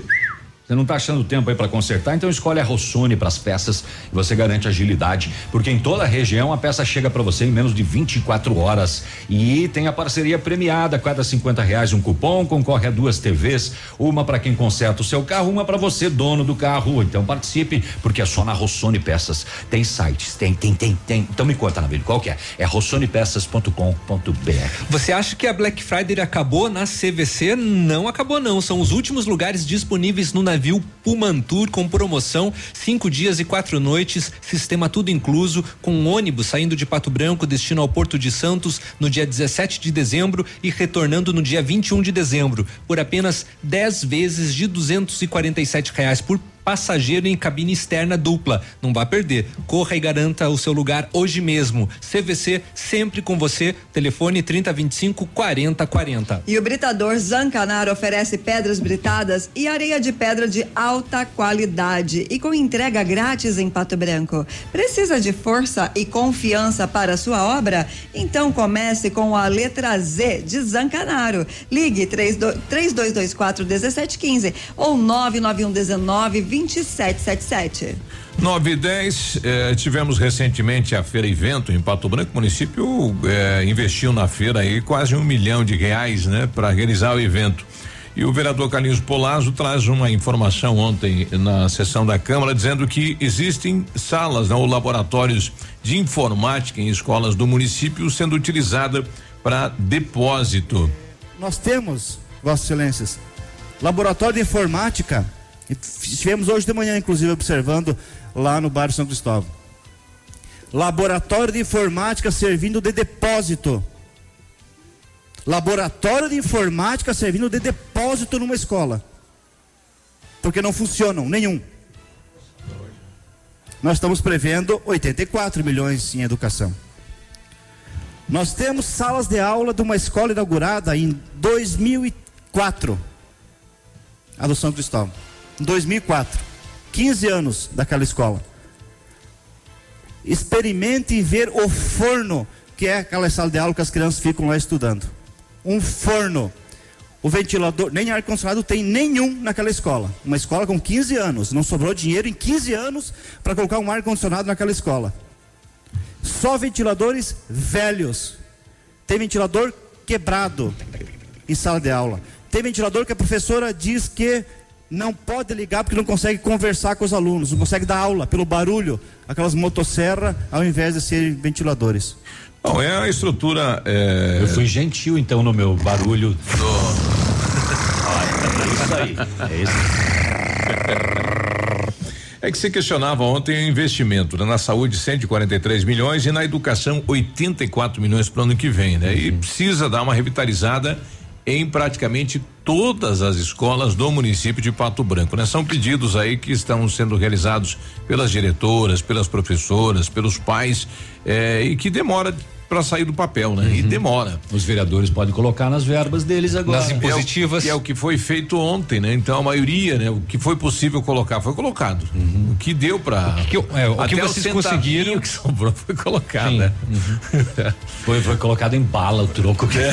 Você não tá achando tempo aí para consertar? Então escolhe a Rossoni para as peças e você garante agilidade, porque em toda a região a peça chega para você em menos de 24 horas. E tem a parceria premiada, cada 50 reais um cupom, concorre a duas TVs, uma para quem conserta o seu carro, uma para você, dono do carro. Então participe, porque é só na Rossoni Peças. Tem sites, tem, tem, tem, tem. Então me conta, Nabil, qual que é? É rossonipeças.com.br. Você acha que a Black Friday acabou na CVC? Não acabou não. São os últimos lugares disponíveis no navio Pumantur com promoção, cinco dias e quatro noites, sistema tudo incluso, com um ônibus saindo de Pato Branco destino ao Porto de Santos no dia 17 de dezembro e retornando no dia 21 de dezembro, por apenas 10 vezes de 247 reais por passageiro em cabine externa dupla. Não vá perder. Corra e garanta o seu lugar hoje mesmo. CVC sempre com você. Telefone 3025 4040. E o Britador Zancanaro oferece pedras britadas e areia de pedra de alta qualidade e com entrega grátis em Pato Branco. Precisa de força e confiança para sua obra? Então comece com a letra Z de Zancanaro. Ligue 32 3224 1715 ou 991 19 2777. 9 e 10, eh, tivemos recentemente a feira evento em Pato Branco. O município eh, investiu na feira aí quase um milhão de reais, né, para realizar o evento. E o vereador Carlinhos Polazzo traz uma informação ontem na sessão da Câmara dizendo que existem salas, né, ou laboratórios de informática em escolas do município sendo utilizada para depósito. Nós temos, Vossas Excelências, laboratório de informática. Estivemos hoje de manhã, inclusive, observando lá no bairro São Cristóvão. Laboratório de informática servindo de depósito. Laboratório de informática servindo de depósito numa escola. Porque não funcionam, nenhum. Nós estamos prevendo 84 milhões em educação. Nós temos salas de aula de uma escola inaugurada em 2004. A do São Cristóvão. Em 2004. 15 anos daquela escola. Experimente ver o forno, que é aquela sala de aula que as crianças ficam lá estudando. Um forno. O ventilador, nem ar-condicionado tem nenhum naquela escola. Uma escola com 15 anos. Não sobrou dinheiro em 15 anos para colocar um ar-condicionado naquela escola. Só ventiladores velhos. Tem ventilador quebrado em sala de aula. Tem ventilador que a professora diz que não pode ligar porque não consegue conversar com os alunos, não consegue dar aula pelo barulho, aquelas motosserra, ao invés de serem ventiladores. Bom, é a estrutura. é, Eu fui gentil então no meu barulho. É isso aí. É isso. É que se questionava ontem o investimento né? na saúde 143 milhões e na educação 84 milhões para o ano que vem, né? E precisa dar uma revitalizada em praticamente todas as escolas do município de Pato Branco, né? São pedidos aí que estão sendo realizados pelas diretoras, pelas professoras, pelos pais eh, e que demora para sair do papel, né? E demora. Os vereadores podem colocar nas verbas deles agora. Nas impositivas. Que é, o, que é o que foi feito ontem, né? Então a maioria, né? O que foi possível colocar foi colocado. O que deu para o que, é, o que vocês conseguiram que sobrou foi colocado, né? Foi, foi colocado em bala o troco que é.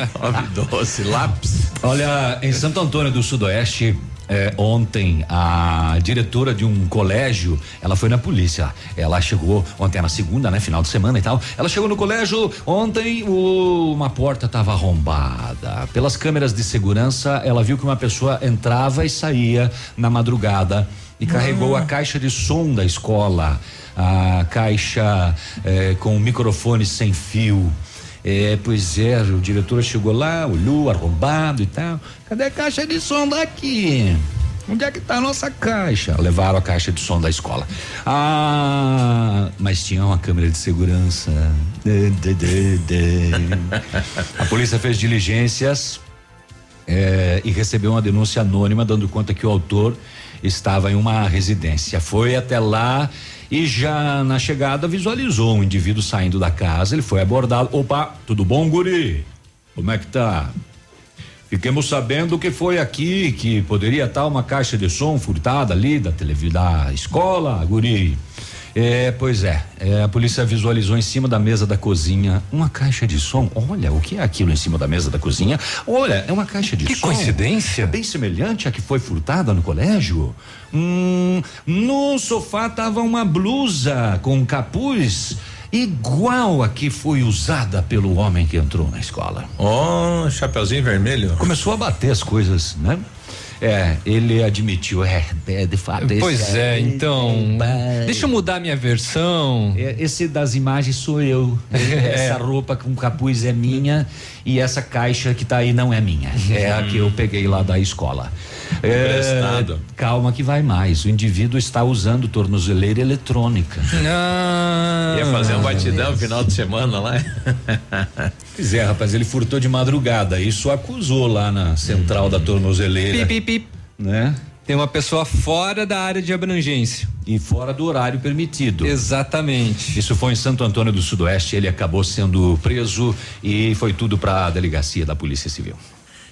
doce, lápis. Olha, em Santo Antônio do Sudoeste, é, ontem a diretora de um colégio, ela foi na polícia. Ela chegou ontem na segunda, né, final de semana e tal. Ela chegou no colégio ontem, o, uma porta estava arrombada. Pelas câmeras de segurança, ela viu que uma pessoa entrava e saía na madrugada e carregou a caixa de som da escola, a caixa é, com microfone sem fio. É, pois é, o diretor chegou lá, olhou, arrombado e tal. Cadê a caixa de som daqui? Onde é que tá a nossa caixa? Levaram a caixa de som da escola. Ah, mas tinha uma câmera de segurança. a polícia fez diligências é, e recebeu uma denúncia anônima dando conta que o autor estava em uma residência. Foi até lá e já na chegada visualizou um indivíduo saindo da casa. Ele foi abordado. Opa, tudo bom, guri? Como é que tá? Fiquemos sabendo que foi aqui que poderia estar uma caixa de som furtada ali da televisão da escola, guri. É, pois é, é, a polícia visualizou em cima da mesa da cozinha uma caixa de som. Olha, o que é aquilo em cima da mesa da cozinha? Olha, é uma caixa de que som. Que coincidência! Bem semelhante à que foi furtada no colégio. Hum, no sofá tava uma blusa com capuz igual a que foi usada pelo homem que entrou na escola. Oh, chapeuzinho vermelho. Começou a bater as coisas, né? É, ele admitiu, é, é de fato. Pois é, então. É, deixa eu mudar minha versão. Esse das imagens sou eu. Essa roupa com capuz é minha e essa caixa que tá aí não é minha. É a que eu peguei lá da escola. É, calma que vai mais. O indivíduo está usando tornozeleira eletrônica. Ah, Ia fazer um batidão no final de semana lá. Pois é, rapaz, ele furtou de madrugada. Isso acusou lá na central da tornozeleira. Pip, pip, pip. Né? Tem uma pessoa fora da área de abrangência. E fora do horário permitido. Exatamente. Isso foi em Santo Antônio do Sudoeste. Ele acabou sendo preso e foi tudo para a delegacia da Polícia Civil.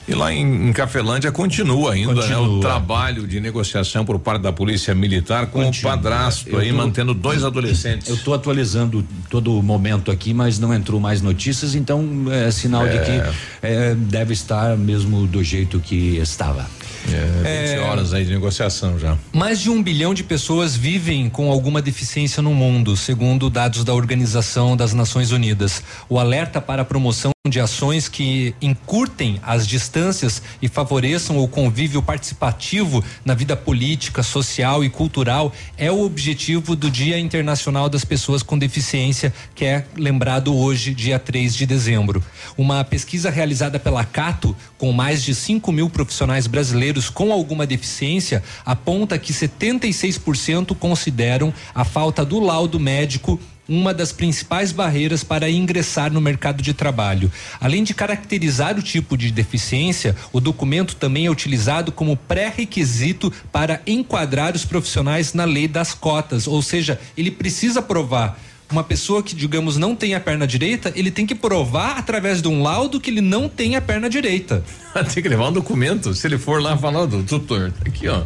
E lá em, em Cafelândia continua ainda continua. Né, o trabalho de negociação por parte da polícia militar com continua. o padrasto eu aí tô, mantendo dois adolescentes. Eu estou atualizando todo o momento aqui, mas não entrou mais notícias, então é sinal é. de que é, deve estar mesmo do jeito que estava. É, 20 é, horas aí de negociação já. Mais de um bilhão de pessoas vivem com alguma deficiência no mundo, segundo dados da Organização das Nações Unidas. O alerta para a promoção de ações que encurtem as distâncias e favoreçam o convívio participativo na vida política, social e cultural é o objetivo do Dia Internacional das Pessoas com Deficiência, que é lembrado hoje, dia 3 de dezembro. Uma pesquisa realizada pela Cato, com mais de 5 mil profissionais brasileiros com alguma deficiência, aponta que 76% consideram a falta do laudo médico uma das principais barreiras para ingressar no mercado de trabalho. Além de caracterizar o tipo de deficiência, o documento também é utilizado como pré-requisito para enquadrar os profissionais na lei das cotas, ou seja, ele precisa provar uma pessoa que, digamos, não tem a perna direita, ele tem que provar através de um laudo que ele não tem a perna direita. tem que levar um documento. Se ele for lá falar do tutor, tá aqui, ó.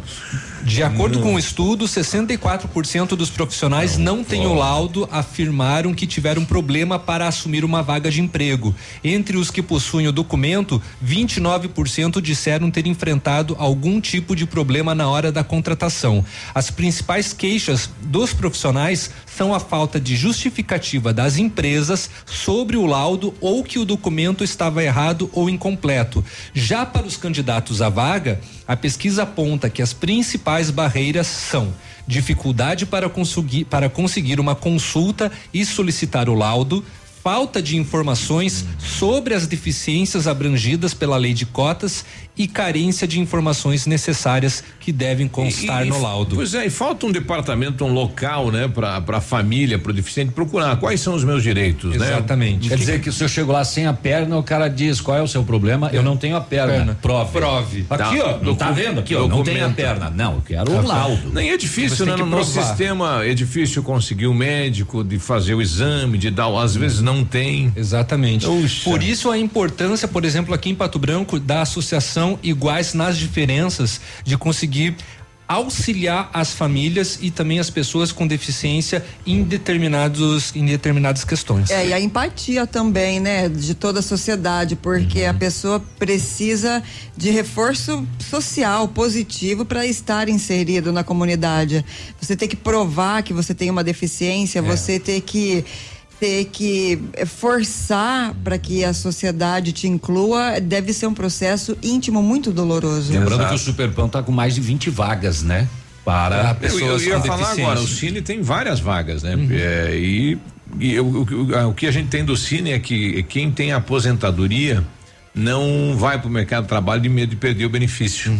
De acordo não. com o um estudo, 64% dos profissionais não, não têm o laudo, afirmaram que tiveram problema para assumir uma vaga de emprego. Entre os que possuem o documento, 29% disseram ter enfrentado algum tipo de problema na hora da contratação. As principais queixas dos profissionais são a falta de justificativa das empresas sobre o laudo ou que o documento estava errado ou incompleto. Já para os candidatos à vaga, a pesquisa aponta que as principais barreiras são dificuldade para conseguir, para conseguir uma consulta e solicitar o laudo, falta de informações sobre as deficiências abrangidas pela lei de cotas e carência de informações necessárias que devem constar e, e, no laudo. Pois é, e falta um departamento, um local, né, para a família, para o deficiente procurar quais são os meus direitos, Exatamente. né? Exatamente. Quer dizer que se eu chego lá sem a perna, o cara diz qual é o seu problema? É. Eu não tenho a perna. perna. Prove. Prove. Aqui, tá. ó, não tá vendo aqui, ó, não tem a perna. Não, eu quero um laudo. Nem é difícil, né? No nosso sistema é difícil conseguir o um médico de fazer o exame, de dar, às vezes não tem. Exatamente. Por isso a importância, por exemplo, aqui em Pato Branco, da associação Iguais nas Diferenças, de conseguir auxiliar as famílias e também as pessoas com deficiência em determinados em determinadas questões. É, e a empatia também, né, de toda a sociedade, porque Uhum. a pessoa precisa de reforço social positivo para estar inserido na comunidade. Você tem que provar que você tem uma deficiência, você ter que ter que forçar para que a sociedade te inclua, deve ser um processo íntimo muito doloroso. Lembrando que o Superpão está com mais de 20 vagas, né? Para Eu, eu ia falar agora, o Cine tem várias vagas, né? É, e e eu- o, o- o que a gente tem do Cine é que quem tem aposentadoria não vai para o mercado de trabalho de medo de perder o benefício.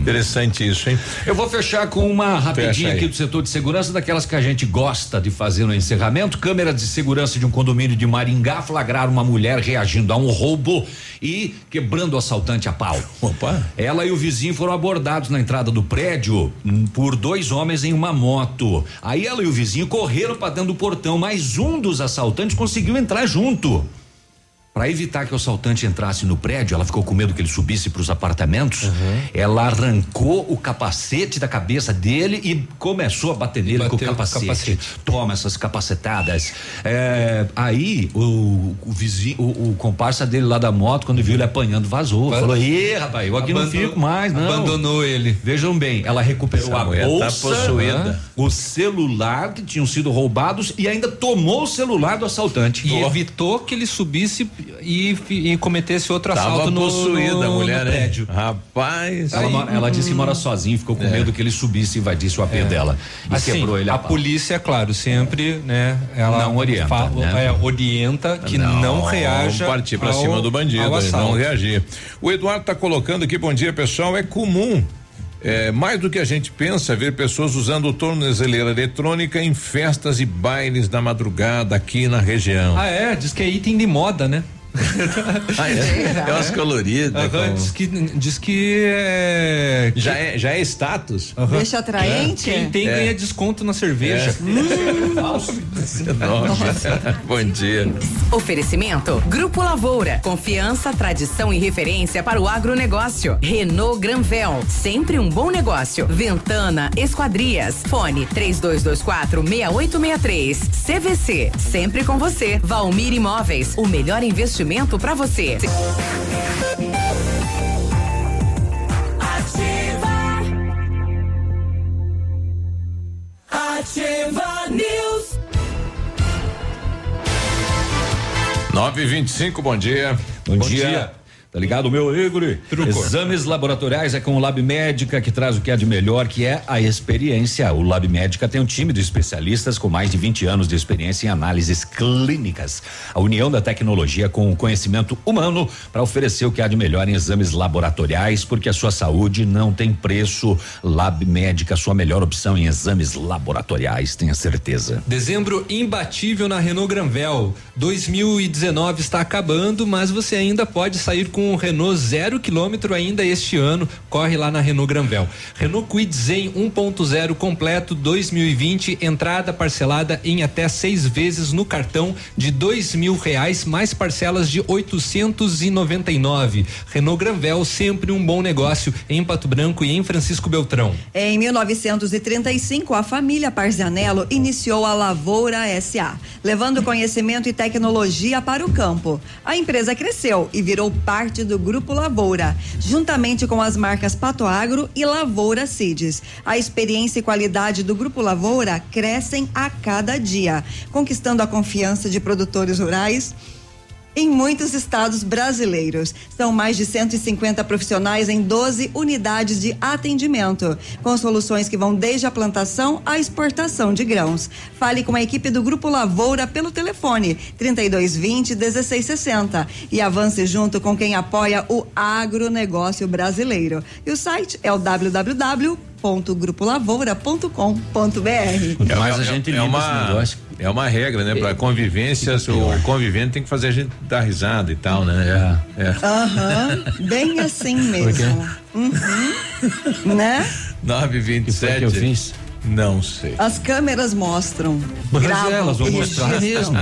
Interessante isso, hein? Eu vou fechar com uma rapidinha aqui do setor de segurança, daquelas que a gente gosta de fazer no encerramento. Câmera de segurança de um condomínio de Maringá flagraram uma mulher reagindo a um roubo e quebrando o assaltante a pau. Opa! Ela e o vizinho foram abordados na entrada do prédio hum, por dois homens em uma moto. Aí ela e o vizinho correram para dentro do portão, mas um dos assaltantes conseguiu entrar junto. Para evitar que o assaltante entrasse no prédio, ela ficou com medo que ele subisse para os apartamentos. Ela arrancou o capacete da cabeça dele e começou a bater nele com o capacete. capacete. Toma essas capacetadas. É, aí o, o vizinho, o, o comparsa dele lá da moto, quando viu ele apanhando, vazou. Va- Falou: Ih, rapaz, eu aqui não Abandonou- fico mais, não. abandonou ele. Vejam bem, ela recuperou Essa a tá bolsa, possuída. O celular que tinham sido roubados e ainda tomou o celular do assaltante. E evitou que ele subisse e, e cometesse outro Tava assalto no, possuída no, a mulher, no né? prédio. Rapaz. Ela, mora- ela disse que mora sozinha, ficou com É. medo que ele subisse e invadisse o AP dela. E Assim, quebrou ele a, a polícia, é claro, sempre, né? Ela Não orienta, fa- né? é, orienta que não, reaja. partir para ao- cima do bandido, não reagir. O Eduardo está colocando aqui, bom dia pessoal, é comum. É, mais do que a gente pensa, ver pessoas usando tornozeleira eletrônica em festas e bailes da madrugada aqui na região. Ah, é? Diz que é item de moda, né? Ah, é? É umas coloridas. Aham, com- diz que, diz que é. Já é, já é status? Aham. Deixa atraente? Quem tem É. ganha desconto na cerveja. Nossa. Bom dia. Oferecimento Grupo Lavoura. Confiança, tradição e referência para o agronegócio. Renault Granvel. Sempre um bom negócio. Ventana Esquadrias. Fone 3224 6863. CVC. Sempre com você. Valmir Imóveis. O melhor investimento para você. Ativa News. 925, bom dia. Bom, dia. Tá ligado, meu Igor? Exames laboratoriais é com o Lab Médica que traz o que há de melhor, que é a experiência. O Lab Médica tem um time de especialistas com mais de 20 anos de experiência em análises clínicas. A união da tecnologia com o conhecimento humano para oferecer o que há de melhor em exames laboratoriais, porque a sua saúde não tem preço. Lab Médica, sua melhor opção em exames laboratoriais, tenha certeza. Dezembro imbatível na Renault Granvel. 2019 está acabando, mas você ainda pode sair com um Renault zero quilômetro ainda este ano. Corre lá na Renault Granvel. Renault Kwid Zen 1.0 completo 2020, entrada parcelada em até seis vezes no cartão de dois mil reais, mais parcelas de 899. Renault Granvel, sempre um bom negócio em Pato Branco e em Francisco Beltrão. Em 1935, a família Parzanello iniciou a Lavoura SA, levando conhecimento e tecnologia para o campo. A empresa cresceu e virou parte do Grupo Lavoura, juntamente com as marcas Pato Agro e Lavoura Seeds. A experiência e qualidade do Grupo Lavoura crescem a cada dia, conquistando a confiança de produtores rurais em muitos estados brasileiros. São mais de 150 profissionais em 12 unidades de atendimento, com soluções que vão desde a plantação à exportação de grãos. Fale com a equipe do Grupo Lavoura pelo telefone 3220 1660 e avance junto com quem apoia o agronegócio brasileiro. E o site é o www.grupolavoura.com.br. Mas a gente é, lida esse uma é uma regra, né? Para convivência, o convivente tem que fazer a gente dar risada e tal, né? É. Aham, bem assim mesmo. Uhum. né? 927. que eu fiz? Não sei. As câmeras mostram. Mas gravam elas vão mostrar mesmo.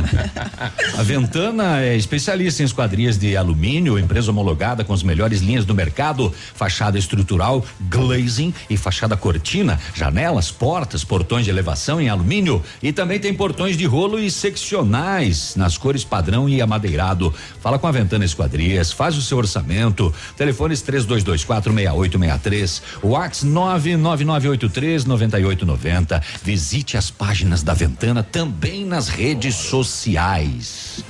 A Ventana é especialista em esquadrias de alumínio, empresa homologada com as melhores linhas do mercado, fachada estrutural, glazing e fachada cortina, janelas, portas, portões de elevação em alumínio e também tem portões de rolo e seccionais nas cores padrão e amadeirado. Fala com a Ventana Esquadrias, faz o seu orçamento. Telefones 3224 6863, Whats 99983 9890. Visite as páginas da Ventana também nas redes sociais.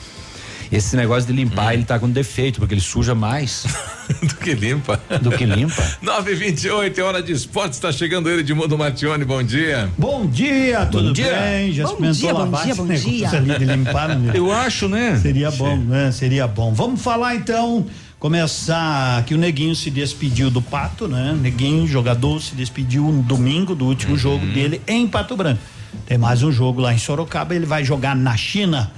Esse negócio de limpar, ele tá com defeito, porque ele suja mais Do que limpa. do que limpa. 928 é hora de esporte. Está chegando ele de Mundo Matione. Bom dia. Bom dia, tudo dia. bem? Já Bom experimentou dia, bom lavar dia, esse bom negócio dia. de limpar, né? Eu acho, né? Seria bom, né? Seria bom. Vamos falar então, começar que o Neguinho se despediu do Pato, né? Neguinho, jogador, se despediu no domingo do Uhum. último jogo dele em Pato Branco. Tem mais um jogo lá em Sorocaba, ele vai jogar na China.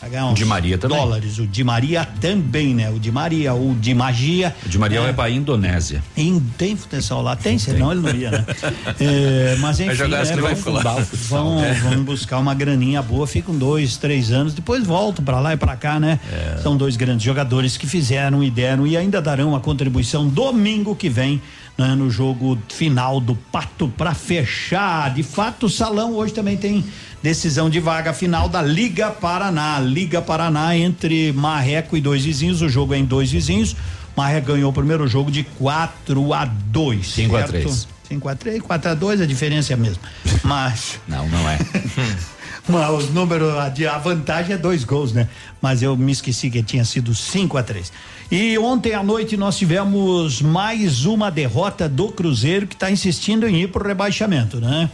Vai ganhar uns Di Maria também. Dólares, o Di Maria também, né? O Di Maria, o Di Magia. O de Maria né? vai pra Indonésia. Em- tem futsal lá? Tem, senão ele não ia, né? É, mas enfim, Vai jogar, né, vamos, fundar vamos, né? vamos buscar uma graninha boa, ficam dois, três anos, depois voltam pra lá e pra cá, né? É. São dois grandes jogadores que fizeram e deram e ainda darão a contribuição domingo que vem né, no jogo final do Pato pra fechar. De fato, o salão hoje também tem decisão de vaga final da Liga Paraná. Liga Paraná entre Marreco e dois vizinhos. O jogo é em dois vizinhos. Marreco ganhou o primeiro jogo de 4 a 2 Cinco a certo? três. 5 a 3, 4 a 2, a diferença é a mesma. Mas. Não, não é. Mas os números, a, de- a vantagem é dois gols, né? Mas eu me esqueci que tinha sido 5 a 3 E ontem à noite nós tivemos mais uma derrota do Cruzeiro que está insistindo em ir pro rebaixamento, né?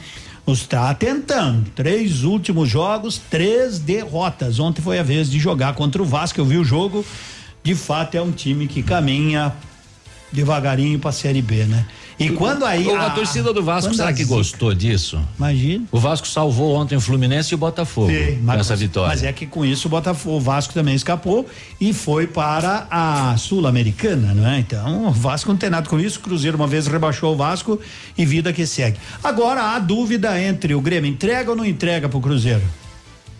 Está tentando. Três últimos jogos, três derrotas. Ontem foi a vez de jogar contra o Vasco. Eu vi o jogo. De fato, é um time que caminha devagarinho para a Série B, né? E quando aí. O- a, torcida do Vasco, será a que gostou disso? Imagina. O Vasco salvou ontem o Fluminense e o Botafogo Sim, com essa vitória. Mas é que com isso o Botafogo, o Vasco também escapou e foi para a Sul-Americana, não é? Então, o Vasco não tem nada com isso. O Cruzeiro uma vez rebaixou o Vasco e vida que segue. Agora há dúvida entre o Grêmio entrega ou não entrega para o Cruzeiro.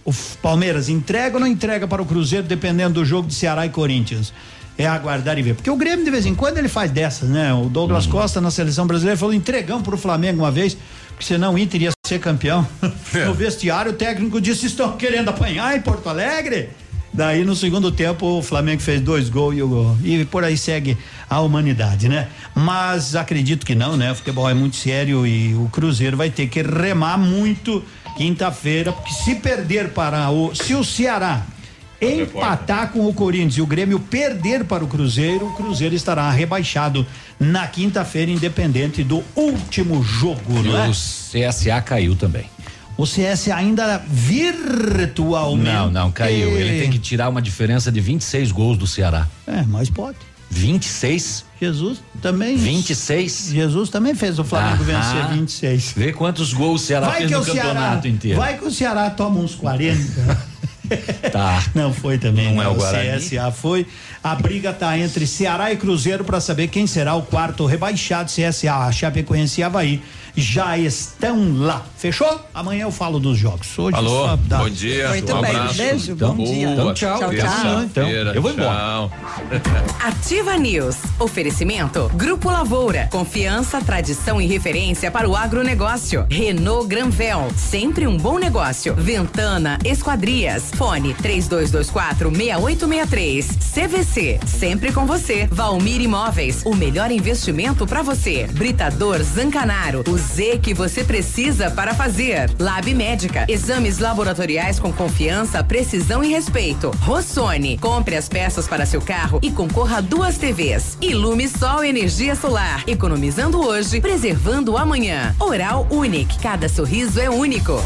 O Palmeiras entrega ou não entrega para o Cruzeiro, dependendo do jogo de Ceará e Corinthians. É aguardar e ver. Porque o Grêmio, de vez em quando, ele faz dessas, né? O Douglas Uhum. Costa, na seleção brasileira, falou: entregamos para o Flamengo uma vez, porque senão o Inter ia ser campeão. No vestiário, o técnico disse: estão querendo apanhar em Porto Alegre? Daí, no segundo tempo, o Flamengo fez dois gols e, o- e por aí segue a humanidade, né? Mas acredito que não, né? O futebol é muito sério e o Cruzeiro vai ter que remar muito quinta-feira, porque se perder para o. Se o Ceará empatar com o Corinthians e o Grêmio perder para o Cruzeiro, o Cruzeiro estará rebaixado na quinta-feira, independente do último jogo, E não é? o CSA caiu também. O CS ainda virtualmente. Não, não, caiu. Ele tem que tirar uma diferença de 26 gols do Ceará. É, mas pode. 26? Jesus também. 26? Jesus também fez o Flamengo Aham. vencer 26. Vê quantos gols o Ceará Vai fez que no o Ceará, campeonato inteiro. vai que o Ceará toma uns 40. Tá. Não foi também. Não né? é o Guarani. CSA foi. A briga tá entre Ceará e Cruzeiro para saber quem será o quarto rebaixado. CSA, a Chapecoense e Havaí já estão lá. Fechou? Amanhã eu falo dos jogos. Hoje Alô, só dá- bom dia. Muito um bem, abraço. beijo, Então, bom dia. Então, tchau, tchau. terça-feira, Eu vou embora. Tchau. Ativa News. Oferecimento. Grupo Lavoura. Confiança, tradição e referência para o agronegócio. Renault Granvel. Sempre um bom negócio. Ventana Esquadrias. Fone 3224 6863. CVC. Sempre com você. Valmir Imóveis. O melhor investimento para você. Britador Zancanaro. O Z que você precisa para fazer. Lab Médica. Exames laboratoriais com confiança, precisão e respeito. Rossoni. Compre as peças para seu carro e concorra a duas TVs. Ilume Sol Energia Solar. Economizando hoje, preservando amanhã. Oral Unique. Cada sorriso é único.